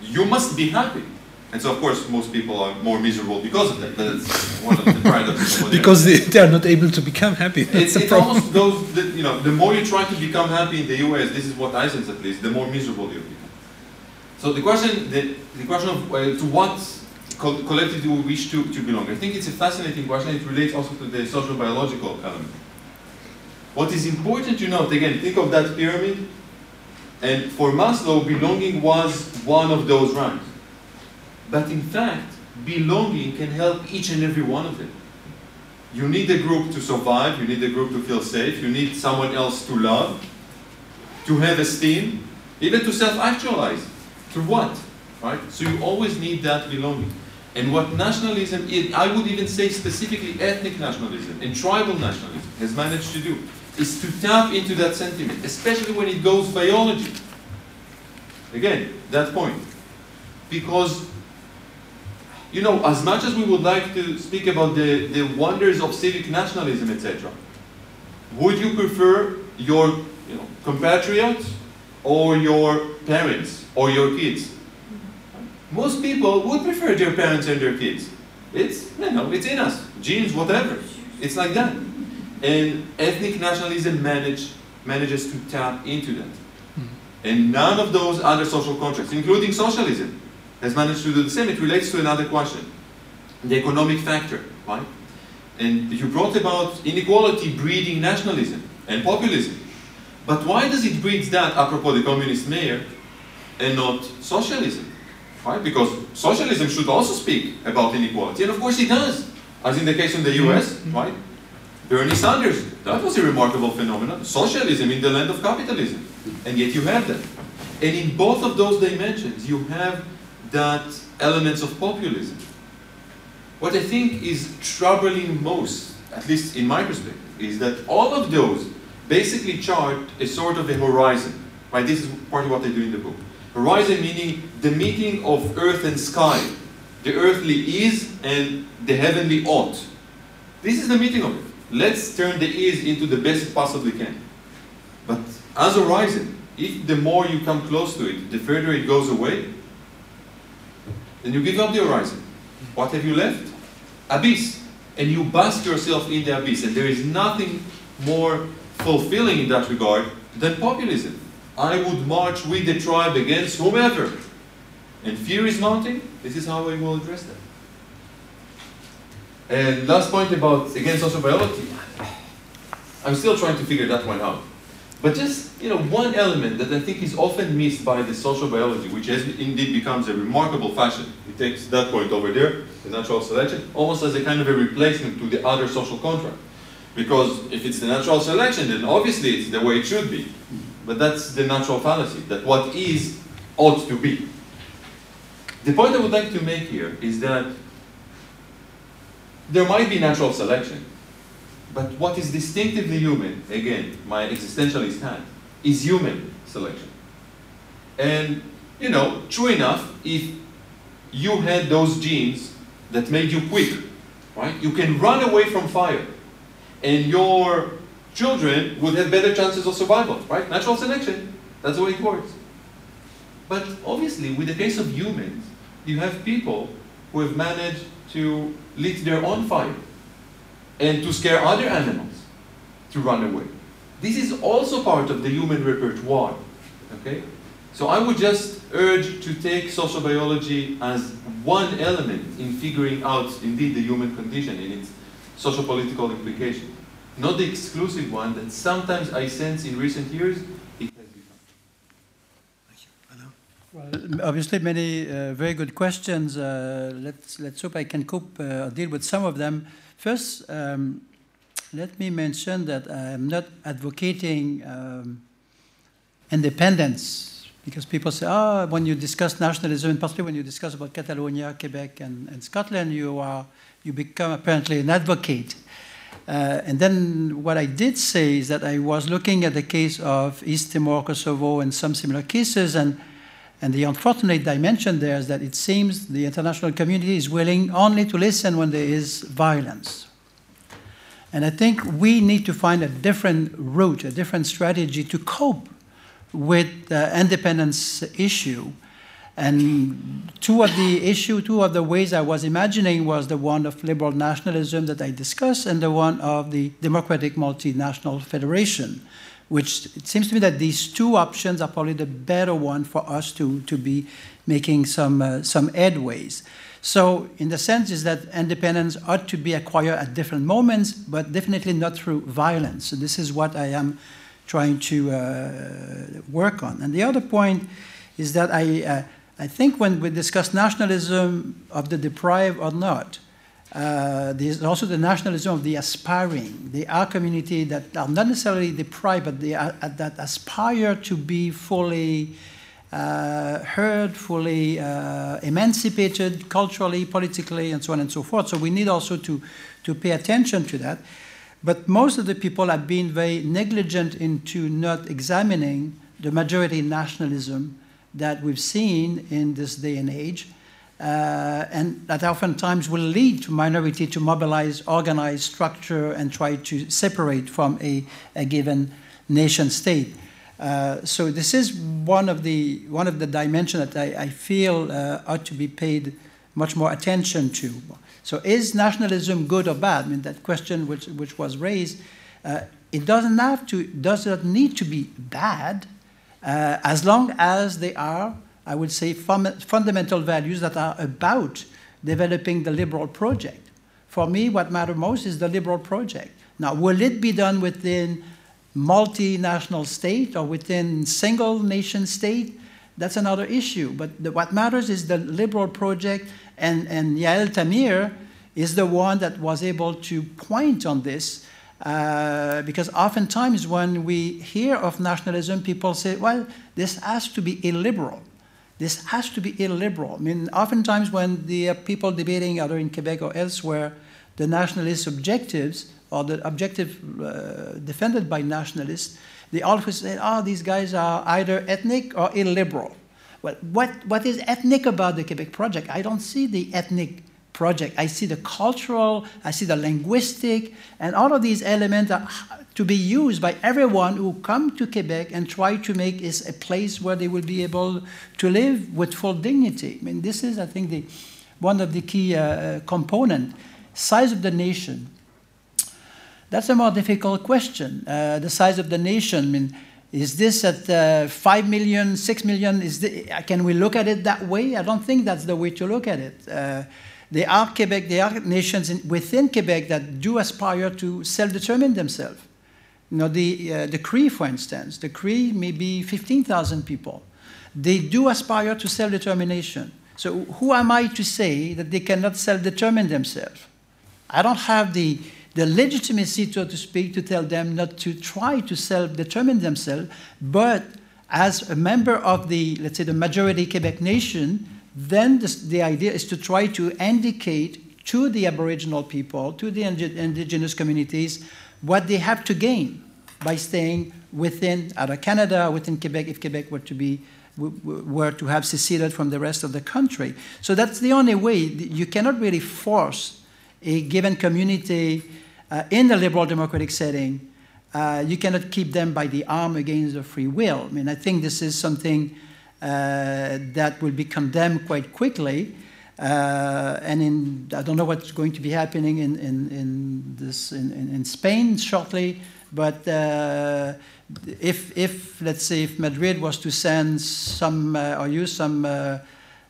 Speaker 3: You must be happy. And so, of course, most people are more miserable because of that. That's one of the paradoxes. of
Speaker 1: because they, they are not able to become happy.
Speaker 3: It's,
Speaker 1: That's the
Speaker 3: it
Speaker 1: problem.
Speaker 3: almost goes, the, you know, the more you try to become happy in the US, this is what I sense at least, the more miserable you become. So the question, the, the question of uh, to what co- collective do we wish to, to belong? I think it's a fascinating question. It relates also to the social biological element. What is important to note, again, think of that pyramid, and for Maslow, belonging was one of those rungs. But in fact, belonging can help each and every one of them. You need a group to survive, you need a group to feel safe, you need someone else to love, to have esteem, even to self actualize. To what? Right? So you always need that belonging. And what nationalism is, I would even say specifically ethnic nationalism and tribal nationalism has managed to do, is to tap into that sentiment, especially when it goes biology. Again, that point. Because you know, as much as we would like to speak about the, the wonders of civic nationalism, etc., would you prefer your you know, compatriots or your parents or your kids? Most people would prefer their parents and their kids. It's, you know, it's in us, genes, whatever. It's like that. And ethnic nationalism manage, manages to tap into that. Hmm. And none of those other social contracts, including socialism, has managed to do the same. It relates to another question, the economic factor, right? And you brought about inequality breeding nationalism and populism. But why does it breed that, apropos the communist mayor, and not socialism? Right? Because socialism should also speak about inequality, and of course it does, as in the case in the mm-hmm. US, right? Bernie Sanders, that was a remarkable phenomenon. Socialism in the land of capitalism. And yet you have that. And in both of those dimensions, you have that elements of populism. What I think is troubling most, at least in my perspective, is that all of those basically chart a sort of a horizon. Right? This is part of what I do in the book. Horizon meaning the meeting of earth and sky. The earthly is and the heavenly ought. This is the meeting of it. Let's turn the is into the best possibly can. But as a horizon, if the more you come close to it, the further it goes away, then you give up the horizon. What have you left? Abyss. And you bask yourself in the abyss. And there is nothing more fulfilling in that regard than populism. I would march with the tribe against whomever. And fear is mounting. This is how I will address that. And last point about, again, social biology. I'm still trying to figure that one out. But just, you know, one element that I think is often missed by the social biology, which has indeed becomes a remarkable fashion. It takes that point over there, the natural selection, almost as a kind of a replacement to the other social contract. Because if it's the natural selection, then obviously it's the way it should be. But that's the natural fallacy, that what is ought to be. The point I would like to make here is that there might be natural selection, but what is distinctively human, again, my existentialist hat, is human selection. And, you know, true enough, if you had those genes that made you quick, right? You can run away from fire. And your children would have better chances of survival, right? Natural selection, that's the way it works. But obviously, with the case of humans, you have people who have managed to lit their own fire and to scare other animals to run away. This is also part of the human repertoire. Okay? So I would just urge to take social biology as one element in figuring out indeed the human condition and its social political implications. Not the exclusive one that sometimes I sense in recent years it has become.
Speaker 2: Well, obviously, many uh, very good questions. Uh, let's let's hope I can cope uh, deal with some of them. First, um, let me mention that I am not advocating um, independence because people say, oh, when you discuss nationalism, and particularly when you discuss about Catalonia, Quebec, and, and Scotland, you are you become apparently an advocate. Uh, and then what I did say is that I was looking at the case of East Timor, Kosovo, and some similar cases, and, and the unfortunate dimension there is that it seems the international community is willing only to listen when there is violence. And I think we need to find a different route, a different strategy to cope with the independence issue. And two of the issue, two of the ways I was imagining was the one of liberal nationalism that I discussed, and the one of the democratic multinational federation, which it seems to me that these two options are probably the better one for us to, to be making some, uh, some headways. So, in the sense is that independence ought to be acquired at different moments, but definitely not through violence. So, this is what I am trying to uh, work on. And the other point is that I, uh, I think when we discuss nationalism of the deprived or not, uh, there's also the nationalism of the aspiring. They are community that are not necessarily deprived, but they are, that aspire to be fully uh, heard, fully uh, emancipated culturally, politically, and so on and so forth. So we need also to, to pay attention to that. But most of the people have been very negligent into not examining the majority nationalism that we've seen in this day and age. Uh, and that oftentimes will lead to minority to mobilize, organize, structure, and try to separate from a, a given nation state. Uh, so this is one of the one of the dimensions that I, I feel uh, ought to be paid much more attention to. So is nationalism good or bad? I mean, that question which, which was raised, uh, it doesn't have to, does not need to be bad uh, as long as they are, I would say, fun fundamental values that are about developing the liberal project. For me, what matters most is the liberal project. Now, will it be done within multinational state or within single nation state? That's another issue. But the, what matters is the liberal project and, and Yael Tamir is the one that was able to point on this uh, because oftentimes when we hear of nationalism, people say, well, this has to be illiberal. This has to be illiberal. I mean, oftentimes when the uh, people debating either in Quebec or elsewhere, the nationalist objectives or the objective uh, defended by nationalists, they always say, oh, these guys are either ethnic or illiberal. Well, what, what is ethnic about the Quebec Project? I don't see the ethnic project. I see the cultural, I see the linguistic, and all of these elements are to be used by everyone who come to Quebec and try to make it a place where they will be able to live with full dignity. I mean, this is, I think, the, one of the key uh, components. Size of the nation. That's a more difficult question. Uh, the size of the nation, I mean, is this at uh, 5 million, 6 million? Is the, can we look at it that way? I don't think that's the way to look at it. Uh, there are Quebec, there are nations in, within Quebec that do aspire to self-determine themselves. You know, the, uh, the Cree, for instance, the Cree may be 15,000 people. They do aspire to self-determination. So who am I to say that they cannot self-determine themselves? I don't have the, the legitimacy, so to speak, to tell them not to try to self-determine themselves, but as a member of the, let's say, the majority Quebec nation, then the, the idea is to try to indicate to the Aboriginal people, to the indigenous communities, what they have to gain by staying within either Canada within Quebec, if Quebec were to be were to have seceded from the rest of the country. So that's the only way. You cannot really force a given community uh, in the liberal democratic setting, uh, you cannot keep them by the arm against their free will. I mean, I think this is something that will be condemned quite quickly. Uh, and in, I don't know what's going to be happening in, in, in this, in, in, Spain shortly, but uh, if, if, let's say, if Madrid was to send some uh, or use some uh,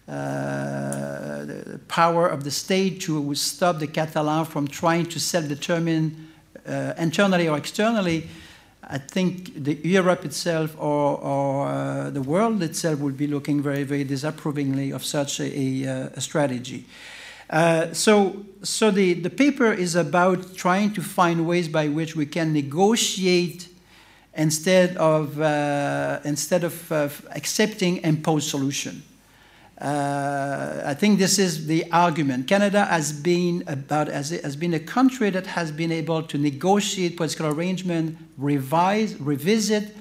Speaker 2: the power of the state to stop the Catalans from trying to self-determine uh, internally or externally, I think the Europe itself or, or uh, the world itself would be looking very, very disapprovingly of such a, a, a strategy. Uh, so, so the, the paper is about trying to find ways by which we can negotiate instead of, uh, instead of accepting imposed solution. Uh, I think this is the argument. Canada has been about as has been a country that has been able to negotiate political arrangement, revise, revisit.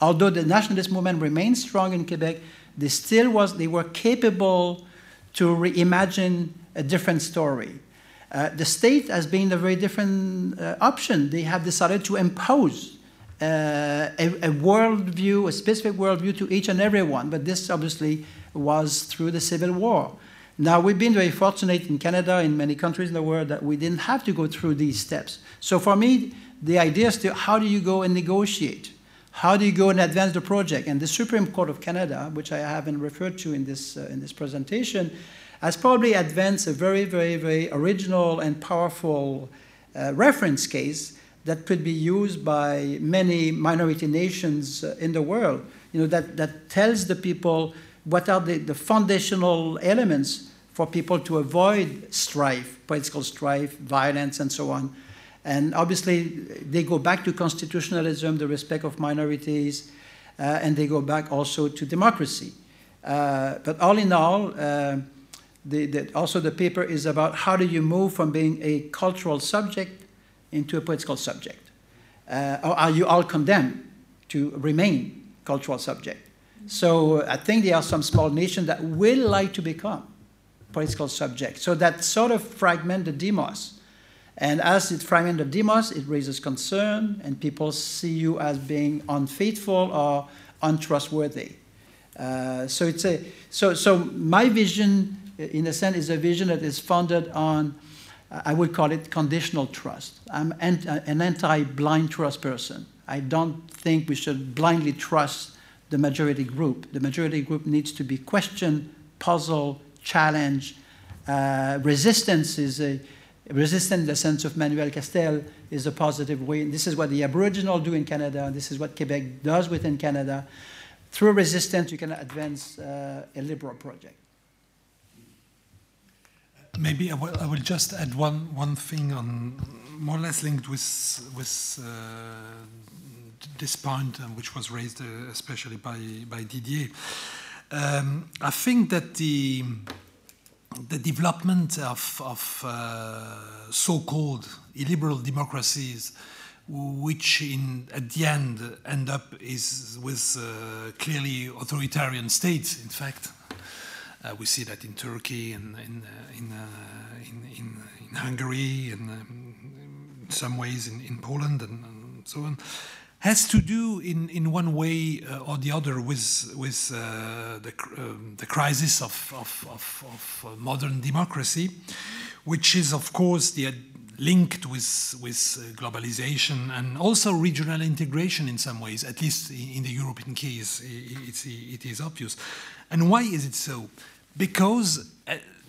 Speaker 2: Although the nationalist movement remained strong in Quebec, they still was they were capable to reimagine a different story. Uh, the state has been a very different uh, option. They have decided to impose uh, a, a worldview, a specific worldview to each and everyone. But this obviously was through the Civil War. Now, we've been very fortunate in Canada, in many countries in the world, that we didn't have to go through these steps. So for me, the idea is to how do you go and negotiate? How do you go and advance the project? And the Supreme Court of Canada, which I haven't referred to in this, uh, in this presentation, has probably advanced a very, very, very original and powerful uh, reference case that could be used by many minority nations uh, in the world. You know, that, that tells the people what are the, the foundational elements for people to avoid strife, political strife, violence, and so on. And obviously, they go back to constitutionalism, the respect of minorities, uh, and they go back also to democracy. Uh, but all in all, uh, the, the, also the paper is about how do you move from being a cultural subject into a political subject? Uh, or are you all condemned to remain cultural subject? So I think there are some small nations that will like to become political subjects. So that sort of fragment the demos. And as it fragments the demos, it raises concern, and people see you as being unfaithful or untrustworthy. Uh, so it's a so so my vision, uh, in a sense, is a vision that is founded on, uh, I would call it conditional trust. I'm uh, an anti-blind trust person. I don't think we should blindly trust the majority group. The majority group needs to be questioned, puzzled, challenged. Uh, resistance is a resistance in the sense of Manuel Castells is a positive way. And this is what the Aboriginal do in Canada. This is what Quebec does within Canada. Through resistance, you can advance uh, a liberal project.
Speaker 1: Maybe I will, I will just add one, one thing on more or less linked with, with uh, this point, um, which was raised uh, especially by, by Didier. Um, I think that the, the development of, of uh, so-called illiberal democracies, which in, at the end end up is with uh, clearly authoritarian states, in fact. Uh, we see that in Turkey and in, uh, in, uh, in, in, in, Hungary and um, in some ways in, in Poland and, and so on has to do in, in one way uh, or the other with, with uh, the, um, the crisis of, of, of, of uh, modern democracy, which is, of course, the, linked with, with globalization and also regional integration in some ways, at least in the European case, it's, it is obvious. And why is it so? Because,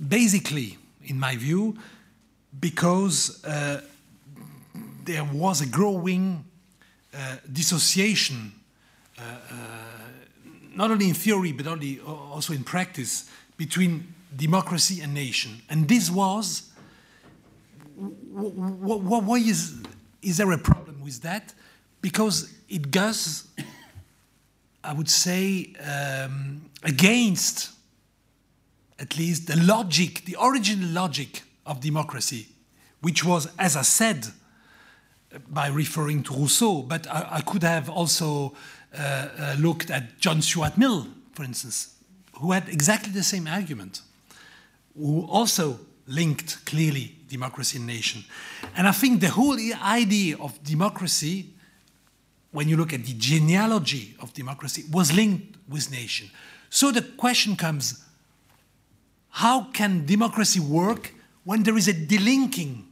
Speaker 1: basically, in my view, because uh, there was a growing uh, dissociation, uh, uh, not only in theory but only also in practice, between democracy and nation. And this was, why is, is there a problem with that? Because it goes, I would say, um, against at least the logic, the original logic of democracy, which was, as I said, by referring to Rousseau, but I, I could have also uh, uh, looked at John Stuart Mill, for instance, who had exactly the same argument, who also linked clearly democracy and nation. And I think the whole idea of democracy, when you look at the genealogy of democracy, was linked with nation. So the question comes how can democracy work when there is a delinking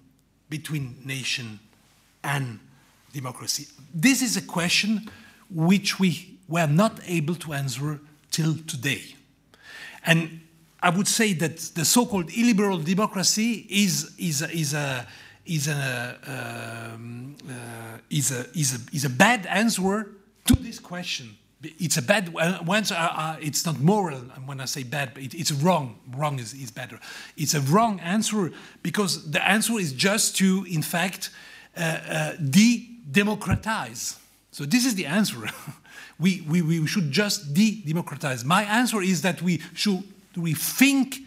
Speaker 1: between nation and democracy? This is a question which we were not able to answer till today. And I would say that the so-called illiberal democracy is, is, is, a, is, a, um, uh, is, a, is, a, is a bad answer to this question. It's a bad answer. Uh, uh, it's not moral when I say bad, but it, it's wrong. Wrong is, is better. It's a wrong answer because the answer is just to, in fact, de-democratize. So this is the answer. we, we, we should just de-democratize. My answer is that we should rethink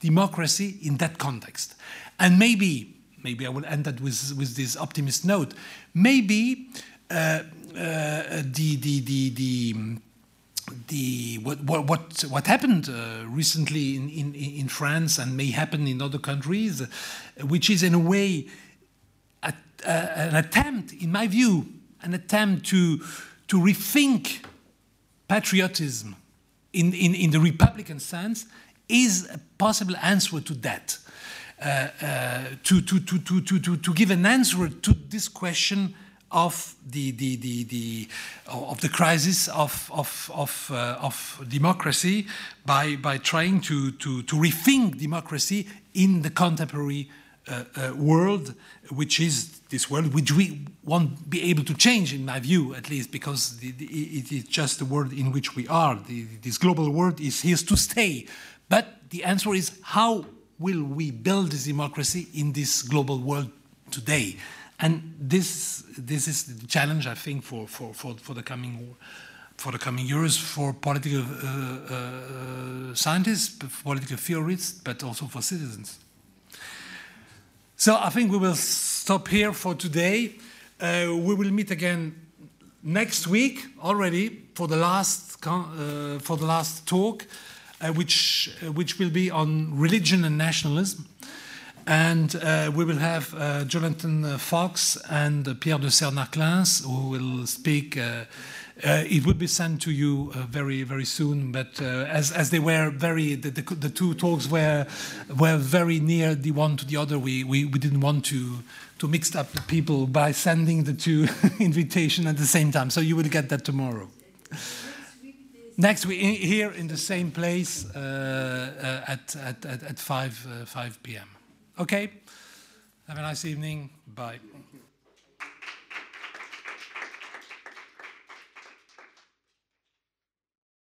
Speaker 1: democracy in that context. And maybe, maybe I will end that with, with this optimist note, maybe uh, uh, the, the, the, the, the, what, what, what, what happened uh, recently in, in, in France and may happen in other countries, which is in a way a, an attempt, in my view, an attempt to, to rethink patriotism in, in, in the Republican sense is a possible answer to that. Uh, uh, to, to, to, to, to, to give an answer to this question of the, the, the, the, of the crisis of, of, of, uh, of democracy by, by trying to, to, to rethink democracy in the contemporary uh, uh, world, which is this world which we won't be able to change, in my view, at least, because it is just the world in which we are. This global world is here to stay. But the answer is how will we build this democracy in this global world today? And this, this is the challenge, I think, for, for, for, for the coming for the coming years for political uh, uh, scientists, political theorists, but also for citizens. So I think we will stop here for today. Uh, we will meet again next week already for the last uh, for the last talk, uh, which uh, which will be on religion and nationalism. And uh, we will have uh, Jonathan Fox and Pierre de Senarclens who will speak uh, it would be sent to you uh, very, very soon. But uh, as, as they were very, the, the, the, two talks were were very near the one to the other. We, we, we didn't want to to mix up the people by sending the two invitation at the same time. So you will get that tomorrow. Next week, here in the same place uh, uh, at, at, at, at 5, uh, 5 p.m. Okay? Have a nice evening. Bye.